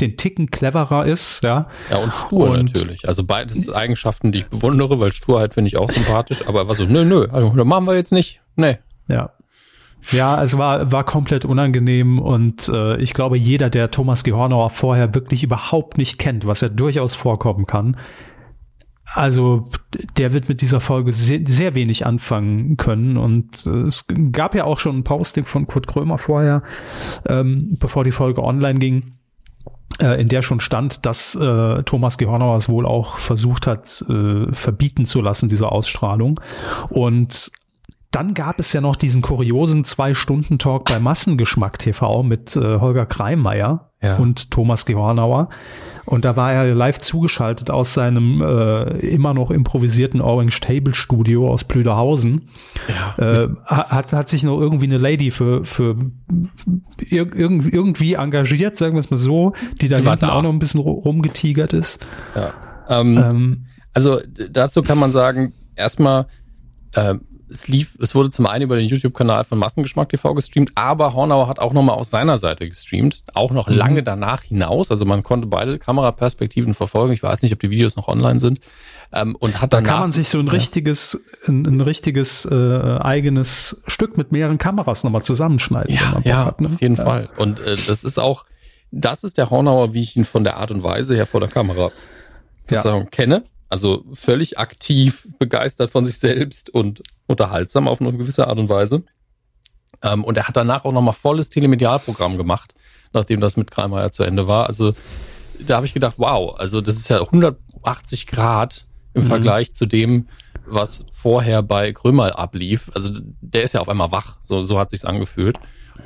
den Ticken cleverer ist, ja. Ja, und stur und, natürlich. Also beides Eigenschaften, die ich bewundere, weil Sturheit finde ich auch sympathisch, aber er war so, nö, nö, also, machen wir jetzt nicht. Nee. Ja, ja, es war, war komplett unangenehm und äh, ich glaube, jeder, der Thomas Gehornauer vorher wirklich überhaupt nicht kennt, was ja durchaus vorkommen kann, also der wird mit dieser Folge sehr, sehr wenig anfangen können. Und äh, es gab ja auch schon ein Posting von Kurt Krömer vorher, ähm, bevor die Folge online ging, äh, in der schon stand, dass äh, Thomas Gehornauer es wohl auch versucht hat, äh, verbieten zu lassen, diese Ausstrahlung. Und dann gab es ja noch diesen kuriosen Zwei-Stunden-Talk bei Massengeschmack TV mit äh, Holger Kreimeier ja. und Thomas Gehornauer. Und da war er live zugeschaltet aus seinem äh, immer noch improvisierten Orange Table Studio aus Plüderhausen. Ja. Äh, hat, hat sich noch irgendwie eine Lady für, für ir irgendwie engagiert, sagen wir es mal so, die da hinten da. auch noch ein bisschen rumgetigert ist. Ja. Ähm, ähm, also dazu kann man sagen, erstmal, äh, es lief, es wurde zum einen über den YouTube-Kanal von Massengeschmack TV gestreamt, aber Hornauer hat auch nochmal aus seiner Seite gestreamt, auch noch mhm. lange danach hinaus. Also man konnte beide Kameraperspektiven verfolgen. Ich weiß nicht, ob die Videos noch online sind. Ähm, und hat danach, da kann man sich so ein richtiges, ein, ein richtiges äh, eigenes Stück mit mehreren Kameras nochmal zusammenschneiden. Ja, ja hat, ne? auf jeden ja. Fall. Und äh, das ist auch, das ist der Hornauer, wie ich ihn von der Art und Weise her vor der Kamera Verzeihung, ja. kenne. Also völlig aktiv, begeistert von sich selbst und unterhaltsam auf eine gewisse Art und Weise. Ähm, und er hat danach auch nochmal volles Telemedialprogramm gemacht, nachdem das mit Kreimeier zu Ende war. Also da habe ich gedacht, wow, also das ist ja 180 Grad im mhm. Vergleich zu dem, was vorher bei Krömer ablief. Also der ist ja auf einmal wach, so, so hat sich's angefühlt.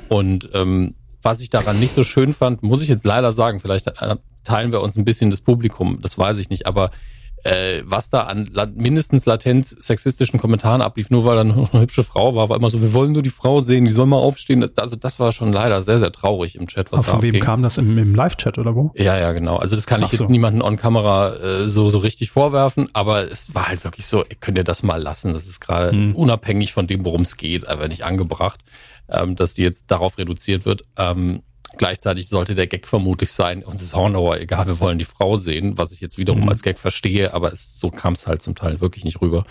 Und ähm, was ich daran nicht so schön fand, muss ich jetzt leider sagen, vielleicht äh, teilen wir uns ein bisschen das Publikum, das weiß ich nicht, aber äh, was da an la mindestens latent sexistischen Kommentaren ablief, nur weil da eine, eine hübsche Frau war, war immer so, wir wollen nur die Frau sehen, die soll mal aufstehen. Also das war schon leider sehr, sehr traurig im Chat. Was von wem abging. kam das im, im Live-Chat oder wo? Ja, ja, genau. Also das kann Ach ich jetzt niemanden on Kamera äh, so, so richtig vorwerfen, aber es war halt wirklich so, könnt ihr das mal lassen. Das ist gerade hm. unabhängig von dem, worum es geht, aber nicht angebracht, ähm, dass die jetzt darauf reduziert wird. Ähm, Gleichzeitig sollte der Gag vermutlich sein, uns ist Hornauer egal, wir wollen die Frau sehen, was ich jetzt wiederum mhm. als Gag verstehe, aber es, so kam es halt zum Teil wirklich nicht rüber.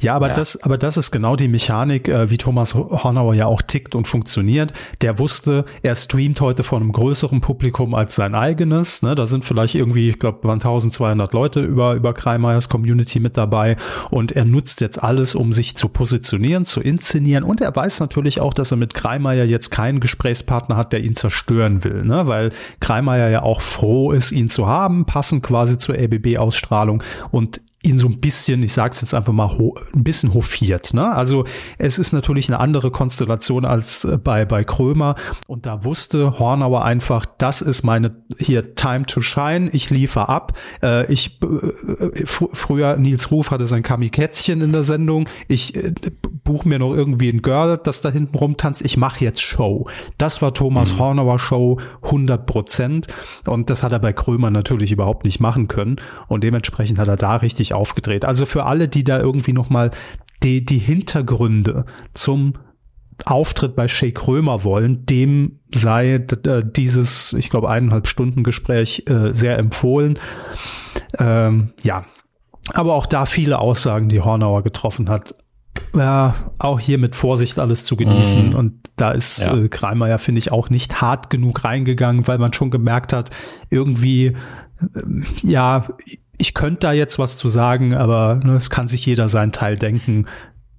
Ja, aber ja. das, aber das ist genau die Mechanik, äh, wie Thomas Hornauer ja auch tickt und funktioniert. Der wusste, er streamt heute vor einem größeren Publikum als sein eigenes. Ne? Da sind vielleicht irgendwie, ich glaube, 1200 Leute über, über Kreimeyers Community mit dabei. Und er nutzt jetzt alles, um sich zu positionieren, zu inszenieren. Und er weiß natürlich auch, dass er mit Kreimeyer jetzt keinen Gesprächspartner hat, der ihn zerstören will. Ne? Weil Kreimeyer ja auch froh ist, ihn zu haben, passend quasi zur LBB-Ausstrahlung. Und ihn so ein bisschen, ich sag's jetzt einfach mal, ein bisschen hofiert. Ne? Also es ist natürlich eine andere Konstellation als äh, bei, bei Krömer. Und da wusste Hornauer einfach, das ist meine hier Time to Shine, ich liefer ab. Äh, ich äh, fr früher, Nils Ruf hatte sein Kamikätzchen in der Sendung. Ich äh, buche mir noch irgendwie ein Girl, das da hinten rumtanzt. Ich mache jetzt Show. Das war Thomas mhm. Hornauer Show 100 Prozent. Und das hat er bei Krömer natürlich überhaupt nicht machen können. Und dementsprechend hat er da richtig richtig aufgedreht. Also für alle, die da irgendwie nochmal die, die Hintergründe zum Auftritt bei Shea Krömer wollen, dem sei äh, dieses, ich glaube, eineinhalb Stunden Gespräch äh, sehr empfohlen. Ähm, ja, aber auch da viele Aussagen, die Hornauer getroffen hat. Ja, auch hier mit Vorsicht alles zu genießen. Mm. Und da ist ja. äh, Kreimer ja, finde ich, auch nicht hart genug reingegangen, weil man schon gemerkt hat, irgendwie, äh, ja, ich könnte da jetzt was zu sagen, aber ne, es kann sich jeder seinen Teil denken.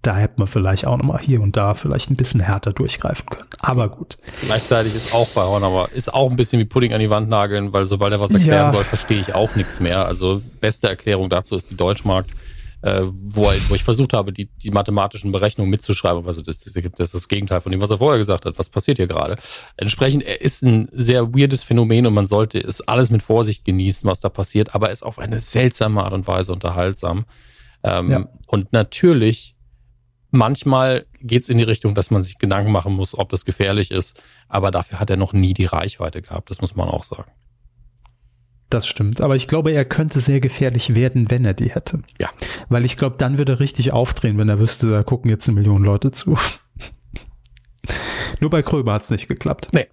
Da hätte man vielleicht auch nochmal hier und da vielleicht ein bisschen härter durchgreifen können. Aber gut. Gleichzeitig ist auch bei Hornauer, ist auch ein bisschen wie Pudding an die Wand nageln, weil sobald er was erklären ja. soll, verstehe ich auch nichts mehr. Also beste Erklärung dazu ist die Deutschmarkt äh, wo, wo ich versucht habe, die, die mathematischen Berechnungen mitzuschreiben. Also das, das ist das Gegenteil von dem, was er vorher gesagt hat. Was passiert hier gerade? Entsprechend, er ist ein sehr weirdes Phänomen und man sollte es alles mit Vorsicht genießen, was da passiert, aber er ist auf eine seltsame Art und Weise unterhaltsam. Ähm, ja. Und natürlich, manchmal geht es in die Richtung, dass man sich Gedanken machen muss, ob das gefährlich ist, aber dafür hat er noch nie die Reichweite gehabt, das muss man auch sagen. Das stimmt. Aber ich glaube, er könnte sehr gefährlich werden, wenn er die hätte. Ja. Weil ich glaube, dann würde er richtig aufdrehen, wenn er wüsste, da gucken jetzt eine Million Leute zu. Nur bei Kröber hat es nicht geklappt. Nee.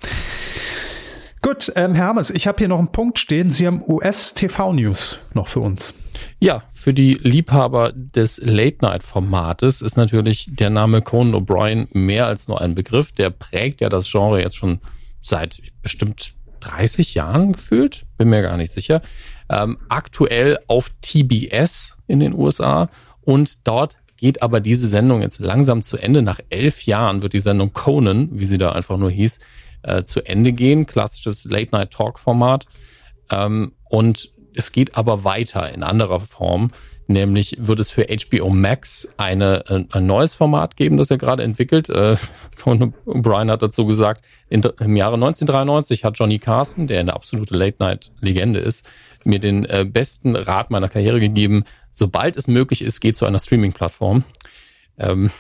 Gut, ähm, Hermes, ich habe hier noch einen Punkt stehen. Sie haben US-TV-News noch für uns. Ja, für die Liebhaber des Late-Night-Formates ist natürlich der Name Conan O'Brien mehr als nur ein Begriff. Der prägt ja das Genre jetzt schon seit bestimmt 30 Jahren gefühlt, bin mir gar nicht sicher. Ähm, aktuell auf TBS in den USA und dort geht aber diese Sendung jetzt langsam zu Ende. Nach elf Jahren wird die Sendung Conan, wie sie da einfach nur hieß, äh, zu Ende gehen. Klassisches Late-Night-Talk-Format. Ähm, und es geht aber weiter in anderer Form. Nämlich wird es für HBO Max eine, ein neues Format geben, das er gerade entwickelt. Äh, Brian hat dazu gesagt, im Jahre 1993 hat Johnny Carson, der eine absolute Late-Night-Legende ist, mir den äh, besten Rat meiner Karriere gegeben. Sobald es möglich ist, geht zu einer Streaming-Plattform. Ähm,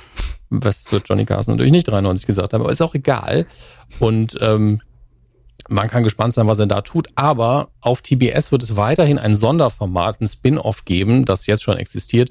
was wird Johnny Carson natürlich nicht 93 gesagt haben, aber ist auch egal. Und ähm, man kann gespannt sein, was er da tut. Aber auf TBS wird es weiterhin ein Sonderformat, ein Spin-off geben, das jetzt schon existiert,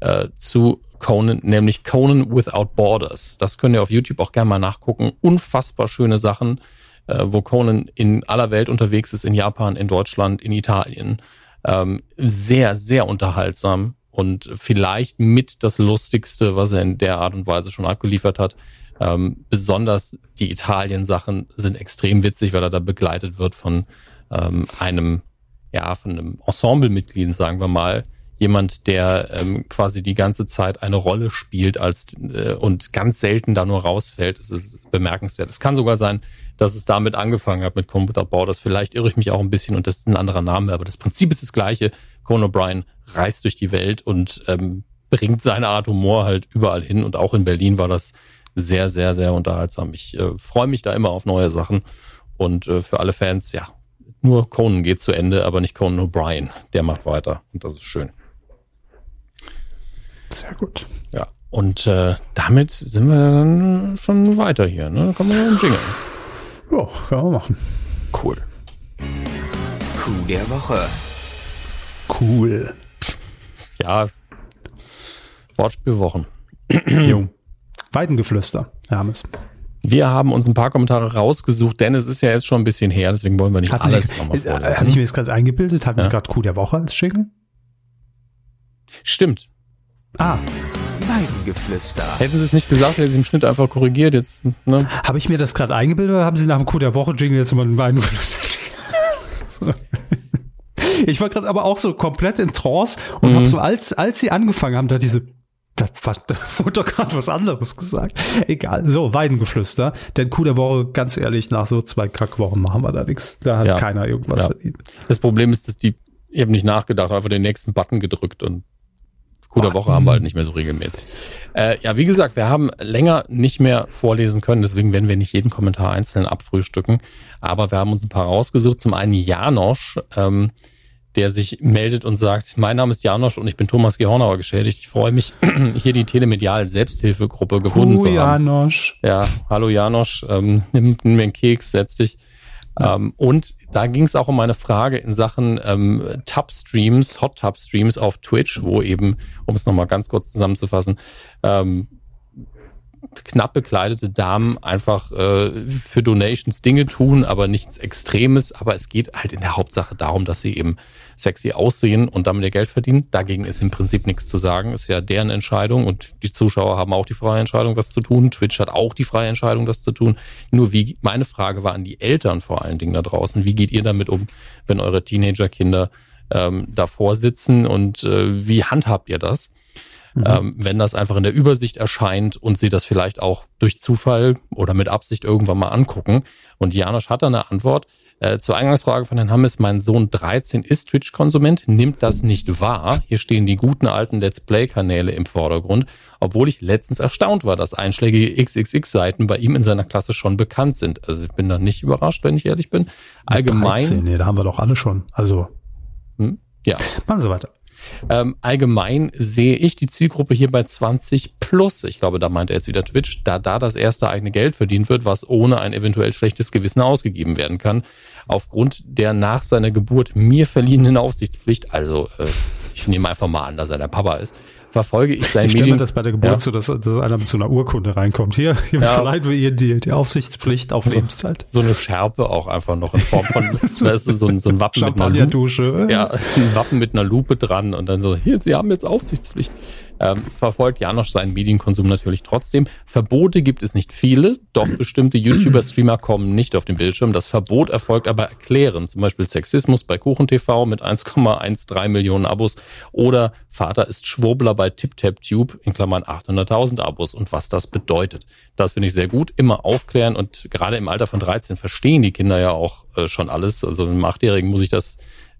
äh, zu Conan, nämlich Conan Without Borders. Das könnt ihr auf YouTube auch gerne mal nachgucken. Unfassbar schöne Sachen, äh, wo Conan in aller Welt unterwegs ist, in Japan, in Deutschland, in Italien. Ähm, sehr, sehr unterhaltsam und vielleicht mit das Lustigste, was er in der Art und Weise schon abgeliefert hat. Ähm, besonders die Italien-Sachen sind extrem witzig, weil er da begleitet wird von ähm, einem, ja, von einem Ensemblemitglied, sagen wir mal. Jemand, der ähm, quasi die ganze Zeit eine Rolle spielt als äh, und ganz selten da nur rausfällt. Das ist bemerkenswert. Es kann sogar sein, dass es damit angefangen hat mit Computer Borders. Vielleicht irre ich mich auch ein bisschen und das ist ein anderer Name, aber das Prinzip ist das gleiche. Conan O'Brien reist durch die Welt und ähm, bringt seine Art Humor halt überall hin und auch in Berlin war das sehr, sehr, sehr unterhaltsam. Ich äh, freue mich da immer auf neue Sachen. Und äh, für alle Fans, ja, nur Conan geht zu Ende, aber nicht Conan O'Brien. Der macht weiter. Und das ist schön. Sehr gut. Ja. Und äh, damit sind wir dann schon weiter hier. Ne? Da kommen wir noch Jingle. Ja, können wir machen. Cool. Coup der Woche. Cool. Ja. Wortspielwochen. Jung. Weidengeflüster, Hermes. Wir haben uns ein paar Kommentare rausgesucht, denn es ist ja jetzt schon ein bisschen her, deswegen wollen wir nicht Hat alles sich, nochmal äh, vorlesen. Habe ich mir jetzt gerade eingebildet? Hatte Ja. ich gerade Coup der Woche als Jingle? Stimmt. Ah, Weidengeflüster. Hätten Sie es nicht gesagt, hätte Sie im Schnitt einfach korrigiert. Jetzt, ne? habe ich mir das gerade eingebildet oder haben Sie nach dem Coup der Woche Jingle jetzt immer einen Weidengeflüster? ich war gerade aber auch so komplett in Trance und Mhm. habe so, als, als Sie angefangen haben, da diese da, da wurde doch gerade was anderes gesagt. Egal. So, Weidengeflüster. Denn Coup der Woche, ganz ehrlich, nach so zwei Kackwochen machen wir da nichts. Da hat Ja. keiner irgendwas Ja. verdient. Das Problem ist, dass die, ich habe nicht nachgedacht, einfach den nächsten Button gedrückt und Guter Woche haben wir halt nicht mehr so regelmäßig. Äh, ja, wie gesagt, wir haben länger nicht mehr vorlesen können, deswegen werden wir nicht jeden Kommentar einzeln abfrühstücken. Aber wir haben uns ein paar rausgesucht. Zum einen Janosch, ähm, der sich meldet und sagt, mein Name ist Janosch und ich bin Thomas Gehornauer geschädigt. Ich freue mich, hier die Telemedial Selbsthilfegruppe gefunden zu haben. Janosch. Ja, hallo Janosch, ähm, nimm, nimm mir einen Keks, setz dich. Ähm, und da ging es auch um eine Frage in Sachen ähm, Tub-Streams, Hot-Tub-Streams auf Twitch, wo eben, um es nochmal ganz kurz zusammenzufassen, ähm, knapp bekleidete Damen einfach äh, für Donations Dinge tun, aber nichts Extremes. Aber es geht halt in der Hauptsache darum, dass sie eben sexy aussehen und damit ihr Geld verdienen. Dagegen ist im Prinzip nichts zu sagen. Ist ja deren Entscheidung und die Zuschauer haben auch die freie Entscheidung, was zu tun. Twitch hat auch die freie Entscheidung, das zu tun. Nur wie, meine Frage war an die Eltern vor allen Dingen da draußen. Wie geht ihr damit um, wenn eure Teenager-Kinder ähm, davor sitzen und äh, wie handhabt ihr das? Ähm, wenn das einfach in der Übersicht erscheint und sie das vielleicht auch durch Zufall oder mit Absicht irgendwann mal angucken. Und Janosch hat da eine Antwort. Äh, zur Eingangsfrage von Herrn Hammes, mein Sohn 13 ist Twitch-Konsument, nimmt das nicht wahr. Hier stehen die guten alten Let's Play-Kanäle im Vordergrund, obwohl ich letztens erstaunt war, dass einschlägige XXX-Seiten bei ihm in seiner Klasse schon bekannt sind. Also ich bin da nicht überrascht, wenn ich ehrlich bin. Allgemein, 13, nee, da haben wir doch alle schon. Also, hm, ja. machen Sie weiter. Ähm, allgemein sehe ich die Zielgruppe hier bei 20 plus. Ich glaube, da meint er jetzt wieder Twitch, da da das erste eigene Geld verdient wird, was ohne ein eventuell schlechtes Gewissen ausgegeben werden kann. Aufgrund der nach seiner Geburt mir verliehenen Aufsichtspflicht, also äh, ich nehme einfach mal an, dass er der Papa ist, verfolge ich sein Ich stelle mir Medien... das bei der Geburt Ja. so, dass, dass einer mit so einer Urkunde reinkommt. Hier, hier Ja. verleihen wir ihr die, die Aufsichtspflicht auf So. Lebenszeit. so eine Schärpe auch einfach noch in Form von, da ist so ein, so ein Wappen mit einer Lupe. Ja, ein Wappen mit einer Lupe dran und dann so, hier, Sie haben jetzt Aufsichtspflicht. Ähm, verfolgt Janosch seinen Medienkonsum natürlich trotzdem. Verbote gibt es nicht viele, doch bestimmte YouTuber-Streamer kommen nicht auf den Bildschirm. Das Verbot erfolgt aber erklärend. Zum Beispiel Sexismus bei KuchenTV mit 1,13 Millionen Abos oder Vater ist Schwurbler bei TipTapTube in Klammern 800.000 Abos und was das bedeutet. Das finde ich sehr gut. Immer aufklären und gerade im Alter von 13 verstehen die Kinder ja auch äh, schon alles. Also einem Achtjährigen muss ich das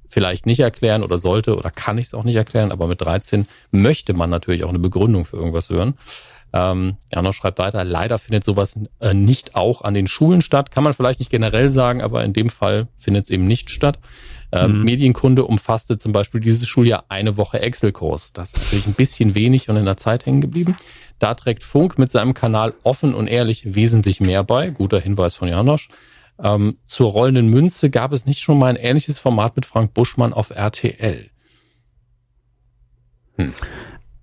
vielleicht nicht erklären oder sollte oder kann ich es auch nicht erklären, aber mit 13 möchte man natürlich auch eine Begründung für irgendwas hören. Ähm, Janosch schreibt weiter, leider findet sowas äh, nicht auch an den Schulen statt. Kann man vielleicht nicht generell sagen, aber in dem Fall findet es eben nicht statt. Ähm, mhm. Medienkunde umfasste zum Beispiel dieses Schuljahr eine Woche Excel-Kurs. Das ist natürlich ein bisschen wenig und in der Zeit hängen geblieben. Da trägt Funk mit seinem Kanal offen und ehrlich wesentlich mehr bei. Guter Hinweis von Janosch. Ähm, zur rollenden Münze gab es nicht schon mal ein ähnliches Format mit Frank Buschmann auf RTL. Hm.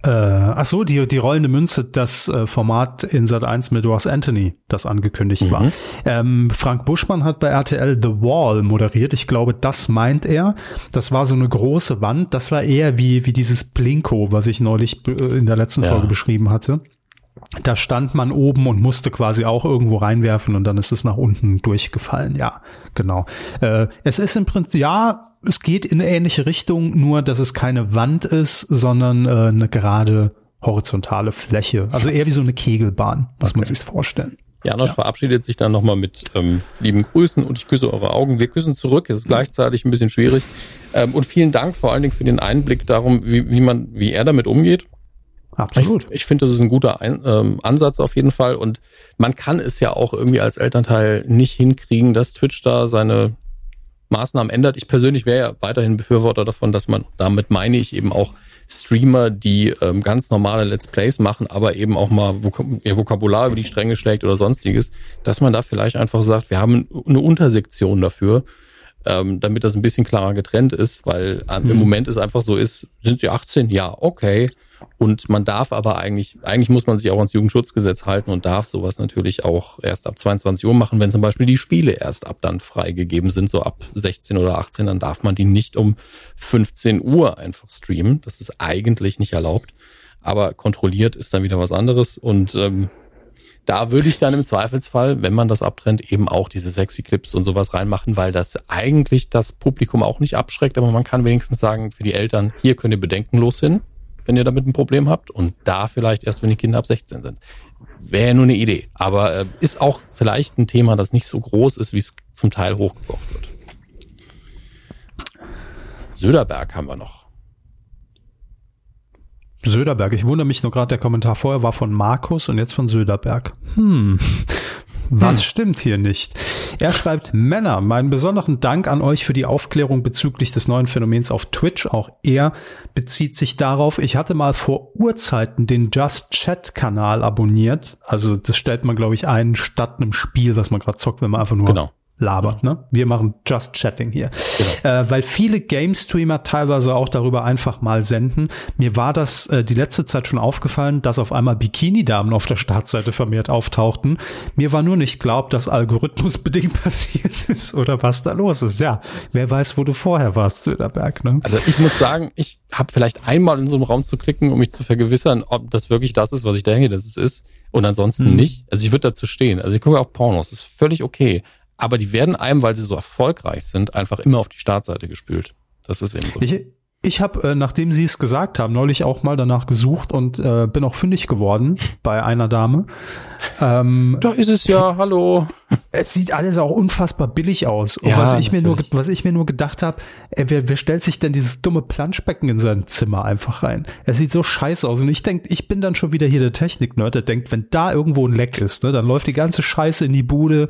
Äh, ach so, die, die rollende Münze, das äh, Format in Sat 1 mit Ross Anthony, das angekündigt mhm. war. Ähm, Frank Buschmann hat bei RTL The Wall moderiert. Ich glaube, das meint er. Das war so eine große Wand. Das war eher wie, wie dieses Blinko, was ich neulich äh, in der letzten ja. Folge beschrieben hatte da stand man oben und musste quasi auch irgendwo reinwerfen und dann ist es nach unten durchgefallen. Ja, genau. Äh, es ist im Prinzip, ja, es geht in eine ähnliche Richtung, nur dass es keine Wand ist, sondern äh, eine gerade horizontale Fläche. Also eher wie so eine Kegelbahn, muss okay. man sich vorstellen. Janosch ja. verabschiedet sich dann nochmal mit ähm, lieben Grüßen und ich küsse eure Augen. Wir küssen zurück, es ist gleichzeitig ein bisschen schwierig. Ähm, und vielen Dank vor allen Dingen für den Einblick darum, wie, wie man, wie er damit umgeht Absolut. Ich, ich finde, das ist ein guter Ein, ähm, Ansatz auf jeden Fall. Und man kann es ja auch irgendwie als Elternteil nicht hinkriegen, dass Twitch da seine Maßnahmen ändert. Ich persönlich wäre ja weiterhin Befürworter davon, dass man, damit meine ich eben auch Streamer, die ähm, ganz normale Let's Plays machen, aber eben auch mal Vok ihr Vokabular über die Stränge schlägt oder sonstiges, dass man da vielleicht einfach sagt, wir haben eine Untersektion dafür, ähm, damit das ein bisschen klarer getrennt ist, weil ähm, hm. im Moment es einfach so ist, sind sie 18? Ja, okay. Und man darf aber eigentlich, eigentlich muss man sich auch ans Jugendschutzgesetz halten und darf sowas natürlich auch erst ab 22 Uhr machen, wenn zum Beispiel die Spiele erst ab dann freigegeben sind, so ab 16 oder 18, dann darf man die nicht um 15 Uhr einfach streamen. Das ist eigentlich nicht erlaubt. Aber kontrolliert ist dann wieder was anderes und ähm, da würde ich dann im Zweifelsfall, wenn man das abtrennt, eben auch diese sexy Clips und sowas reinmachen, weil das eigentlich das Publikum auch nicht abschreckt, aber man kann wenigstens sagen, für die Eltern, hier könnt ihr bedenkenlos hin wenn ihr damit ein Problem habt und da vielleicht erst, wenn die Kinder ab 16 sind. Wäre ja nur eine Idee, aber äh, ist auch vielleicht ein Thema, das nicht so groß ist, wie es zum Teil hochgekocht wird. Söderberg haben wir noch. Söderberg. Ich wundere mich nur gerade, der Kommentar vorher war von Markus und jetzt von Söderberg. Hm, was hm. stimmt hier nicht? Er schreibt, Männer, meinen besonderen Dank an euch für die Aufklärung bezüglich des neuen Phänomens auf Twitch. Auch er bezieht sich darauf. Ich hatte mal vor Urzeiten den Just Chat Kanal abonniert. Also das stellt man, glaube ich, ein statt einem Spiel, was man gerade zockt, wenn man einfach nur genau labert. Ne? Wir machen Just Chatting hier. Genau. Äh, weil viele Game-Streamer teilweise auch darüber einfach mal senden. Mir war das äh, die letzte Zeit schon aufgefallen, dass auf einmal Bikini-Damen auf der Startseite vermehrt auftauchten. Mir war nur nicht klar, ob das algorithmusbedingt passiert ist oder was da los ist. Ja, wer weiß, wo du vorher warst, Söderberg. Ne? Also ich muss sagen, ich habe vielleicht einmal in so einem Raum zu klicken, um mich zu vergewissern, ob das wirklich das ist, was ich denke, dass es ist. Und ansonsten mhm. nicht. Also ich würde dazu stehen. Also ich gucke auch Pornos, das ist völlig okay aber die werden einem, weil sie so erfolgreich sind, einfach immer auf die Startseite gespült. Das ist eben so. Ich, ich habe, äh, nachdem Sie es gesagt haben, neulich auch mal danach gesucht und äh, bin auch fündig geworden bei einer Dame. Ähm, da ist es ja, hallo. Es sieht alles auch unfassbar billig aus. Ja, was ich natürlich. mir nur, was ich mir nur gedacht habe, wer, wer stellt sich denn dieses dumme Planschbecken in sein Zimmer einfach rein? Es sieht so scheiße aus. Und ich denke, ich bin dann schon wieder hier der Technik-Nerd, der denkt, wenn da irgendwo ein Leck ist, ne, dann läuft die ganze Scheiße in die Bude,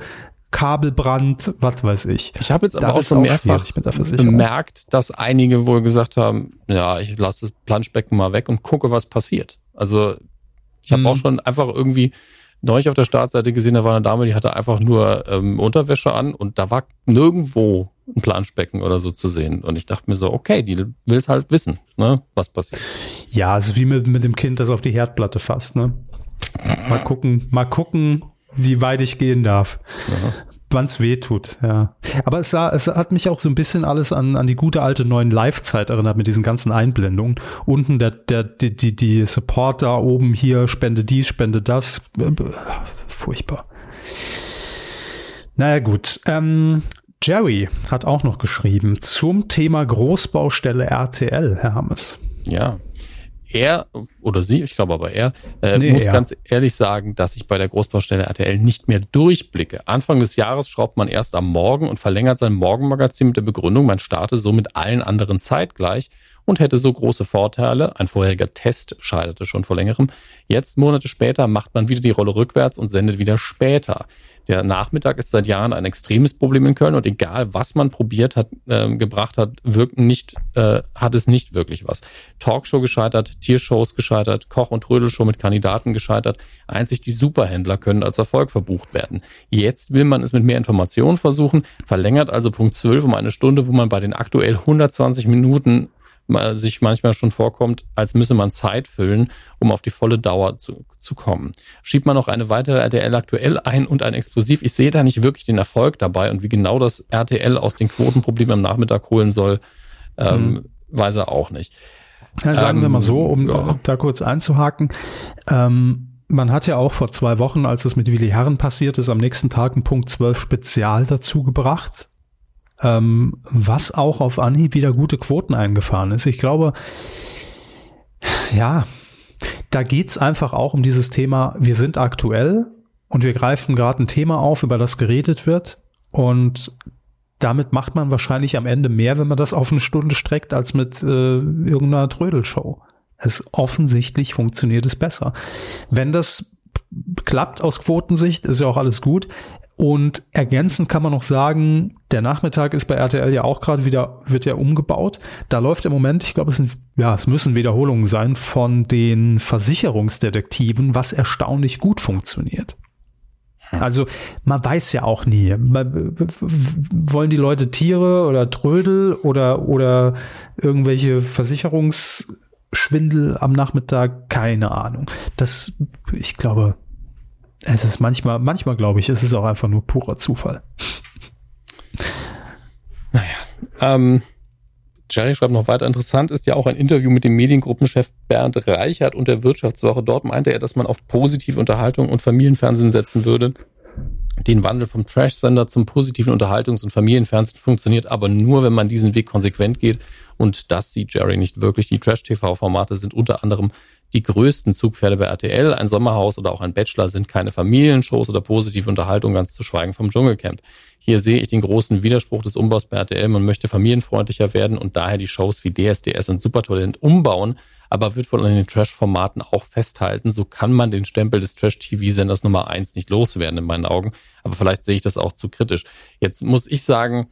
Kabelbrand, was weiß ich. Ich habe jetzt aber da auch schon mehrfach bemerkt, dass einige wohl gesagt haben, ja, ich lasse das Planschbecken mal weg und gucke, was passiert. Also ich habe hm. auch schon einfach irgendwie neulich auf der Startseite gesehen, da war eine Dame, die hatte einfach nur ähm, Unterwäsche an und da war nirgendwo ein Planschbecken oder so zu sehen. Und ich dachte mir so, okay, die will es halt wissen, ne, was passiert. Ja, es ist wie mit, mit dem Kind, das auf die Herdplatte fasst, ne? Mal gucken, mal gucken, wie weit ich gehen darf. wann es weh tut, ja. Aber es, sah, es hat mich auch so ein bisschen alles an, an die gute alte neuen Live-Zeit erinnert mit diesen ganzen Einblendungen. Unten der, der, die, die, die Support da oben hier, spende dies, spende das. Furchtbar. Naja, gut. Ähm, Jerry hat auch noch geschrieben zum Thema Großbaustelle RTL, Herr Hammes. Ja, er oder sie, ich glaube aber er, äh, nee, muss er. ganz ehrlich sagen, dass ich bei der Großbaustelle RTL nicht mehr durchblicke. Anfang des Jahres schraubt man erst am Morgen und verlängert sein Morgenmagazin mit der Begründung, man starte so mit allen anderen zeitgleich und hätte so große Vorteile. Ein vorheriger Test scheiterte schon vor längerem. Jetzt, Monate später, macht man wieder die Rolle rückwärts und sendet wieder später. Der Nachmittag ist seit Jahren ein extremes Problem in Köln und egal, was man probiert hat, äh, gebracht hat, wirkt nicht, äh, hat es nicht wirklich was. Talkshow gescheitert, Tiershows gescheitert, Koch- und Trödelshow mit Kandidaten gescheitert. Einzig die Superhändler können als Erfolg verbucht werden. Jetzt will man es mit mehr Informationen versuchen, verlängert also Punkt 12 um eine Stunde, wo man bei den aktuell 120 Minuten sich manchmal schon vorkommt, als müsse man Zeit füllen, um auf die volle Dauer zu, zu kommen. Schiebt man noch eine weitere RTL aktuell ein und ein Explosiv. Ich sehe da nicht wirklich den Erfolg dabei und wie genau das RTL aus den Quotenproblemen am Nachmittag holen soll, ähm, mhm. weiß er auch nicht. Ja, sagen ähm, wir mal so, um ja. da kurz einzuhaken. Ähm, man hat ja auch vor zwei Wochen, als es mit Willi Herren passiert ist, am nächsten Tag ein Punkt 12 Spezial dazu gebracht ähm, was auch auf Anhieb wieder gute Quoten eingefahren ist. Ich glaube, ja, da geht's einfach auch um dieses Thema, wir sind aktuell und wir greifen gerade ein Thema auf, über das geredet wird. Und damit macht man wahrscheinlich am Ende mehr, wenn man das auf eine Stunde streckt, als mit äh, irgendeiner Trödelshow. Es offensichtlich funktioniert es besser. Wenn das klappt aus Quotensicht, ist ja auch alles gut. Und ergänzend kann man noch sagen, der Nachmittag ist bei RTL ja auch gerade wieder, wird ja umgebaut. Da läuft im Moment, ich glaube, es sind, ja, es müssen Wiederholungen sein von den Versicherungsdetektiven, was erstaunlich gut funktioniert. Hm. Also man weiß ja auch nie, wollen die Leute Tiere oder Trödel oder, oder irgendwelche Versicherungsschwindel am Nachmittag? Keine Ahnung. Das, ich glaube, es ist manchmal, manchmal glaube ich, es ist auch einfach nur purer Zufall. Naja, ähm, Jerry schreibt noch weiter, interessant ist ja auch ein Interview mit dem Mediengruppenchef Bernd Reichert und der Wirtschaftswoche. Dort meinte er, dass man auf positive Unterhaltung und Familienfernsehen setzen würde. Den Wandel vom Trash-Sender zum positiven Unterhaltungs- und Familienfernsehen funktioniert aber nur, wenn man diesen Weg konsequent geht. Und das sieht Jerry nicht wirklich. Die Trash-TV-Formate sind unter anderem die größten Zugpferde bei RTL, ein Sommerhaus oder auch ein Bachelor sind keine Familienshows oder positive Unterhaltung, ganz zu schweigen vom Dschungelcamp. Hier sehe ich den großen Widerspruch des Umbaus bei RTL. Man möchte familienfreundlicher werden und daher die Shows wie DSDS und Supertalent umbauen, aber wird wohl an den Trash-Formaten auch festhalten. So kann man den Stempel des Trash-TV-Senders Nummer eins nicht loswerden in meinen Augen. Aber vielleicht sehe ich das auch zu kritisch. Jetzt muss ich sagen,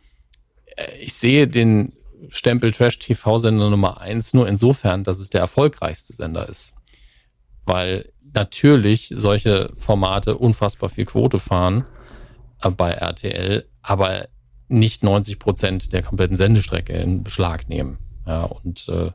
äh, ich sehe den Stempel Trash TV-Sender Nummer eins nur insofern, dass es der erfolgreichste Sender ist. Weil natürlich solche Formate unfassbar viel Quote fahren äh, bei RTL, aber nicht 90 Prozent der kompletten Sendestrecke in Beschlag nehmen. Ja, und äh,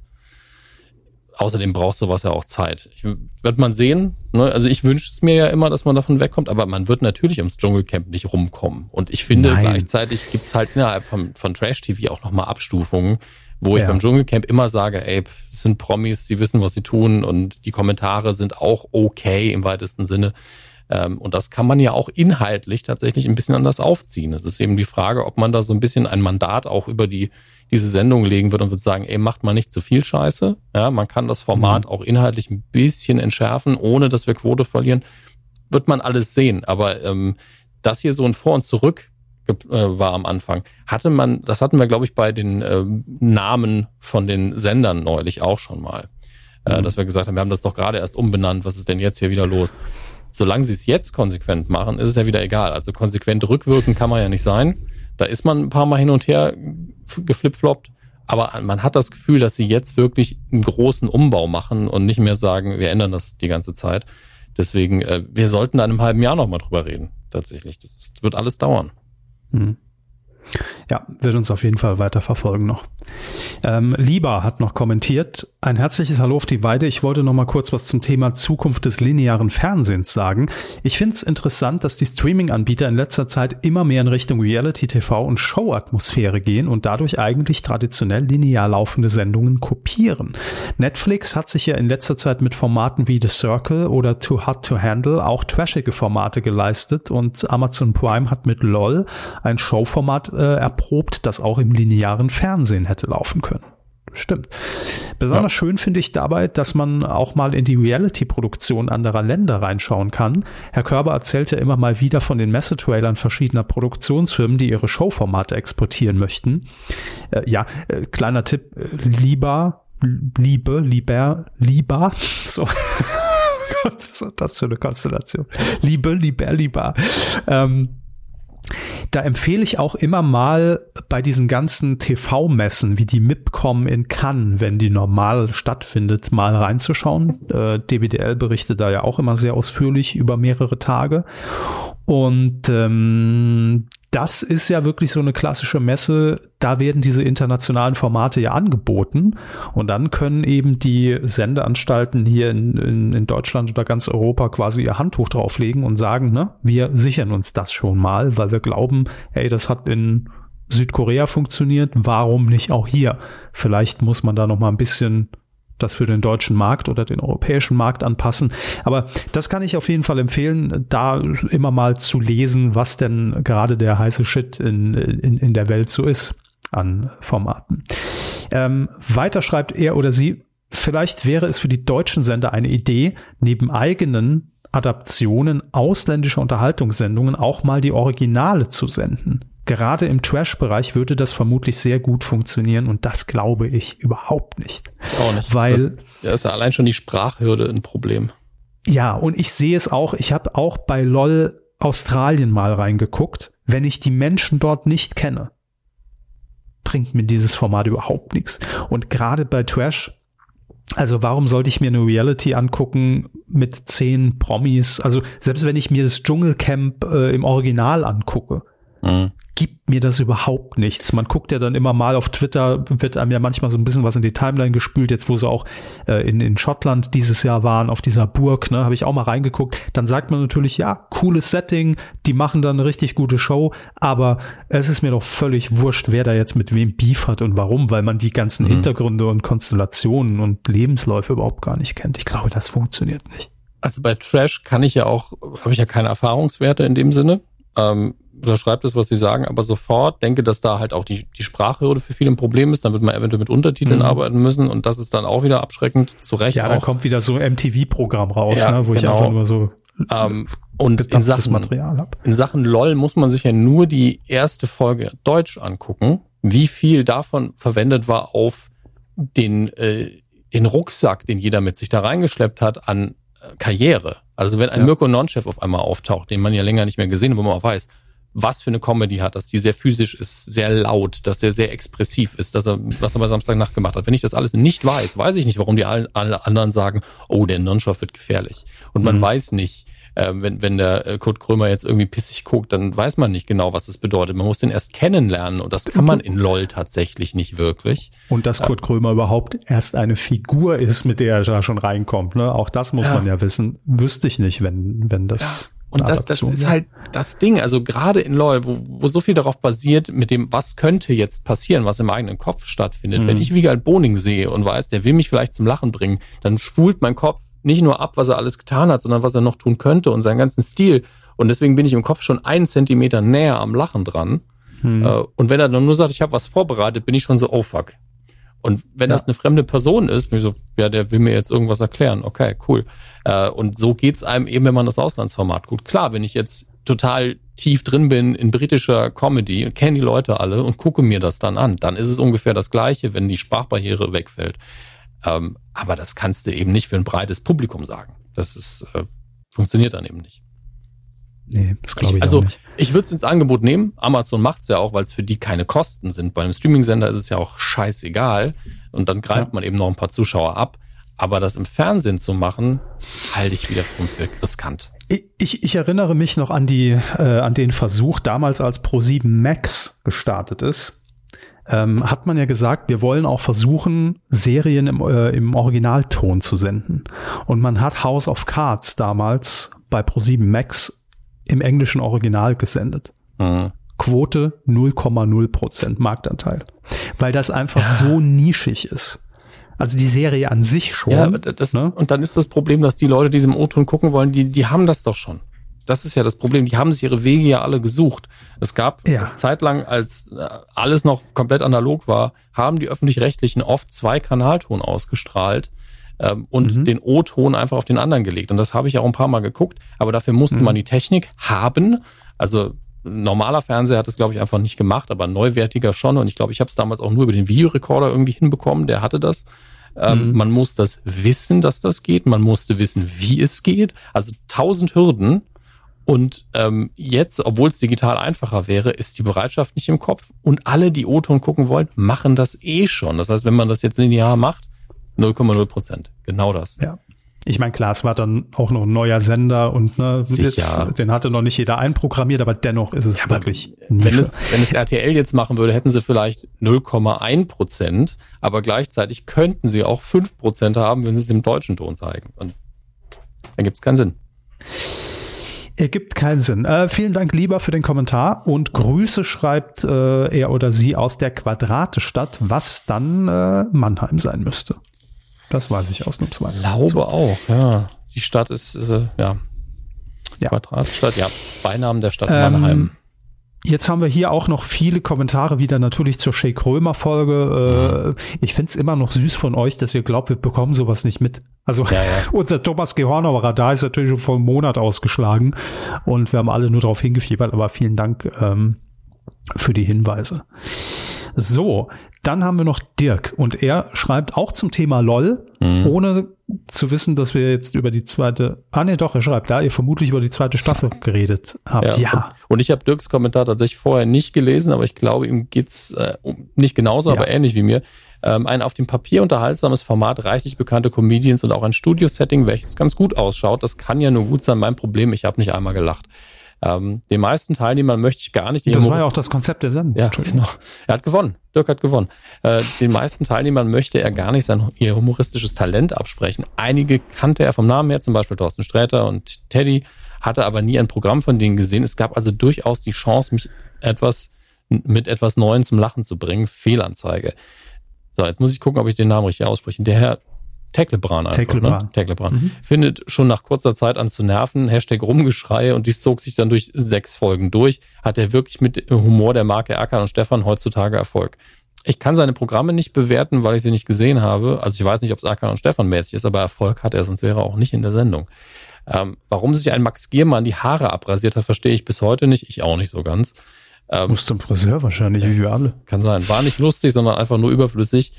außerdem brauchst du was ja auch Zeit. Ich, wird man sehen. Ne? Also ich wünsche es mir ja immer, dass man davon wegkommt, aber man wird natürlich ums Dschungelcamp nicht rumkommen. Und ich finde, Nein. gleichzeitig gibt's halt innerhalb von, von Trash-TV auch nochmal Abstufungen, wo ja. ich beim Dschungelcamp immer sage, ey, es sind Promis, sie wissen, was sie tun und die Kommentare sind auch okay im weitesten Sinne. Ähm, und das kann man ja auch inhaltlich tatsächlich ein bisschen anders aufziehen. Es ist eben die Frage, ob man da so ein bisschen ein Mandat auch über die diese Sendung legen wird und wird sagen, ey, macht mal nicht zu viel Scheiße. Ja, man kann das Format mhm. auch inhaltlich ein bisschen entschärfen, ohne dass wir Quote verlieren. Wird man alles sehen. Aber ähm, das hier so ein Vor und Zurück äh, war am Anfang, hatte man, das hatten wir, glaube ich, bei den äh, Namen von den Sendern neulich auch schon mal. Äh, mhm. Dass wir gesagt haben, wir haben das doch gerade erst umbenannt, was ist denn jetzt hier wieder los? Solange sie es jetzt konsequent machen, ist es ja wieder egal. Also konsequent rückwirken kann man ja nicht sein. Da ist man ein paar Mal hin und her geflipfloppt, aber man hat das Gefühl, dass sie jetzt wirklich einen großen Umbau machen und nicht mehr sagen, wir ändern das die ganze Zeit. Deswegen, äh, wir sollten in einem halben Jahr nochmal drüber reden, tatsächlich. Das wird alles dauern. Hm. Ja, wird uns auf jeden Fall weiter verfolgen noch. Ähm, Lieber hat noch kommentiert, ein herzliches Hallo auf die Weide. Ich wollte noch mal kurz was zum Thema Zukunft des linearen Fernsehens sagen. Ich finde es interessant, dass die Streaming-Anbieter in letzter Zeit immer mehr in Richtung Reality-TV und Show-Atmosphäre gehen und dadurch eigentlich traditionell linear laufende Sendungen kopieren. Netflix hat sich ja in letzter Zeit mit Formaten wie The Circle oder Too Hot to Handle auch trashige Formate geleistet und Amazon Prime hat mit LOL ein Showformat äh, erprobt, das auch im linearen Fernsehen hätte laufen können. Stimmt. Besonders ja. schön finde ich dabei, dass man auch mal in die Reality-Produktion anderer Länder reinschauen kann. Herr Körber erzählt ja immer mal wieder von den Messetrailern verschiedener Produktionsfirmen, die ihre Showformate exportieren möchten. Äh, ja, äh, kleiner Tipp, äh, lieber, Liebe, lieber, lieber, so. Gott, was ist das für eine Konstellation? Liebe, lieber, lieber. Ähm, da empfehle ich auch immer mal bei diesen ganzen TV-Messen, wie die MIPCOM in Cannes, wenn die normal stattfindet, mal reinzuschauen. Äh, DWDL berichtet da ja auch immer sehr ausführlich über mehrere Tage. Und ähm, das ist ja wirklich so eine klassische Messe. Da werden diese internationalen Formate ja angeboten. Und dann können eben die Sendeanstalten hier in, in, in Deutschland oder ganz Europa quasi ihr Handtuch drauflegen und sagen, ne, wir sichern uns das schon mal, weil wir glauben, ey, das hat in Südkorea funktioniert. Warum nicht auch hier? Vielleicht muss man da noch mal ein bisschen das für den deutschen Markt oder den europäischen Markt anpassen. Aber das kann ich auf jeden Fall empfehlen, da immer mal zu lesen, was denn gerade der heiße Shit in, in, in der Welt so ist an Formaten. Ähm, weiter schreibt er oder sie, vielleicht wäre es für die deutschen Sender eine Idee, neben eigenen Adaptionen ausländischer Unterhaltungssendungen auch mal die Originale zu senden gerade im Trash-Bereich würde das vermutlich sehr gut funktionieren und das glaube ich überhaupt nicht. Auch nicht. Weil das, da ist ja allein schon die Sprachhürde ein Problem. Ja, und ich sehe es auch, ich habe auch bei LOL Australien mal reingeguckt. Wenn ich die Menschen dort nicht kenne, bringt mir dieses Format überhaupt nichts. Und gerade bei Trash, also warum sollte ich mir eine Reality angucken mit zehn Promis? Also selbst wenn ich mir das Dschungelcamp äh, im Original angucke, mhm gibt mir das überhaupt nichts. Man guckt ja dann immer mal auf Twitter, wird einem ja manchmal so ein bisschen was in die Timeline gespült, jetzt wo sie auch äh, in, in Schottland dieses Jahr waren, auf dieser Burg, ne, habe ich auch mal reingeguckt. Dann sagt man natürlich, ja, cooles Setting, die machen dann eine richtig gute Show, aber es ist mir doch völlig wurscht, wer da jetzt mit wem Beef hat und warum, weil man die ganzen mhm. Hintergründe und Konstellationen und Lebensläufe überhaupt gar nicht kennt. Ich glaube, das funktioniert nicht. Also bei Trash kann ich ja auch, habe ich ja keine Erfahrungswerte in dem Sinne. Ähm, unterschreibt es, was Sie sagen, aber sofort denke, dass da halt auch die, die Sprachhürde für viele ein Problem ist. Dann wird man eventuell mit Untertiteln mhm. arbeiten müssen und das ist dann auch wieder abschreckend, zu Recht. Ja, dann kommt wieder so ein MTV-Programm raus, ja, ne, wo genau. ich einfach nur so ähm, und in Sachen, Material hab. in Sachen LOL muss man sich ja nur die erste Folge Deutsch angucken, wie viel davon verwendet war auf den, äh, den Rucksack, den jeder mit sich da reingeschleppt hat an äh, Karriere. Also wenn ein ja. Mirko Nonchef auf einmal auftaucht, den man ja länger nicht mehr gesehen hat, wo man auch weiß, was für eine Comedy hat, dass die sehr physisch ist, sehr laut, dass er sehr expressiv ist, dass er, was er bei Samstagnacht gemacht hat. Wenn ich das alles nicht weiß, weiß ich nicht, warum die alle, alle anderen sagen, oh, der Nonchef wird gefährlich. Und man mhm. weiß nicht, äh, wenn, wenn der äh, Kurt Krömer jetzt irgendwie pissig guckt, dann weiß man nicht genau, was es bedeutet. Man muss den erst kennenlernen und das kann man in LOL tatsächlich nicht wirklich. Und dass Kurt Krömer überhaupt erst eine Figur ist, mit der er da schon reinkommt, ne? Auch das muss ja. man ja wissen. Wüsste ich nicht, wenn, wenn das. Ja und das, das ist halt das Ding, also gerade in LoL, wo, wo so viel darauf basiert, mit dem, was könnte jetzt passieren, was im eigenen Kopf stattfindet. Mhm. Wenn ich Wiegald Boning sehe und weiß, der will mich vielleicht zum Lachen bringen, dann spult mein Kopf nicht nur ab, was er alles getan hat, sondern was er noch tun könnte und seinen ganzen Stil. Und deswegen bin ich im Kopf schon einen Zentimeter näher am Lachen dran. Mhm. Und wenn er dann nur sagt, ich habe was vorbereitet, bin ich schon so, oh fuck, und wenn ja. das eine fremde Person ist, bin ich so, ja, der will mir jetzt irgendwas erklären. Okay, cool. Äh, und so geht's einem eben, wenn man das Auslandsformat guckt. Klar, wenn ich jetzt total tief drin bin in britischer Comedy, kenne die Leute alle und gucke mir das dann an, dann ist es ungefähr das Gleiche, wenn die Sprachbarriere wegfällt. Ähm, aber das kannst du eben nicht für ein breites Publikum sagen. Das ist, äh, funktioniert dann eben nicht. Nee, das glaube ich, ich Also nicht. ich würde es ins Angebot nehmen. Amazon macht es ja auch, weil es für die keine Kosten sind. Bei einem Streaming-Sender ist es ja auch scheißegal. Und dann greift ja. man eben noch ein paar Zuschauer ab. Aber das im Fernsehen zu machen, halte ich wiederum für riskant. Ich, ich erinnere mich noch an die, äh, an den Versuch damals, als Pro7 Max gestartet ist. Ähm, hat man ja gesagt, wir wollen auch versuchen, Serien im, äh, im Originalton zu senden. Und man hat House of Cards damals bei Pro7 Max im englischen Original gesendet. Mhm. Quote 0,0 Prozent Marktanteil. Weil das einfach ja. so nischig ist. Also die Serie an sich schon. Ja, das, ne? und dann ist das Problem, dass die Leute, die diesem O-Ton gucken wollen, die, die haben das doch schon. Das ist ja das Problem. Die haben sich ihre Wege ja alle gesucht. Es gab ja. zeitlang, als äh, alles noch komplett analog war, haben die öffentlich-rechtlichen oft zwei Kanalton ausgestrahlt ähm, und mhm. den O-Ton einfach auf den anderen gelegt. Und das habe ich auch ein paar Mal geguckt. Aber dafür musste mhm. man die Technik haben. Also normaler Fernseher hat es, glaube ich, einfach nicht gemacht, aber neuwertiger schon. Und ich glaube, ich habe es damals auch nur über den Videorekorder irgendwie hinbekommen. Der hatte das. Ähm, mhm. Man muss das wissen, dass das geht. Man musste wissen, wie es geht. Also tausend Hürden. Und ähm, jetzt, obwohl es digital einfacher wäre, ist die Bereitschaft nicht im Kopf. Und alle, die O-Ton gucken wollen, machen das eh schon. Das heißt, wenn man das jetzt linear macht, 0,0 Prozent. Genau das. Ja. Ich meine, klar, es war dann auch noch ein neuer Sender und ne, jetzt, den hatte noch nicht jeder einprogrammiert, aber dennoch ist es ja, wirklich. Wenn es, wenn es RTL jetzt machen würde, hätten sie vielleicht 0,1 Prozent, aber gleichzeitig könnten sie auch 5 Prozent haben, wenn sie es im deutschen Ton zeigen. Und dann gibt es keinen Sinn. Ergibt keinen Sinn. Äh, vielen Dank, lieber, für den Kommentar und Grüße schreibt äh, er oder sie aus der Quadratestadt, was dann äh, Mannheim sein müsste. Das weiß ich ausnahmsweise. Ich glaube auch, ja. Die Stadt ist, äh, ja. ja. Quadratstadt, ja. Beinamen der Stadt ähm, Mannheim. Jetzt haben wir hier auch noch viele Kommentare wieder natürlich zur Shake Römer Folge. Mhm. Ich find's immer noch süß von euch, dass ihr glaubt, wir bekommen sowas nicht mit. Also ja, ja. unser Thomas Gehorner Radar ist natürlich schon vor einem Monat ausgeschlagen und wir haben alle nur darauf hingefiebert, aber vielen Dank ähm, für die Hinweise. So, dann haben wir noch Dirk und er schreibt auch zum Thema LOL, mhm. ohne zu wissen, dass wir jetzt über die zweite, ah nee, doch, er schreibt, da ihr vermutlich über die zweite Staffel geredet habt. Ja. ja. Und, ich habe Dirks Kommentar tatsächlich vorher nicht gelesen, aber ich glaube, ihm geht's äh, nicht genauso, ja. aber ähnlich wie mir. Ähm, ein auf dem Papier unterhaltsames Format, reichlich bekannte Comedians und auch ein Studio-Setting, welches ganz gut ausschaut. Das kann ja nur gut sein. Mein Problem, ich habe nicht einmal gelacht. Ähm, den meisten Teilnehmern möchte ich gar nicht. Das war ja auch das Konzept der Sendung. Ja, genau. Er hat gewonnen. Dirk hat gewonnen. Äh, den meisten Teilnehmern möchte er gar nicht sein ihr humoristisches Talent absprechen. Einige kannte er vom Namen her, zum Beispiel Thorsten Sträter und Teddy, hatte aber nie ein Programm von denen gesehen. Es gab also durchaus die Chance, mich etwas mit etwas Neuem zum Lachen zu bringen. Fehlanzeige. So, jetzt muss ich gucken, ob ich den Namen richtig ausspreche. Der Herr Tecklebran einfach. Tecklebran. Ne? Tecklebran. Mhm. Findet schon nach kurzer Zeit an zu nerven. Hashtag Rumgeschrei und dies zog sich dann durch sechs Folgen durch. Hat er wirklich mit Humor der Marke Erkan und Stefan heutzutage Erfolg. Ich kann seine Programme nicht bewerten, weil ich sie nicht gesehen habe. Also ich weiß nicht, ob es Erkan und Stefan mäßig ist, aber Erfolg hat er, sonst wäre er auch nicht in der Sendung. Ähm, warum sich ein Max Giermann die Haare abrasiert hat, verstehe ich bis heute nicht. Ich auch nicht so ganz. Ähm, Muss zum Friseur wahrscheinlich, wie wir alle. Kann sein. War nicht lustig, sondern einfach nur überflüssig.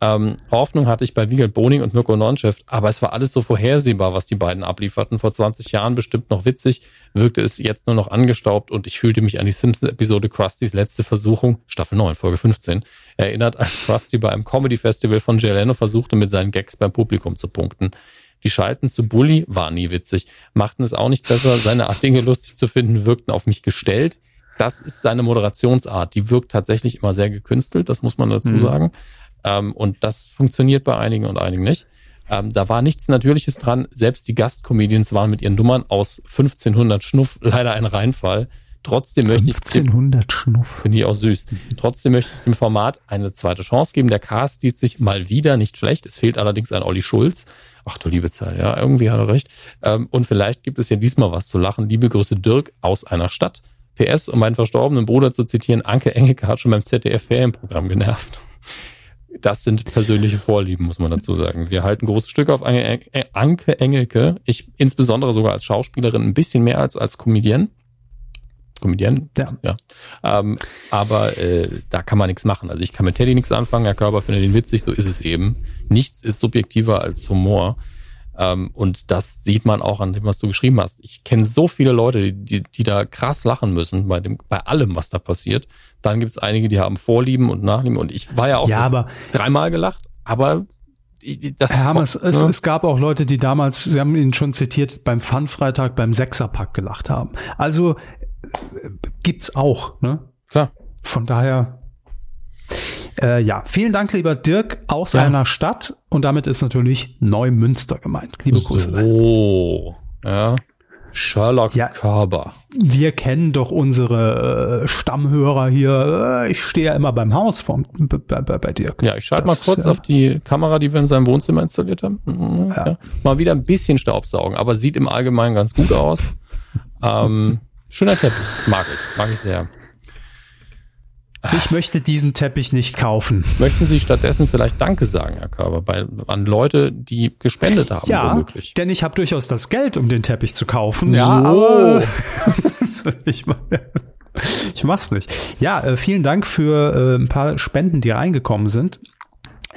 Ähm, Hoffnung hatte ich bei Wiegald Boning und Mirko Nonchef, aber es war alles so vorhersehbar, was die beiden ablieferten. Vor 20 Jahren bestimmt noch witzig, wirkte es jetzt nur noch angestaubt und ich fühlte mich an die Simpsons-Episode Krustys letzte Versuchung, Staffel 9, Folge 15, erinnert, als Krusty bei einem Comedy-Festival von Jay Leno versuchte, mit seinen Gags beim Publikum zu punkten. Die Schalten zu Bully waren nie witzig, machten es auch nicht besser, seine Art Dinge lustig zu finden, wirkten auf mich gestellt. Das ist seine Moderationsart. Die wirkt tatsächlich immer sehr gekünstelt, das muss man dazu mhm. sagen. Ähm, und das funktioniert bei einigen und einigen nicht. Ähm, da war nichts Natürliches dran. Selbst die Gastcomedians waren mit ihren Nummern aus 1500 Schnuff leider ein Reinfall. Trotzdem 1500 möchte ich Schnuff. Finde ich auch süß. Trotzdem möchte ich dem Format eine zweite Chance geben. Der Cast liest sich mal wieder nicht schlecht. Es fehlt allerdings ein Olli Schulz. Ach du liebe Zeit, ja, irgendwie hat er recht. Ähm, und vielleicht gibt es ja diesmal was zu lachen. Liebe Grüße Dirk aus einer Stadt. PS, um meinen verstorbenen Bruder zu zitieren, Anke Engelke hat schon beim ZDF-Ferienprogramm genervt das sind persönliche Vorlieben, muss man dazu sagen. Wir halten große Stücke auf Anke Engelke. Ich insbesondere sogar als Schauspielerin ein bisschen mehr als als Comedian. Comedian? Ja. ja. Ähm, aber äh, da kann man nichts machen. Also ich kann mit Teddy nichts anfangen, Herr Körper findet ihn witzig, so ist es eben. Nichts ist subjektiver als Humor. Ähm, und das sieht man auch an dem, was du geschrieben hast. Ich kenne so viele Leute, die, die da krass lachen müssen bei dem, bei allem, was da passiert. Dann gibt es einige, die haben Vorlieben und Nachlieben. Und ich war ja auch ja, so dreimal gelacht, aber das Herr Hammers, es, ne? es gab auch Leute, die damals, Sie haben ihn schon zitiert, beim Fun-Freitag beim Sechserpack gelacht haben. Also äh, gibt's auch, ne? Klar. Von daher, äh, ja, vielen Dank, lieber Dirk, aus ja. einer Stadt und damit ist natürlich Neumünster gemeint. Liebe Grüße. So, ja. Sherlock ja, Körber. Wir kennen doch unsere äh, Stammhörer hier. Äh, ich stehe ja immer beim Haus vom, bei, bei, Dirk. Ja, ich schalte mal kurz ja. auf die Kamera, die wir in seinem Wohnzimmer installiert haben. Mhm, ja. ja. Mal wieder ein bisschen Staubsaugen, aber sieht im Allgemeinen ganz gut aus. ähm, schöner Teppich. Mag ich. Mag ich sehr. Ich möchte diesen Teppich nicht kaufen. Möchten Sie stattdessen vielleicht Danke sagen, Herr Körber, bei, an Leute, die gespendet haben, ja, womöglich? denn ich habe durchaus das Geld, um den Teppich zu kaufen. Ja, so. aber ich, ich mach's nicht. Ja, äh, vielen Dank für äh, ein paar Spenden, die reingekommen sind.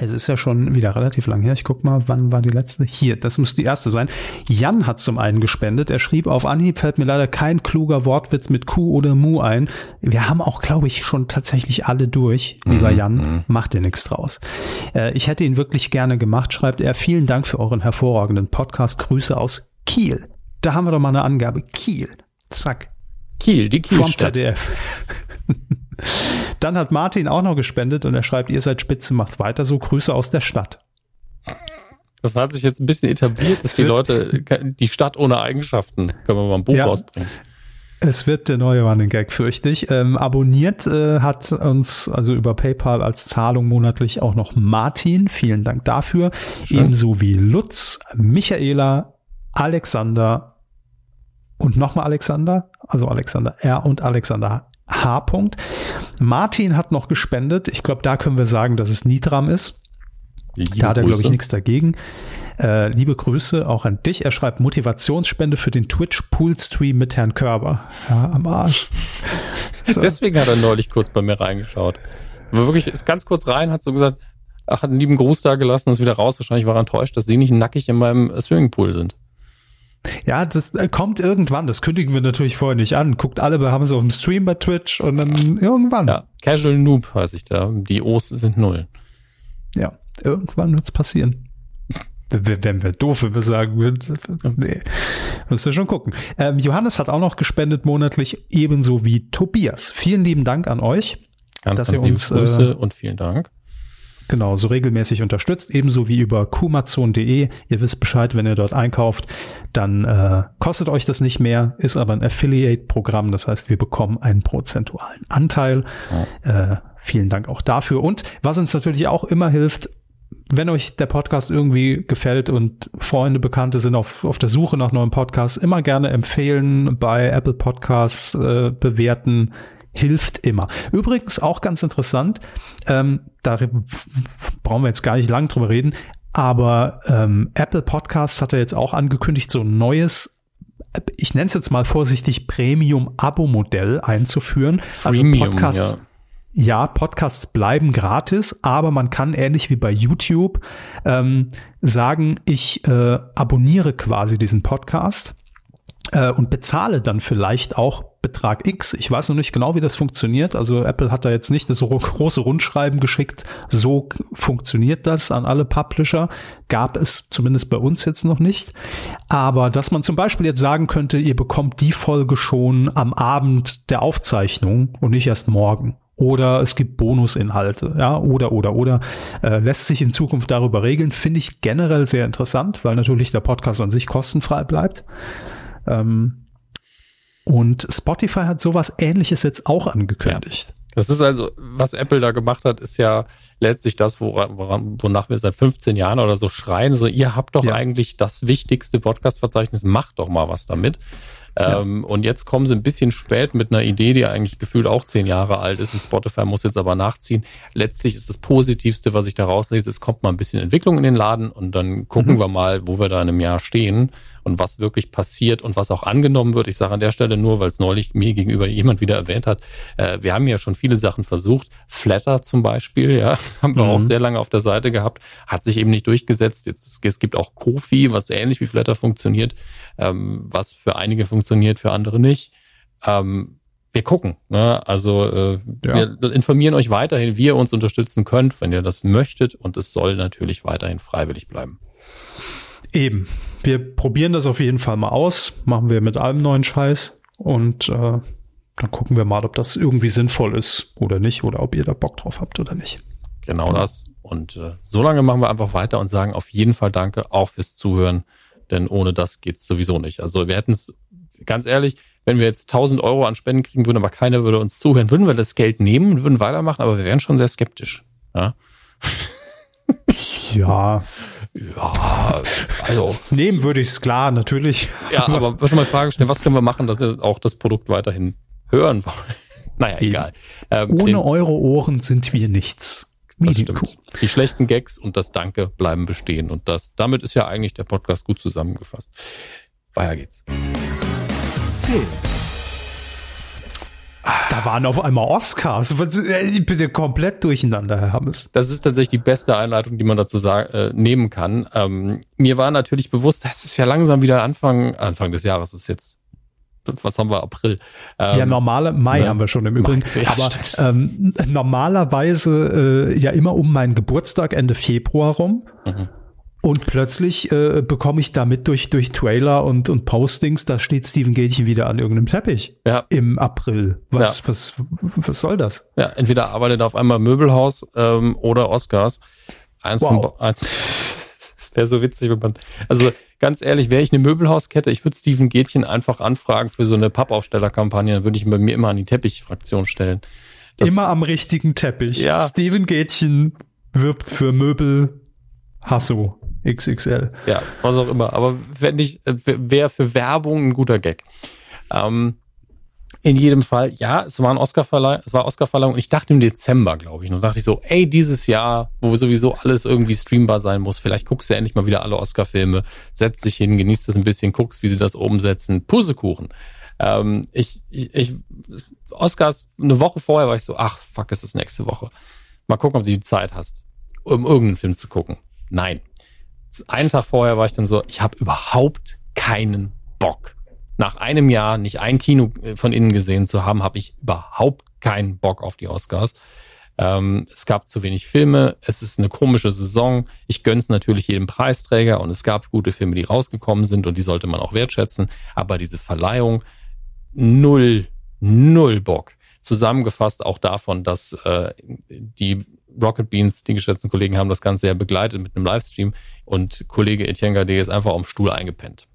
Es ist ja schon wieder relativ lang her. Ich guck mal, wann war die letzte? Hier, das muss die erste sein. Jan hat zum einen gespendet. Er schrieb, auf Anhieb fällt mir leider kein kluger Wortwitz mit Q oder Mu ein. Wir haben auch, glaube ich, schon tatsächlich alle durch. Lieber mhm. Jan, mhm. macht dir nichts draus. Äh, ich hätte ihn wirklich gerne gemacht, schreibt er. Vielen Dank für euren hervorragenden Podcast. Grüße aus Kiel. Da haben wir doch mal eine Angabe. Kiel. Zack. Kiel, die Kielstadt. Vom ZDF. Dann hat Martin auch noch gespendet und er schreibt, ihr seid spitze, macht weiter so. Grüße aus der Stadt. Das hat sich jetzt ein bisschen etabliert, dass die Leute, die Stadt ohne Eigenschaften, können wir mal ein Buch ja, rausbringen. Es wird der neue Running Gag, fürchte ich. Ähm, abonniert äh, hat uns also über PayPal als Zahlung monatlich auch noch Martin. Vielen Dank dafür. Schön. Ebenso wie Lutz, Michaela, Alexander und nochmal Alexander, also Alexander R und Alexander H. -Punkt. Martin hat noch gespendet. Ich glaube, da können wir sagen, dass es Nitram ist. Liebe da hat er, glaube ich, nichts dagegen. Äh, liebe Grüße auch an dich. Er schreibt Motivationsspende für den Twitch-Pool-Stream mit Herrn Körber. Ja, am Arsch. So. Deswegen hat er neulich kurz bei mir reingeschaut. Aber wirklich, ist ganz kurz rein, hat so gesagt, ach, hat einen lieben Gruß da gelassen, ist wieder raus. Wahrscheinlich war er enttäuscht, dass sie nicht nackig in meinem Swimmingpool sind. Ja, das äh, kommt irgendwann. Das kündigen wir natürlich vorher nicht an. Guckt alle, wir haben es auf dem Stream bei Twitch und dann irgendwann. Ja, Casual Noob heiße ich da. Die O's sind null. Ja, irgendwann wird's passieren. Wenn wir doof, wenn wir sagen, nee, müsst ihr schon gucken. Ähm, Johannes hat auch noch gespendet monatlich, ebenso wie Tobias. Vielen lieben Dank an euch, ganz, dass ganz ihr uns Grüße äh, und vielen Dank genau so regelmäßig unterstützt, ebenso wie über kumazon.de. Ihr wisst Bescheid, wenn ihr dort einkauft, dann äh, kostet euch das nicht mehr, ist aber ein Affiliate-Programm, das heißt, wir bekommen einen prozentualen Anteil. Ja. Äh, vielen Dank auch dafür. Und was uns natürlich auch immer hilft, wenn euch der Podcast irgendwie gefällt und Freunde, Bekannte sind auf, auf der Suche nach neuen Podcasts, immer gerne empfehlen, bei Apple Podcasts äh, bewerten, hilft immer. Übrigens auch ganz interessant, ähm, da brauchen wir jetzt gar nicht lang drüber reden, aber ähm, Apple Podcasts hat er jetzt auch angekündigt, so ein neues, ich nenne es jetzt mal vorsichtig, Premium-Abo-Modell einzuführen. Also Premium, also Podcasts. Ja. Ja, Podcasts bleiben gratis, aber man kann ähnlich wie bei YouTube ähm, sagen, ich äh, abonniere quasi diesen Podcast und bezahle dann vielleicht auch Betrag X. Ich weiß noch nicht genau, wie das funktioniert. Also Apple hat da jetzt nicht das große Rundschreiben geschickt. So funktioniert das an alle Publisher. Gab es zumindest bei uns jetzt noch nicht. Aber dass man zum Beispiel jetzt sagen könnte, ihr bekommt die Folge schon am Abend der Aufzeichnung und nicht erst morgen oder es gibt Bonusinhalte, ja, oder, oder, oder, äh, lässt sich in Zukunft darüber regeln, finde ich generell sehr interessant, weil natürlich der Podcast an sich kostenfrei bleibt. Ähm, und Spotify hat sowas ähnliches jetzt auch angekündigt. Ja. Das ist also, was Apple da gemacht hat, ist ja letztlich das, woran, wonach wir seit 15 Jahren oder so schreien. So, ihr habt doch ja. eigentlich das wichtigste Podcast-Verzeichnis, macht doch mal was damit. Ja. Ähm, und jetzt kommen sie ein bisschen spät mit einer Idee, die eigentlich gefühlt auch zehn Jahre alt ist und Spotify muss jetzt aber nachziehen. Letztlich ist das Positivste, was ich da rauslese, es kommt mal ein bisschen Entwicklung in den Laden und dann gucken mhm. wir mal, wo wir da in einem Jahr stehen und was wirklich passiert und was auch angenommen wird. Ich sage an der Stelle nur, weil es neulich mir gegenüber jemand wieder erwähnt hat, äh, wir haben ja schon viele Sachen versucht. Flatter zum Beispiel, ja, haben wir mhm. auch sehr lange auf der Seite gehabt, hat sich eben nicht durchgesetzt. Jetzt, es gibt auch Kofi, was ähnlich wie Flatter funktioniert, ähm, was für einige funktioniert, für andere nicht. Ähm, wir gucken. Ne? Also äh, ja. wir informieren euch weiterhin, wie ihr uns unterstützen könnt, wenn ihr das möchtet. Und es soll natürlich weiterhin freiwillig bleiben. Eben. Wir probieren das auf jeden Fall mal aus. Machen wir mit allem neuen Scheiß. Und äh, dann gucken wir mal, ob das irgendwie sinnvoll ist oder nicht. Oder ob ihr da Bock drauf habt oder nicht. Genau, genau. das. Und äh, so lange machen wir einfach weiter und sagen auf jeden Fall Danke, auch fürs Zuhören. Denn ohne das geht's sowieso nicht. Also wir hätten es, ganz ehrlich, wenn wir jetzt 1000 Euro an Spenden kriegen würden, aber keiner würde uns zuhören, würden wir das Geld nehmen und würden weitermachen, aber wir wären schon sehr skeptisch. Ja. ja. Ja, also. Nehmen würde ich es klar, natürlich. Ja, aber schon mal Frage stellen, was können wir machen, dass wir auch das Produkt weiterhin hören wollen? Naja, egal. Ähm, Ohne den, eure Ohren sind wir nichts. Wie die, die schlechten Gags und das Danke bleiben bestehen. Und das, damit ist ja eigentlich der Podcast gut zusammengefasst. Weiter geht's. Film. Da waren auf einmal Oscars. Ich bin ja komplett durcheinander, Herr Hammes. Das ist tatsächlich die beste Einleitung, die man dazu sagen, äh, nehmen kann. Ähm, mir war natürlich bewusst, das ist ja langsam wieder Anfang, Anfang des Jahres, ist jetzt, was haben wir, April. Ähm, ja, normale, Mai ne? haben wir schon im Übrigen. Ja, aber ähm, normalerweise äh, ja immer um meinen Geburtstag Ende Februar rum. Mhm. Und plötzlich äh, bekomme ich damit durch, durch Trailer und, und Postings, da steht Steven Gätchen wieder an irgendeinem Teppich. Ja. Im April. Was, ja. was, was soll das? Ja, entweder arbeitet er auf einmal Möbelhaus ähm, oder Oscars. Eins wow. von eins. Das wäre so witzig, wenn man. Also ganz ehrlich, wäre ich eine Möbelhauskette, ich würde Steven Gätchen einfach anfragen für so eine Pappaufstellerkampagne, dann würde ich ihn bei mir immer an die Teppichfraktion stellen. Das, immer am richtigen Teppich. Ja. Steven Gätchen wirbt für Möbel Hasso. XXL. Ja, was auch immer. Aber wenn ich, äh, wäre für Werbung ein guter Gag. Ähm, in jedem Fall, ja, es war ein Oscarverleih, es war Oscarverleihung und ich dachte im Dezember, glaube ich. Und dachte ich so, ey, dieses Jahr, wo sowieso alles irgendwie streambar sein muss, vielleicht guckst du endlich mal wieder alle Oscar-Filme, setzt dich hin, genießt es ein bisschen, guckst, wie sie das umsetzen. Pussekuchen. Ähm, ich, ich, ich, Oscars, eine Woche vorher war ich so, ach, fuck, ist nächste Woche. Mal gucken, ob du die Zeit hast, um irgendeinen Film zu gucken. Nein, einen Tag vorher war ich dann so, ich habe überhaupt keinen Bock. Nach einem Jahr nicht ein Kino äh, von innen gesehen zu haben, habe ich überhaupt keinen Bock auf die Oscars. Ähm, es gab zu wenig Filme, es ist eine komische Saison. Ich gönn's natürlich jedem Preisträger und es gab gute Filme, die rausgekommen sind und die sollte man auch wertschätzen. Aber diese Verleihung, null, null Bock. Zusammengefasst auch davon, dass äh, die Rocket Beans, die geschätzten Kollegen, haben das Ganze ja begleitet mit einem Livestream und Kollege Etienne Gade ist einfach auf dem Stuhl eingepennt.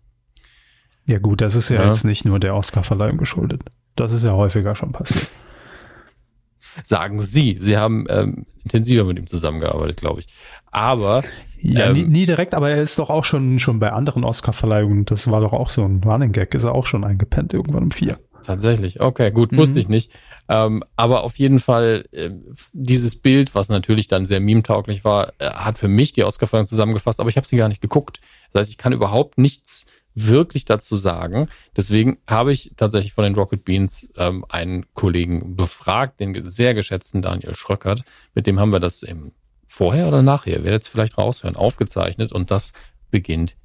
Ja gut, das ist ja, ja. jetzt nicht nur der Oscar-Verleihung geschuldet. Das ist ja häufiger schon passiert. Sagen Sie. Sie haben ähm, intensiver mit ihm zusammengearbeitet, glaube ich. Aber ja, ähm, nie, nie, direkt, aber er ist doch auch schon schon bei anderen Oscar-Verleihungen. Das war doch auch so ein Running Gag. Ist er auch schon eingepennt irgendwann um vier. Tatsächlich. Okay, gut, mhm. wusste ich nicht. Ähm, aber auf jeden Fall, äh, dieses Bild, was natürlich dann sehr meme-tauglich war, äh, hat für mich die Oscar-Verleihung zusammengefasst, aber ich habe sie gar nicht geguckt. Das heißt, ich kann überhaupt nichts wirklich dazu sagen. Deswegen habe ich tatsächlich von den Rocket Beans ähm, einen Kollegen befragt, den sehr geschätzten Daniel Schröckert. Mit dem haben wir das im vorher oder nachher, werdet es vielleicht raushören, aufgezeichnet und das beginnt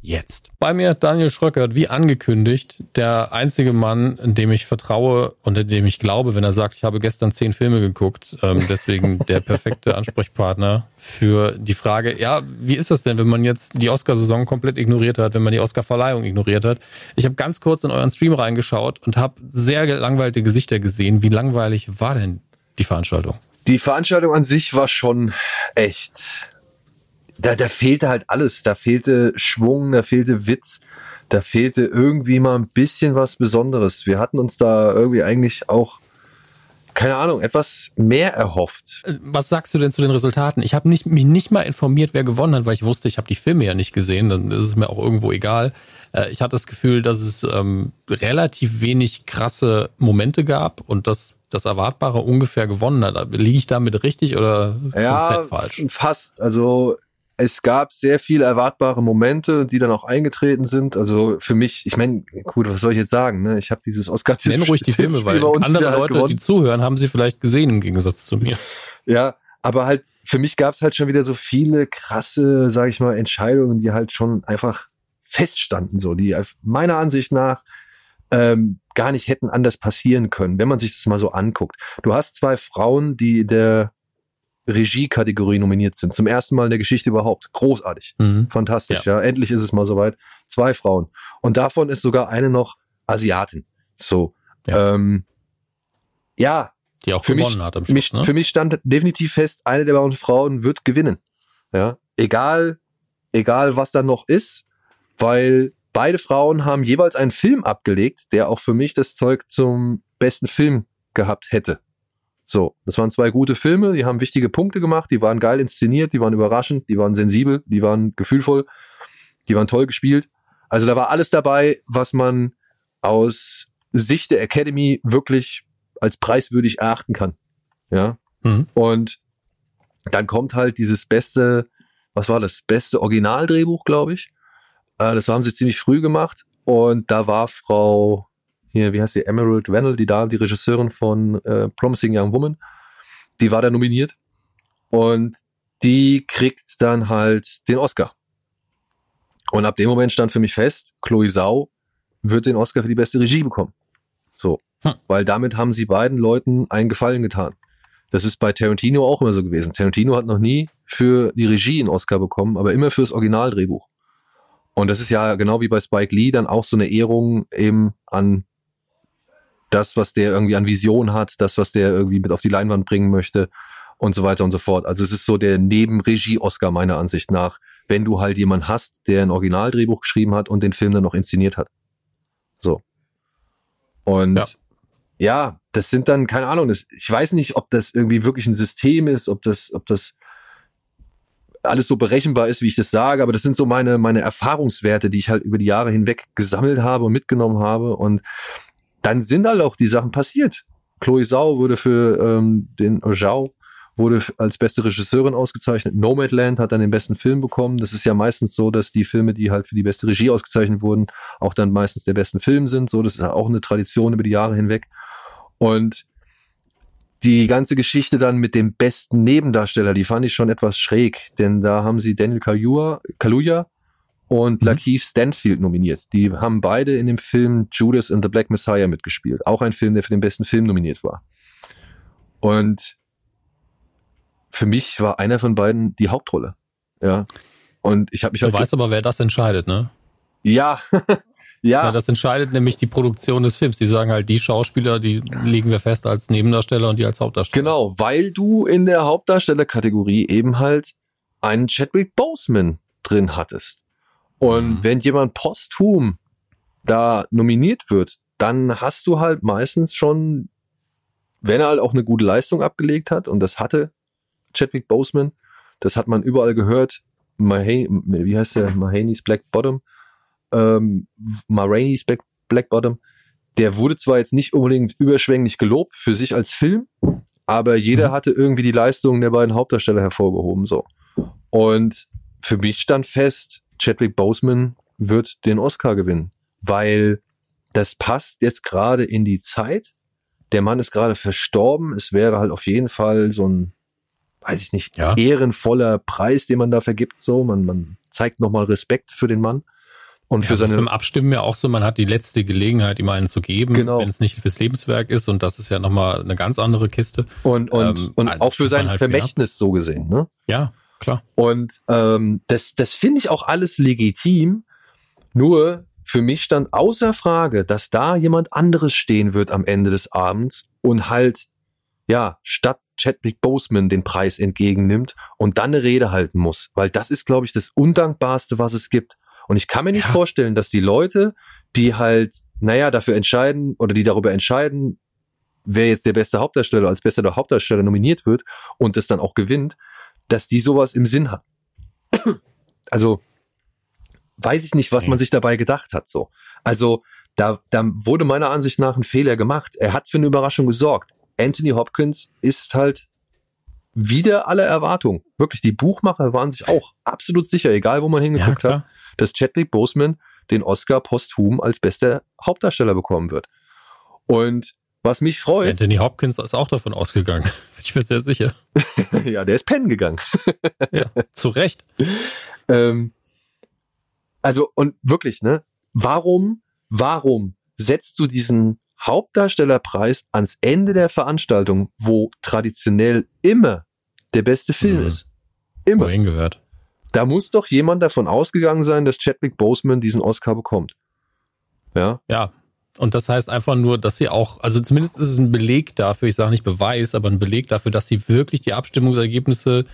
jetzt. Bei mir Daniel Schröckert, wie angekündigt, der einzige Mann, dem ich vertraue und dem ich glaube, wenn er sagt, ich habe gestern zehn Filme geguckt. Ähm, deswegen der perfekte Ansprechpartner für die Frage, ja, wie ist das denn, wenn man jetzt die Oscar-Saison komplett ignoriert hat, wenn man die Oscar-Verleihung ignoriert hat? Ich habe ganz kurz in euren Stream reingeschaut und habe sehr gelangweilte Gesichter gesehen. Wie langweilig war denn die Veranstaltung? Die Veranstaltung an sich war schon echt da, da fehlte halt alles. Da fehlte Schwung, da fehlte Witz, da fehlte irgendwie mal ein bisschen was Besonderes. Wir hatten uns da irgendwie eigentlich auch keine Ahnung, etwas mehr erhofft. Äh, was sagst du denn zu den Resultaten? Ich habe nicht, mich nicht mal informiert, wer gewonnen hat, weil ich wusste, ich habe die Filme ja nicht gesehen. Dann ist es mir auch irgendwo egal. Äh, ich hatte das Gefühl, dass es ähm, relativ wenig krasse Momente gab und dass das Erwartbare ungefähr gewonnen hat. Liege ich damit richtig oder ja, komplett falsch? Fast. Also es gab sehr viele erwartbare Momente, die dann auch eingetreten sind. Also für mich, ich meine, gut, was soll ich jetzt sagen? Ne? Ich habe dieses Oscar. Nenn ruhig die Filme, weil andere halt Leute, die zuhören, haben sie vielleicht gesehen im Gegensatz zu mir. Ja, aber halt für mich gab es halt schon wieder so viele krasse, sage ich mal, Entscheidungen, die halt schon einfach feststanden, so die meiner Ansicht nach ähm, gar nicht hätten anders passieren können, wenn man sich das mal so anguckt. Du hast zwei Frauen, die der Regie-Kategorie nominiert sind. Zum ersten Mal in der Geschichte überhaupt. Großartig. Mhm. Fantastisch, ja. ja. Endlich ist es mal soweit. Zwei Frauen. Und davon ist sogar eine noch Asiatin. So. Ja. Ähm, ja. Die auch für gewonnen mich, hat am Schluss, mich, ne? Für mich stand definitiv fest, eine der beiden Frauen wird gewinnen. Ja. Egal, egal was da noch ist, weil beide Frauen haben jeweils einen Film abgelegt, der auch für mich das Zeug zum besten Film gehabt hätte. So, das waren zwei gute Filme, die haben wichtige Punkte gemacht, die waren geil inszeniert, die waren überraschend, die waren sensibel, die waren gefühlvoll, die waren toll gespielt. Also da war alles dabei, was man aus Sicht der Academy wirklich als preiswürdig erachten kann. Ja. Mhm. Und dann kommt halt dieses beste, was war das? Beste Originaldrehbuch, glaube ich. Äh, das haben sie ziemlich früh gemacht. Und da war Frau hier, wie heißt sie, Emerald Rennell, die da, die Regisseurin von äh, Promising Young Woman, die war da nominiert und die kriegt dann halt den Oscar. Und ab dem Moment stand für mich fest, Chloe Sau wird den Oscar für die beste Regie bekommen. So. Hm. Weil damit haben sie beiden Leuten einen Gefallen getan. Das ist bei Tarantino auch immer so gewesen. Tarantino hat noch nie für die Regie einen Oscar bekommen, aber immer fürs Originaldrehbuch. Und das ist ja genau wie bei Spike Lee dann auch so eine Ehrung eben an das, was der irgendwie an Vision hat, das, was der irgendwie mit auf die Leinwand bringen möchte und so weiter und so fort. Also es ist so der Nebenregie-Oscar meiner Ansicht nach, wenn du halt jemanden hast, der ein Originaldrehbuch geschrieben hat und den Film dann noch inszeniert hat. So. Und ja, ja das sind dann, keine Ahnung, das, ich weiß nicht, ob das irgendwie wirklich ein System ist, ob das, ob das alles so berechenbar ist, wie ich das sage, aber das sind so meine, meine Erfahrungswerte, die ich halt über die Jahre hinweg gesammelt habe und mitgenommen habe und dann sind halt auch die Sachen passiert. Chloe Zhao wurde für ähm, den Zhao wurde als beste Regisseurin ausgezeichnet. Nomadland hat dann den besten Film bekommen. Das ist ja meistens so, dass die Filme, die halt für die beste Regie ausgezeichnet wurden, auch dann meistens der besten Film sind. So, das ist auch eine Tradition über die Jahre hinweg. Und die ganze Geschichte dann mit dem besten Nebendarsteller, die fand ich schon etwas schräg, denn da haben sie Daniel Kaluuya, Kaluuya und mhm. Lakeith Stanfield nominiert. Die haben beide in dem Film Judas and the Black Messiah mitgespielt. Auch ein Film, der für den besten Film nominiert war. Und für mich war einer von beiden die Hauptrolle. Ja. Und ich habe mich Du weißt aber, wer das entscheidet, ne? Ja. ja. ja. Das entscheidet nämlich die Produktion des Films. Die sagen halt, die Schauspieler, die legen wir fest als Nebendarsteller und die als Hauptdarsteller. Genau, weil du in der Hauptdarstellerkategorie eben halt einen Chadwick Boseman drin hattest. Und mhm. wenn jemand posthum da nominiert wird, dann hast du halt meistens schon, wenn er halt auch eine gute Leistung abgelegt hat, und das hatte Chadwick Boseman, das hat man überall gehört, Mahane, wie heißt der, Mahaney's Black Bottom, ähm, Maraine's Black, Black Bottom, der wurde zwar jetzt nicht unbedingt überschwänglich gelobt für sich als Film, aber jeder mhm. hatte irgendwie die Leistungen der beiden Hauptdarsteller hervorgehoben, so. Und für mich stand fest, Chadwick Boseman wird den Oscar gewinnen, weil das passt jetzt gerade in die Zeit. Der Mann ist gerade verstorben. Es wäre halt auf jeden Fall so ein, weiß ich nicht, ja. ehrenvoller Preis, den man da vergibt. So, man, man zeigt nochmal Respekt für den Mann. Und ja, für seine. beim Abstimmen ja auch so, man hat die letzte Gelegenheit, ihm einen zu geben, genau. wenn es nicht fürs Lebenswerk ist. Und das ist ja nochmal eine ganz andere Kiste. Und, und, ähm, und also auch für sein halt Vermächtnis so gesehen, ne? Ja, klar. Und ähm, das, das finde ich auch alles legitim. Nur für mich stand außer Frage, dass da jemand anderes stehen wird am Ende des Abends und halt, ja, statt Chadwick Boseman den Preis entgegennimmt und dann eine Rede halten muss. Weil das ist, glaube ich, das Undankbarste, was es gibt. Und ich kann mir nicht ja. vorstellen, dass die Leute, die halt, naja, dafür entscheiden oder die darüber entscheiden, wer jetzt der beste Hauptdarsteller als bester Hauptdarsteller nominiert wird und das dann auch gewinnt, dass die sowas im Sinn hat. Also weiß ich nicht, was man sich dabei gedacht hat. So, also da, da wurde meiner Ansicht nach ein Fehler gemacht. Er hat für eine Überraschung gesorgt. Anthony Hopkins ist halt wieder alle Erwartungen. Wirklich, die Buchmacher waren sich auch absolut sicher, egal wo man hingeguckt ja, hat, dass Chadwick Boseman den Oscar posthum als bester Hauptdarsteller bekommen wird. Und was mich freut. Anthony Hopkins ist auch davon ausgegangen. Bin ich mir sehr sicher. ja, der ist pennen gegangen. ja, zu Recht. Ähm, also, und wirklich, ne? Warum, warum setzt du diesen Hauptdarstellerpreis ans Ende der Veranstaltung, wo traditionell immer der beste Film Mhm. ist. Immer. Wohin gehört. Da muss doch jemand davon ausgegangen sein, dass Chadwick Boseman diesen Oscar bekommt. Ja, Ja. Und das heißt einfach nur, dass sie auch, also zumindest ist es ein Beleg dafür, ich sage nicht Beweis, aber ein Beleg dafür, dass sie wirklich die Abstimmungsergebnisse,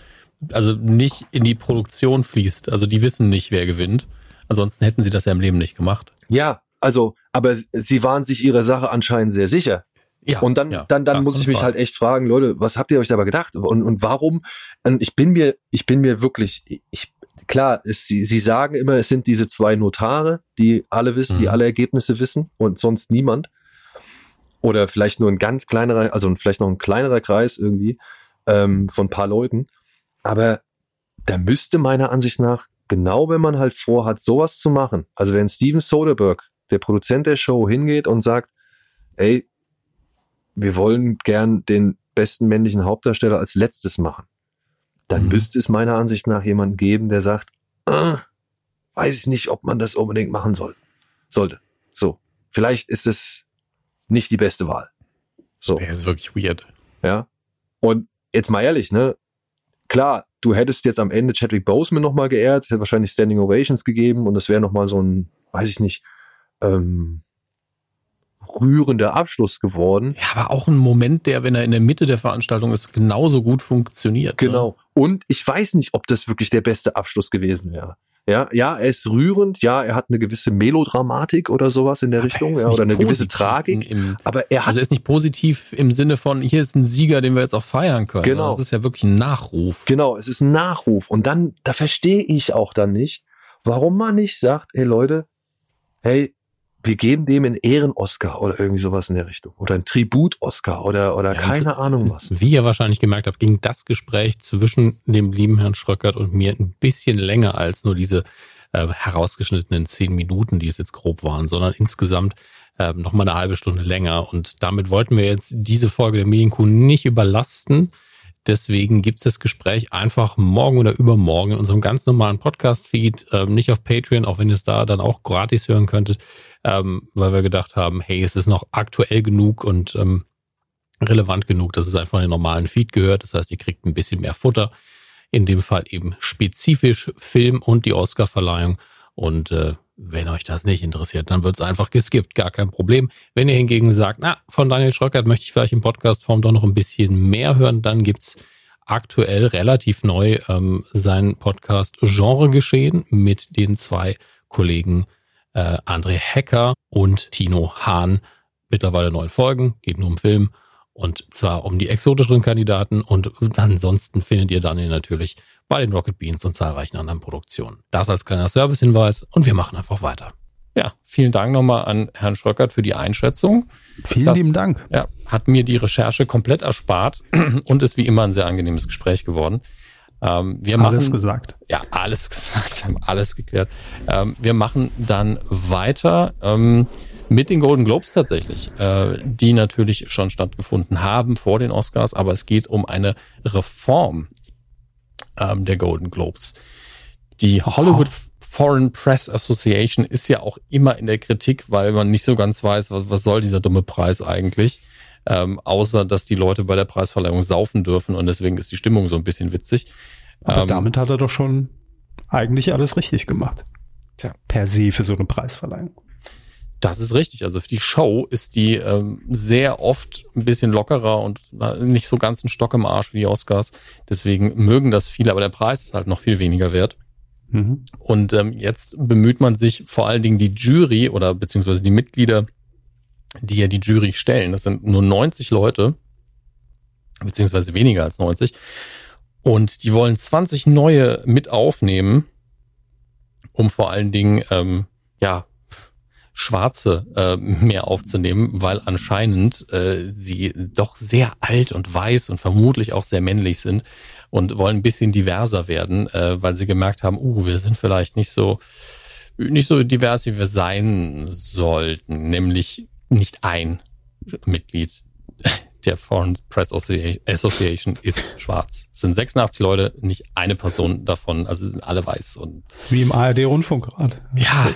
also nicht in die Produktion fließt. Also die wissen nicht, wer gewinnt. Ansonsten hätten sie das ja im Leben nicht gemacht. ja, also, aber sie waren sich ihrer Sache anscheinend sehr sicher. Ja. Und dann, ja, dann, dann muss ich mich Frage. halt echt fragen, Leute, was habt ihr euch dabei gedacht? Und, und warum? Ich bin mir, ich bin mir wirklich, ich, klar, es, sie, sie sagen immer, es sind diese zwei Notare, die alle wissen, die Mhm. alle Ergebnisse wissen und sonst niemand. Oder vielleicht nur ein ganz kleinerer, also vielleicht noch ein kleinerer Kreis irgendwie ähm, von ein paar Leuten. Aber da müsste meiner Ansicht nach, genau wenn man halt vorhat, sowas zu machen, also wenn Steven Soderbergh, der Produzent der Show, hingeht und sagt, ey, wir wollen gern den besten männlichen Hauptdarsteller als letztes machen, dann Mhm. müsste es meiner Ansicht nach jemanden geben, der sagt, ah, weiß ich nicht, ob man das unbedingt machen soll. Sollte. So. Vielleicht ist es nicht die beste Wahl. So. Das ist wirklich weird. Ja. Und jetzt mal ehrlich, ne? Klar, du hättest jetzt am Ende Chadwick Boseman nochmal geehrt, hätte wahrscheinlich Standing Ovations gegeben und das wäre nochmal so ein, weiß ich nicht, ähm, rührender Abschluss geworden. Ja, aber auch ein Moment, der, wenn er in der Mitte der Veranstaltung ist, genauso gut funktioniert. Ne? Genau. Und ich weiß nicht, ob das wirklich der beste Abschluss gewesen wäre. Ja, ja, er ist rührend, ja, er hat eine gewisse Melodramatik oder sowas in der Aber er Richtung, ja, oder eine gewisse Tragik. Im, im, Aber er hat also er ist nicht positiv im Sinne von, hier ist ein Sieger, den wir jetzt auch feiern können. Genau. Das ist ja wirklich ein Nachruf. Genau, es ist ein Nachruf. Und dann, da verstehe ich auch dann nicht, warum man nicht sagt, hey Leute, hey, wir geben dem einen Ehren-Oscar oder irgendwie sowas in der Richtung. Oder ein Tribut-Oscar oder, oder Ja, keine Ahnung was. Wie ihr wahrscheinlich gemerkt habt, ging das Gespräch zwischen dem lieben Herrn Schröckert und mir ein bisschen länger als nur diese äh, herausgeschnittenen zehn Minuten, die es jetzt grob waren, sondern insgesamt ähm, noch mal eine halbe Stunde länger. Und damit wollten wir jetzt diese Folge der Medienkuh nicht überlasten. Deswegen gibt es das Gespräch einfach morgen oder übermorgen in unserem ganz normalen Podcast-Feed, ähm, nicht auf Patreon, auch wenn ihr es da dann auch gratis hören könntet, ähm, weil wir gedacht haben, hey, es ist noch aktuell genug und ähm, relevant genug, dass es einfach in den normalen Feed gehört. Das heißt, ihr kriegt ein bisschen mehr Futter. In dem Fall eben spezifisch Film und die Oscar-Verleihung. Und äh, wenn euch das nicht interessiert, dann wird es einfach geskippt, gar kein Problem. Wenn ihr hingegen sagt, na, von Daniel Schröckert möchte ich vielleicht in Podcastform doch noch ein bisschen mehr hören, dann gibt's aktuell relativ neu ähm, seinen Podcast Genre geschehen mit den zwei Kollegen äh, André Hecker und Tino Hahn. Mittlerweile neun Folgen, geht nur um Film und zwar um die exotischeren Kandidaten und ansonsten findet ihr Daniel natürlich bei den Rocket Beans und zahlreichen anderen Produktionen. Das als kleiner Servicehinweis und wir machen einfach weiter. Ja, vielen Dank nochmal an Herrn Schröckert für die Einschätzung. Vielen Das- lieben Dank. Ja, hat mir die Recherche komplett erspart und ist wie immer ein sehr angenehmes Gespräch geworden. Ähm, wir machen, Alles gesagt. ja, alles gesagt, wir haben alles geklärt. Ähm, wir machen dann weiter ähm, mit den Golden Globes tatsächlich, äh, die natürlich schon stattgefunden haben vor den Oscars, aber es geht um eine Reform ähm, der Golden Globes. Die Hollywood Foreign Press Association ist ja auch immer in der Kritik, weil man nicht so ganz weiß, was, was soll dieser dumme Preis eigentlich. Ähm, außer, dass die Leute bei der Preisverleihung saufen dürfen und deswegen ist die Stimmung so ein bisschen witzig. Aber Ähm, damit hat er doch schon eigentlich alles richtig gemacht. Tja. Per se für so eine Preisverleihung. Das ist richtig. Also für die Show ist die ähm, sehr oft ein bisschen lockerer und nicht so ganz ein Stock im Arsch wie die Oscars. Deswegen mögen das viele, aber der Preis ist halt noch viel weniger wert. Mhm. Und ähm, jetzt bemüht man sich vor allen Dingen die Jury oder beziehungsweise die Mitglieder, die ja die Jury stellen. Das sind nur 90 Leute, beziehungsweise weniger als 90. Und die wollen 20 neue mit aufnehmen, um vor allen Dingen, ähm, ja, Schwarze äh, mehr aufzunehmen, weil anscheinend äh, sie doch sehr alt und weiß und vermutlich auch sehr männlich sind und wollen ein bisschen diverser werden, äh, weil sie gemerkt haben, uh, wir sind vielleicht nicht so nicht so divers, wie wir sein sollten, nämlich nicht ein Mitglied der Foreign Press Association ist schwarz. Es sind 86 Leute, nicht eine Person davon, also sind alle weiß. Und Wie im ARD-Rundfunk gerade. Ja,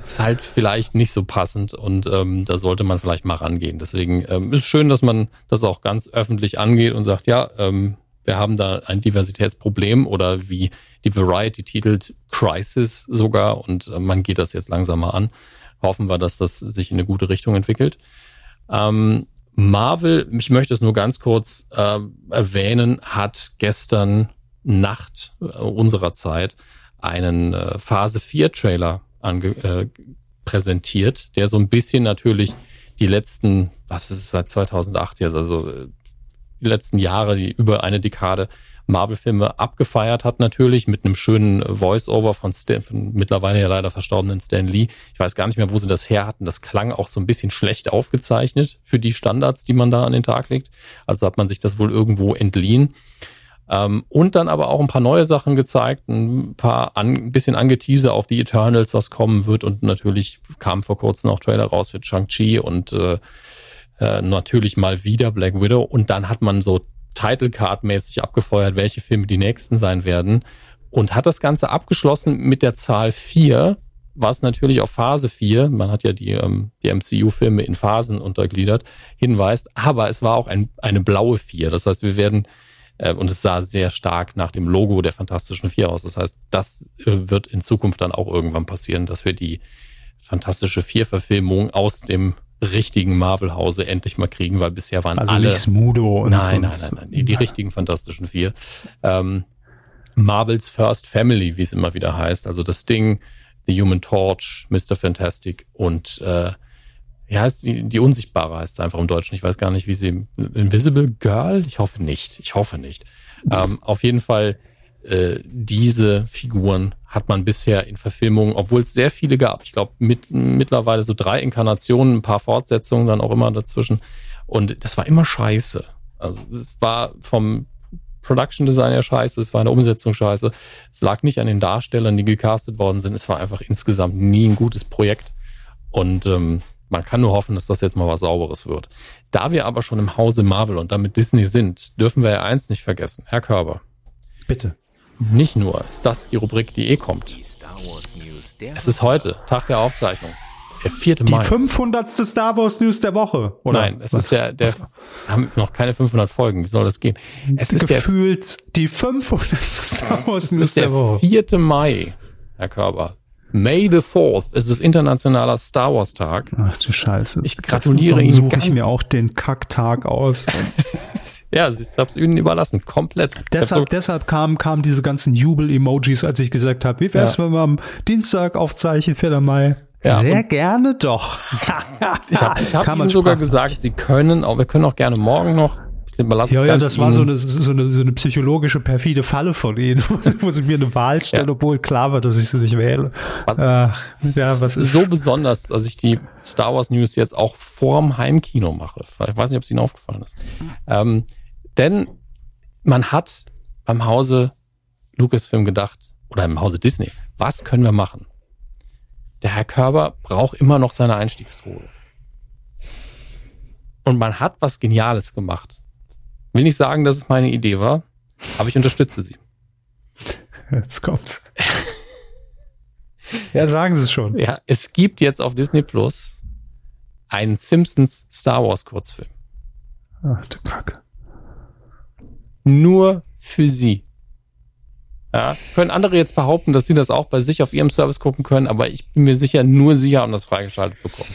ist halt vielleicht nicht so passend und ähm, da sollte man vielleicht mal rangehen. Deswegen ähm, ist schön, dass man das auch ganz öffentlich angeht und sagt, ja, ähm, wir haben da ein Diversitätsproblem oder wie die Variety titelt, Crisis sogar und äh, man geht das jetzt langsam mal an. Hoffen wir, dass das sich in eine gute Richtung entwickelt. Ähm, Marvel, ich möchte es nur ganz kurz äh, erwähnen, hat gestern Nacht äh, unserer Zeit einen äh, Phase 4 Trailer ange äh, präsentiert, der so ein bisschen natürlich die letzten, was ist es seit 2008 jetzt, also äh, die letzten Jahre, die über eine Dekade Marvel-Filme abgefeiert hat natürlich mit einem schönen Voice-Over von, Stan, von mittlerweile ja leider verstorbenen Stan Lee. Ich weiß gar nicht mehr, wo sie das her hatten. Das klang auch so ein bisschen schlecht aufgezeichnet für die Standards, die man da an den Tag legt. Also hat man sich das wohl irgendwo entliehen. Ähm, und dann aber auch ein paar neue Sachen gezeigt, ein paar an, ein bisschen angeteaser auf die Eternals, was kommen wird. Und natürlich kam vor kurzem auch Trailer raus für Shang-Chi und äh, äh, natürlich mal wieder Black Widow. Und dann hat man so Title Card mäßig abgefeuert, welche Filme die nächsten sein werden und hat das Ganze abgeschlossen mit der Zahl 4, was natürlich auf Phase 4, man hat ja die, ähm, die MCU-Filme in Phasen untergliedert, hinweist, aber es war auch ein, eine blaue 4. Das heißt, wir werden, äh, und es sah sehr stark nach dem Logo der Fantastischen Vier aus. Das heißt, das äh, wird in Zukunft dann auch irgendwann passieren, dass wir die Fantastische Vier-Verfilmung aus dem richtigen Marvel-Hause endlich mal kriegen, weil bisher waren also alle. Nicht Smudo und nein, nein, nein, nein, die, die richtigen Fantastischen Vier. Ähm, Marvels First Family, wie es immer wieder heißt. Also das Ding, The Human Torch, Mr. Fantastic und äh, wie heißt wie die Unsichtbare heißt es einfach im Deutschen. Ich weiß gar nicht, wie sie Invisible Girl. Ich hoffe nicht. Ich hoffe nicht. Ähm, auf jeden Fall äh, diese Figuren hat man bisher in Verfilmungen, obwohl es sehr viele gab, ich glaube mit, mittlerweile so drei Inkarnationen, ein paar Fortsetzungen dann auch immer dazwischen. Und das war immer scheiße. Also es war vom Production Design ja scheiße, es war eine Umsetzung scheiße. Es lag nicht an den Darstellern, die gecastet worden sind. Es war einfach insgesamt nie ein gutes Projekt. Und ähm, man kann nur hoffen, dass das jetzt mal was Sauberes wird. Da wir aber schon im Hause Marvel und damit Disney sind, dürfen wir ja eins nicht vergessen. Herr Körber. Bitte. Nicht nur ist das die Rubrik, die eh kommt. Es ist heute, Tag der Aufzeichnung. Der 4. Die Mai. Die 500. Star Wars News der Woche, oder? Nein, es was? ist der, der, haben noch keine 500 Folgen. Wie soll das gehen? Es ist Gefühlt der, die 500. Star Wars News der, der Woche. 4. Mai, Herr Körber. May the 4th. Es ist internationaler Star Wars Tag. Ach du Scheiße. Ich gratuliere Ihnen. suche ich mir auch den Kacktag aus. ja, ich habe es Ihnen überlassen. Komplett. Deshalb, deshalb kamen kam diese ganzen Jubel-Emojis, als ich gesagt habe, wie wär's, ja. wenn wir am Dienstag aufzeichnen, 4. Mai? Ja, Sehr gerne doch. ich habe ich hab Ihnen sogar gesagt, Sie können, auch, wir können auch gerne morgen noch ja, ja, das war so eine, so, eine, so eine psychologische, perfide Falle von ihnen, wo sie mir eine Wahl stellen, ja. obwohl klar war, dass ich sie nicht wähle. Was, Ach, ja, was ist so besonders, dass ich die Star Wars News jetzt auch vorm Heimkino mache. Ich weiß nicht, ob es Ihnen aufgefallen ist. Ähm, denn man hat beim Hause Lucasfilm gedacht, oder im Hause Disney, was können wir machen? Der Herr Körber braucht immer noch seine Einstiegsdroge. Und man hat was Geniales gemacht. Will nicht sagen, dass es meine Idee war, aber ich unterstütze sie. Jetzt kommt's. ja, sagen Sie es schon. Ja, es gibt jetzt auf Disney Plus einen Simpsons Star Wars Kurzfilm. Ach du Kacke. Nur für Sie. Ja, können andere jetzt behaupten, dass sie das auch bei sich auf ihrem Service gucken können, aber ich bin mir sicher, nur sie haben das freigeschaltet bekommen.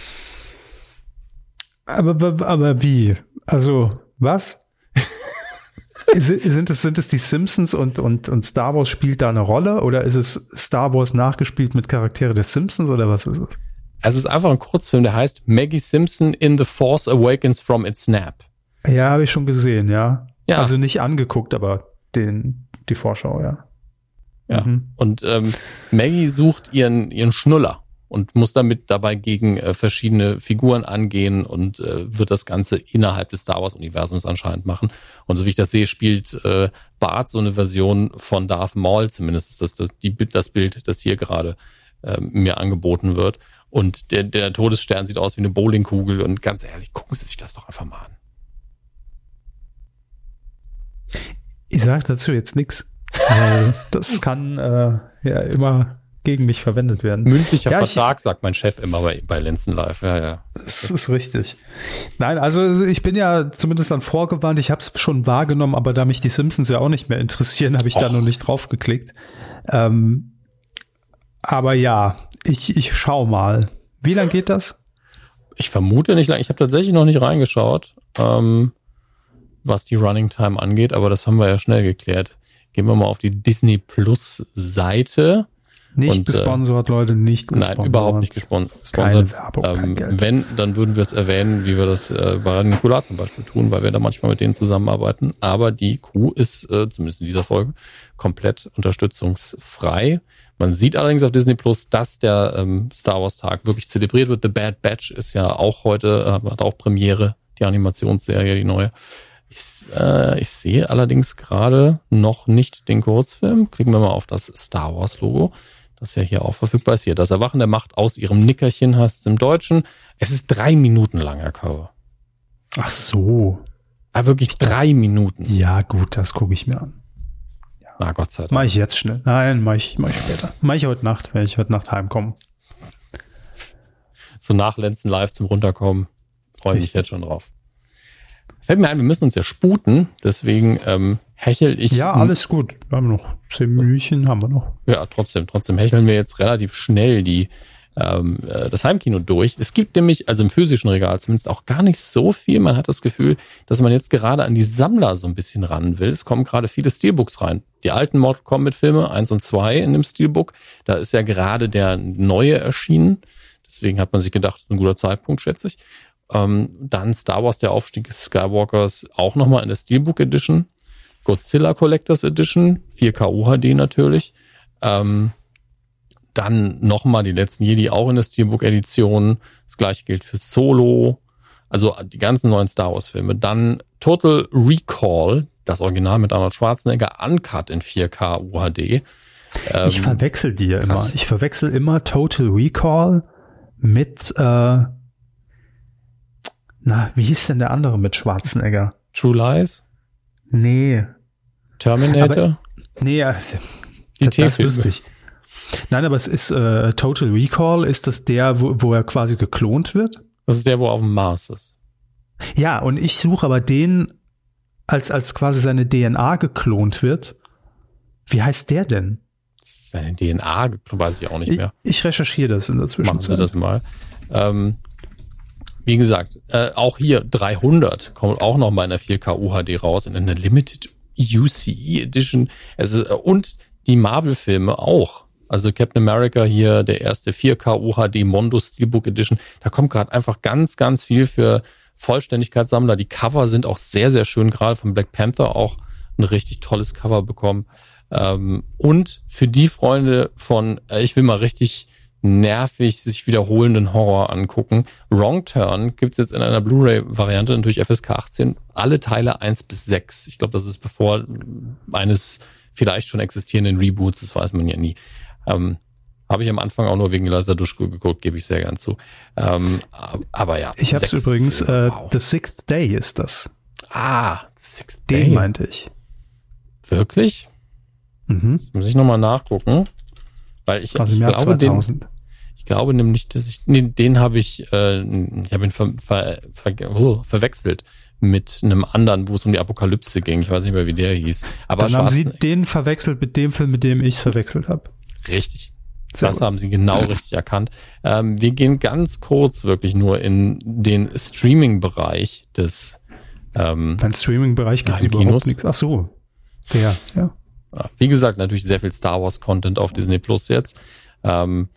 Aber, aber wie? Also, was? sind, es, sind es die Simpsons und, und, und Star Wars spielt da eine Rolle oder ist es Star Wars nachgespielt mit Charaktere des Simpsons oder was ist es? Es ist einfach ein Kurzfilm, der heißt Maggie Simpson in The Force Awakens from its Nap. Ja, habe ich schon gesehen, ja. ja. Also nicht angeguckt, aber den, die Vorschau, ja. Ja. Mhm. Und ähm, Maggie sucht ihren, ihren Schnuller und muss damit dabei gegen äh, verschiedene Figuren angehen und äh, wird das Ganze innerhalb des Star Wars-Universums anscheinend machen. Und so wie ich das sehe, spielt äh, Bart so eine Version von Darth Maul, zumindest ist das das, die, das Bild, das hier gerade äh, mir angeboten wird. Und der, der Todesstern sieht aus wie eine Bowlingkugel und ganz ehrlich, gucken Sie sich das doch einfach mal an. Ich sage dazu jetzt nichts. Das kann äh, ja immer gegen mich verwendet werden. Mündlicher Ja, ich- Vertrag, sagt mein Chef immer bei, bei Lenzen Live. Ja, ja. Das ist richtig. Nein, also ich bin ja zumindest dann vorgewarnt. Ich habe es schon wahrgenommen, aber da mich die Simpsons ja auch nicht mehr interessieren, habe ich da Och. noch nicht drauf geklickt. Ähm, aber ja, ich, ich schau mal. Wie lang geht das? Ich vermute nicht lang. Ich habe tatsächlich noch nicht reingeschaut, ähm, was die Running Time angeht, aber das haben wir ja schnell geklärt. Gehen wir mal auf die Disney Plus Seite. Nicht Und, äh, gesponsert, Leute, nicht gesponsert. Nein, überhaupt nicht gespon Keine gesponsert. Werbung, kein Ähm, Geld. wenn, dann würden wir es erwähnen, wie wir das äh, bei Nikola zum Beispiel tun, weil wir da manchmal mit denen zusammenarbeiten. Aber die Kuh ist, äh, zumindest in dieser Folge, komplett unterstützungsfrei. Man sieht allerdings auf Disney Plus, dass der ähm, Star Wars Tag wirklich zelebriert wird. The Bad Batch ist ja auch heute, äh, hat auch Premiere, die Animationsserie, die neue. Ich, äh, ich sehe allerdings gerade noch nicht den Kurzfilm. Klicken wir mal auf das Star Wars Logo, das ja hier auch verfügbar ist. Hier, das Erwachen der Macht aus ihrem Nickerchen heißt es im Deutschen. Es ist drei Minuten lang, Herr Kauer. Ach so. Ah, wirklich drei Minuten. Ja, gut, das gucke ich mir an. Na, Gott sei Dank. Mach ich jetzt schnell. Nein, mach ich, mach ich später. Mach ich heute Nacht, wenn ich heute Nacht heimkomme. So nach Lenzen live zum Runterkommen. Freue mich jetzt schon drauf. Fällt mir ein, wir müssen uns ja sputen, deswegen ähm, hechel ich. Ja, alles gut. Wir haben noch zehn Minütchen, haben wir noch. Ja, trotzdem, trotzdem hecheln wir jetzt relativ schnell die ähm, äh, das Heimkino durch. Es gibt nämlich, also im physischen Regal zumindest, auch gar nicht so viel. Man hat das Gefühl, dass man jetzt gerade an die Sammler so ein bisschen ran will. Es kommen gerade viele Steelbooks rein. Die alten Mortal Kombat Filme, eins und zwei in dem Steelbook, da ist ja gerade der neue erschienen. Deswegen hat man sich gedacht, das ist ein guter Zeitpunkt, schätze ich. Ähm, dann Star Wars, der Aufstieg des Skywalkers, auch nochmal in der Steelbook Edition. Godzilla Collectors Edition, 4K UHD natürlich. Ähm, dann nochmal die letzten Jedi auch in der Steelbook-Edition. Das gleiche gilt für Solo. Also die ganzen neuen Star Wars-Filme. Dann Total Recall, das Original mit Arnold Schwarzenegger, uncut in 4K UHD. ich Ähm, verwechsel die ja immer. Ich verwechsel immer Total Recall mit, äh, na, wie hieß denn der andere mit Schwarzenegger? True Lies, Nee. Terminator, Nee, ja, die das, das wüsste ich. Nein, aber es ist äh, Total Recall. Ist das der, wo, wo er quasi geklont wird? Das ist der, wo er auf dem Mars ist. Ja, und ich suche aber den, als, als quasi seine DNA geklont wird. Wie heißt der denn? Seine DNA, weiß ich auch nicht Ich, mehr. ich recherchiere das in der Machen Zwischenzeit. Sie das mal. Ähm, wie gesagt, äh, auch hier 300 kommt auch noch mal in der 4K UHD raus, in einer Limited UCE Edition. Äh, und die Marvel-Filme auch. Also Captain America hier, der erste 4K UHD Mondo Steelbook Edition. Da kommt gerade einfach ganz, ganz viel für Vollständigkeitssammler. Die Cover sind auch sehr, sehr schön, gerade von Black Panther auch ein richtig tolles Cover bekommen. Ähm, und für die Freunde von, äh, ich will mal richtig nervig sich wiederholenden Horror angucken. Wrong Turn gibt's jetzt in einer Blu-ray-Variante, natürlich FSK 18, alle Teile 1 bis 6. Ich glaube, das ist bevor eines vielleicht schon existierenden Reboots, das weiß man ja nie. Ähm, Habe ich am Anfang auch nur wegen Eliza Duschko geguckt, gebe ich sehr gern zu. Ähm, aber ja. Ich habe übrigens, äh, wow. The Sixth Day ist das. Ah, Sixth Den Day. meinte ich. Wirklich? Mhm. Muss ich nochmal nachgucken. Weil ich, Aus ich glaube, den, 2000. ich glaube nämlich, dass ich, nee, den habe ich, äh, ich habe ihn ver, ver, ver, oh, verwechselt mit einem anderen, wo es um die Apokalypse ging. Ich weiß nicht mehr, wie der hieß. Aber Dann haben Sie den verwechselt mit dem Film, mit dem ich es verwechselt habe. richtig. Sehr Das gut. haben Sie genau richtig erkannt. Ähm, wir gehen ganz kurz wirklich nur in den Streaming-Bereich des, ähm, Beim Streaming-Bereich gibt es überhaupt nichts. Ach so. Der, ja. Wie gesagt, natürlich sehr viel Star Wars Content auf Disney Plus jetzt. Ähm,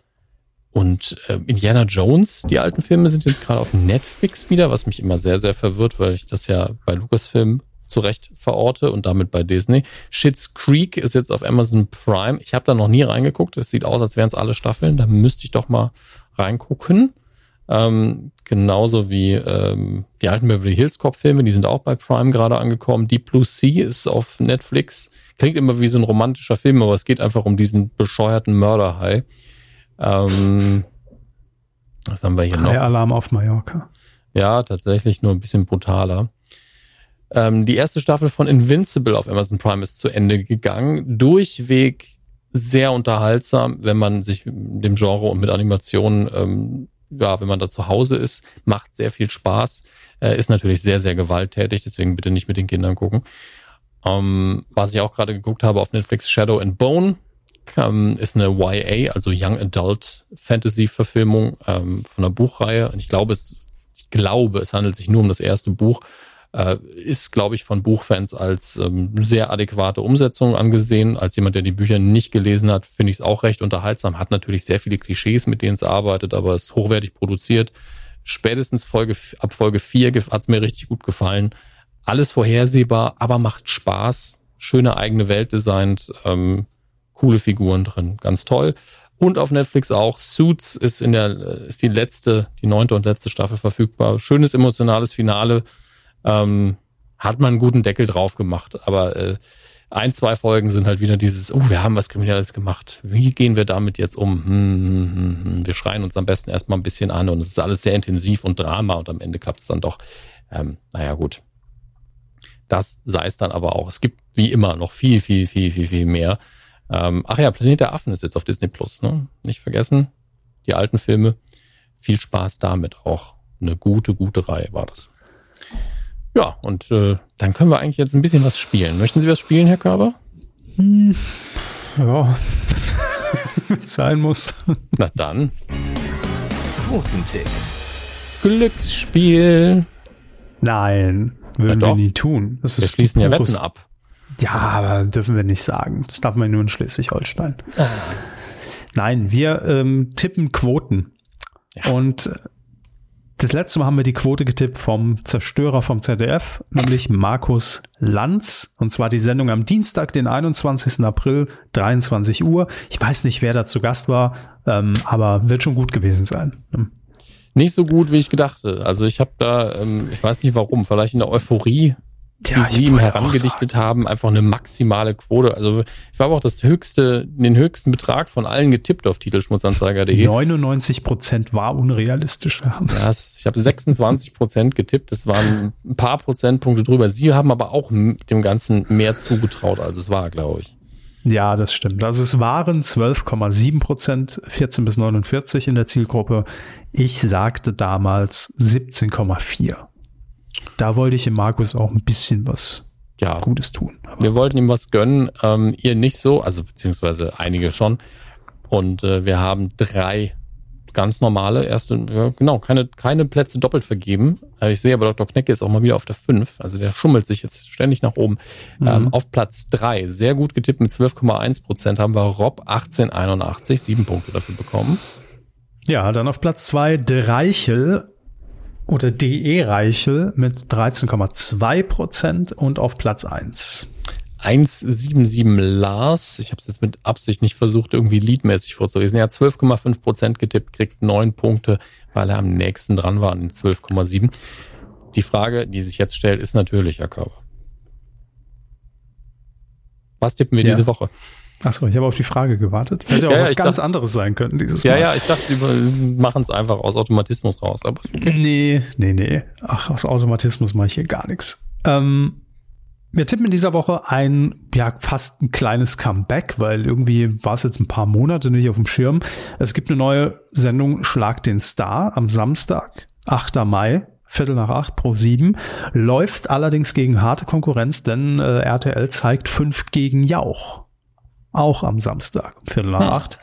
und äh, Indiana Jones, die alten Filme sind jetzt gerade auf Netflix wieder, was mich immer sehr, sehr verwirrt, weil ich das ja bei Lucasfilm zurecht verorte und damit bei Disney. Schitt's Creek ist jetzt auf Amazon Prime. Ich habe da noch nie reingeguckt. Es sieht aus, als wären es alle Staffeln. Da müsste ich doch mal reingucken. Ähm, genauso wie ähm, die alten Beverly Hills Cop Filme, die sind auch bei Prime gerade angekommen. Deep Blue Sea ist auf Netflix. Klingt immer wie so ein romantischer Film, aber es geht einfach um diesen bescheuerten Mörderhai. Ähm, was haben wir hier noch? High Alarm auf Mallorca. Ja, tatsächlich nur ein bisschen brutaler. Ähm, die erste Staffel von Invincible auf Amazon Prime ist zu Ende gegangen. Durchweg sehr unterhaltsam, wenn man sich dem Genre und mit Animationen, ähm, ja, wenn man da zu Hause ist, macht sehr viel Spaß, äh, ist natürlich sehr, sehr gewalttätig, deswegen bitte nicht mit den Kindern gucken. Ähm, was ich auch gerade geguckt habe auf Netflix, Shadow and Bone, ähm, ist eine YA, also Young Adult Fantasy Verfilmung ähm, von einer Buchreihe. Und ich glaube, es, ich glaube, es handelt sich nur um das erste Buch. Äh, ist, glaube ich, von Buchfans als ähm, sehr adäquate Umsetzung angesehen. Als jemand, der die Bücher nicht gelesen hat, finde ich es auch recht unterhaltsam. Hat natürlich sehr viele Klischees, mit denen es arbeitet, aber ist hochwertig produziert. Spätestens Folge, ab Folge 4 hat es mir richtig gut gefallen. Alles vorhersehbar, aber macht Spaß. Schöne eigene Welt designt. Ähm, coole Figuren drin. Ganz toll. Und auf Netflix auch. Suits ist in der, ist die letzte, die neunte und letzte Staffel verfügbar. Schönes emotionales Finale. Ähm, hat man einen guten Deckel drauf gemacht. Aber äh, ein, zwei Folgen sind halt wieder dieses, oh, wir haben was Kriminelles gemacht. Wie gehen wir damit jetzt um? Hm, hm, hm, hm. Wir schreien uns am besten erstmal ein bisschen an und es ist alles sehr intensiv und Drama und am Ende klappt es dann doch. Ähm, naja, gut. Das sei es dann aber auch. Es gibt wie immer noch viel, viel, viel, viel, viel mehr. Ähm, ach ja, Planet der Affen ist jetzt auf Disney Plus, ne? Nicht vergessen. Die alten Filme. Viel Spaß damit auch. Eine gute, gute Reihe war das. Ja, und äh, dann können wir eigentlich jetzt ein bisschen was spielen. Möchten Sie was spielen, Herr Körber? Hm, ja, sein muss. Na dann. Quotentipp. Glücksspiel. Nein, würden wir nie tun. Das wir schließen ja Wetten ab. Ja, aber dürfen wir nicht sagen. Das darf man nur in Schleswig-Holstein. Ah. Nein, wir ähm, tippen Quoten. Ja. Und das letzte Mal haben wir die Quote getippt vom Zerstörer vom ZDF, nämlich Markus Lanz. Und zwar die Sendung am Dienstag, den 21. April, 23 Uhr. Ich weiß nicht, wer da zu Gast war, ähm, aber wird schon gut gewesen sein. Hm. Nicht so gut, wie ich gedachte. Also ich habe da, ähm, ich weiß nicht warum, vielleicht in der Euphorie ja, die sie ihm herangedichtet haben, einfach eine maximale Quote. Also ich habe auch das höchste, den höchsten Betrag von allen getippt auf Titelschmutzanzeiger.de. 99 Prozent war unrealistisch. Ja, ich habe 26 Prozent getippt. Das waren ein paar Prozentpunkte drüber. Sie haben aber auch dem Ganzen mehr zugetraut, als es war, glaube ich. Ja, das stimmt. Also es waren 12,7 Prozent, 14 bis 49 in der Zielgruppe. Ich sagte damals 17,4 da wollte ich im Markus auch ein bisschen was ja. Gutes tun. Aber wir wollten ihm was gönnen, ähm, ihr nicht so, also beziehungsweise einige schon. Und äh, wir haben drei ganz normale erste, ja, genau, keine, keine Plätze doppelt vergeben. Äh, ich sehe aber, Dr. Knecke ist auch mal wieder auf der 5. Also der schummelt sich jetzt ständig nach oben. Mhm. Ähm, auf Platz 3, sehr gut getippt mit 12,1 Prozent, haben wir Rob 1881, sieben Punkte dafür bekommen. Ja, dann auf Platz 2 Dreichel oder DE Reichel mit 13,2 Prozent und auf Platz 1. 177 Lars, ich habe es jetzt mit Absicht nicht versucht, irgendwie liedmäßig vorzulesen. Er hat 12,5 Prozent getippt, kriegt 9 Punkte, weil er am nächsten dran war an 12,7. Die Frage, die sich jetzt stellt, ist natürlich, Herr Körber. Was tippen wir ja. diese Woche? Achso, ich habe auf die Frage gewartet. Hätte ja, auch ja, was ganz dachte, anderes sein können dieses ja, Mal. Ja, ja, ich dachte, sie machen es einfach aus Automatismus raus. Aber okay. Nee, nee, nee. Ach, aus Automatismus mache ich hier gar nichts. Ähm, wir tippen in dieser Woche ein, ja, fast ein kleines Comeback, weil irgendwie war es jetzt ein paar Monate nicht auf dem Schirm. Es gibt eine neue Sendung Schlag den Star am Samstag, 8. Mai, Viertel nach acht pro sieben, läuft allerdings gegen harte Konkurrenz, denn äh, RTL zeigt fünf gegen Jauch auch am Samstag um Viertel nach hm. acht.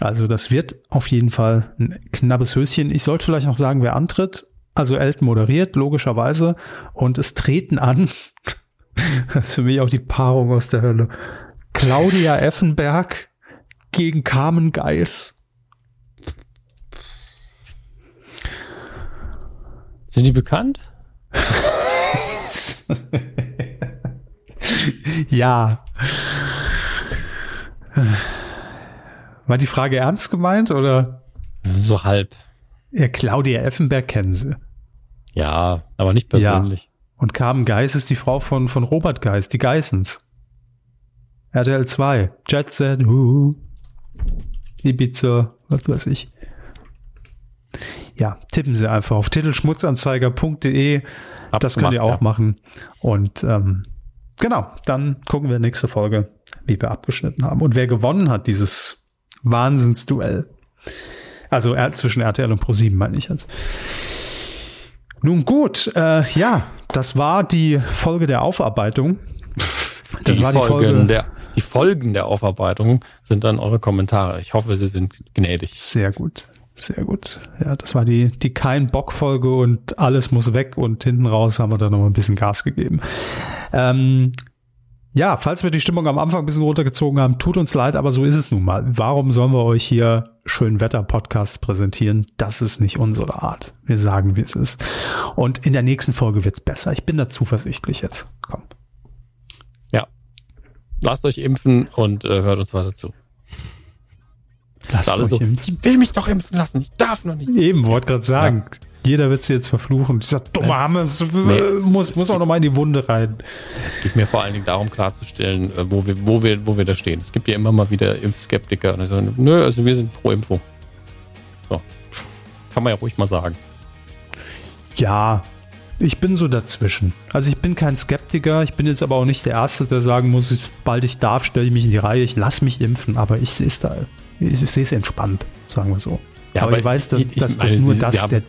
Also das wird auf jeden Fall ein knappes Höschen. Ich sollte vielleicht noch sagen, wer antritt. Also Elton moderiert, logischerweise. Und es treten an, das ist für mich auch die Paarung aus der Hölle, Claudia Effenberg gegen Carmen Geis. Sind die bekannt? ja. War die Frage ernst gemeint oder? So halb. Ja, Claudia Effenberg kennen sie. Ja, aber nicht persönlich. Ja. Und Carmen Geis ist die Frau von, von Robert Geis, die Geissens. RTL 2, Jet Set, uh, Ibiza, was weiß ich. ja, tippen Sie einfach auf titelschmutzanzeiger.de. Das könnt ihr auch ja. machen. Und ähm, genau, dann gucken wir nächste Folge, wie wir abgeschnitten haben. Und wer gewonnen hat, dieses Wahnsinnsduell. Also zwischen RTL und Pro7 meine ich jetzt. Nun gut, äh, ja, das war die Folge der Aufarbeitung. Das die war die Folgen Folge. Der, die Folgen der Aufarbeitung sind dann eure Kommentare. Ich hoffe, sie sind gnädig. Sehr gut. Sehr gut. Ja, das war die, die Kein-Bock-Folge und alles muss weg und hinten raus haben wir dann noch ein bisschen Gas gegeben. Ähm, ja, falls wir die Stimmung am Anfang ein bisschen runtergezogen haben, tut uns leid, aber so ist es nun mal. Warum sollen wir euch hier schön Wetter-Podcasts präsentieren? Das ist nicht unsere Art. Wir sagen, wie es ist. Und in der nächsten Folge wird's besser. Ich bin da zuversichtlich jetzt. Komm. Ja. Lasst euch impfen und äh, hört uns weiter zu. Lasst euch so, impfen. Ich will mich doch impfen lassen. Ich darf noch nicht. Eben, wollte gerade sagen. Ja. Jeder wird sie jetzt verfluchen. Dieser dumme Hammes nee, muss, muss auch nochmal in die Wunde rein. Es geht mir vor allen Dingen darum klarzustellen, äh, wo wir, wo wir, wo wir da stehen. Es gibt ja immer mal wieder Impfskeptiker und sagen, nö, also wir sind pro Impfung. So. Kann man ja ruhig mal sagen. Ja, ich bin so dazwischen. Also ich bin kein Skeptiker, ich bin jetzt aber auch nicht der Erste, der sagen muss, bald ich darf, stelle ich mich in die Reihe, ich lasse mich impfen, aber ich sehe es da, ich, sehe es entspannt, sagen wir so. Ja, aber, aber ich weiß, dass, ich, ich dass meine, das nur das der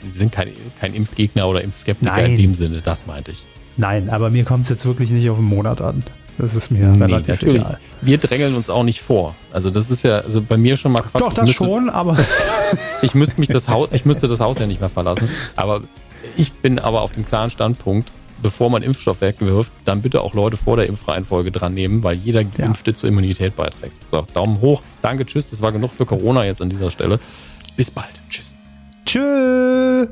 Sie sind kein, kein Impfgegner oder Impfskeptiker Nein. in dem Sinne, das meinte ich. Nein, aber mir kommt es jetzt wirklich nicht auf einen Monat an. Das ist mir nee, relativ natürlich. egal. Wir drängeln uns auch nicht vor. Also das ist ja, also bei mir schon mal Quatsch. Doch, das müsste, schon, aber. ich müsste mich das Haus, ich müsste das Haus ja nicht mehr verlassen. Aber ich bin aber auf dem klaren Standpunkt, bevor man Impfstoff wegwirft, dann bitte auch Leute vor der Impfreihenfolge dran nehmen, weil jeder Geimpfte ja. zur Immunität beiträgt. So, Daumen hoch. Danke, tschüss. Das war genug für Corona jetzt an dieser Stelle. Bis bald. Tschüss. Tschüss.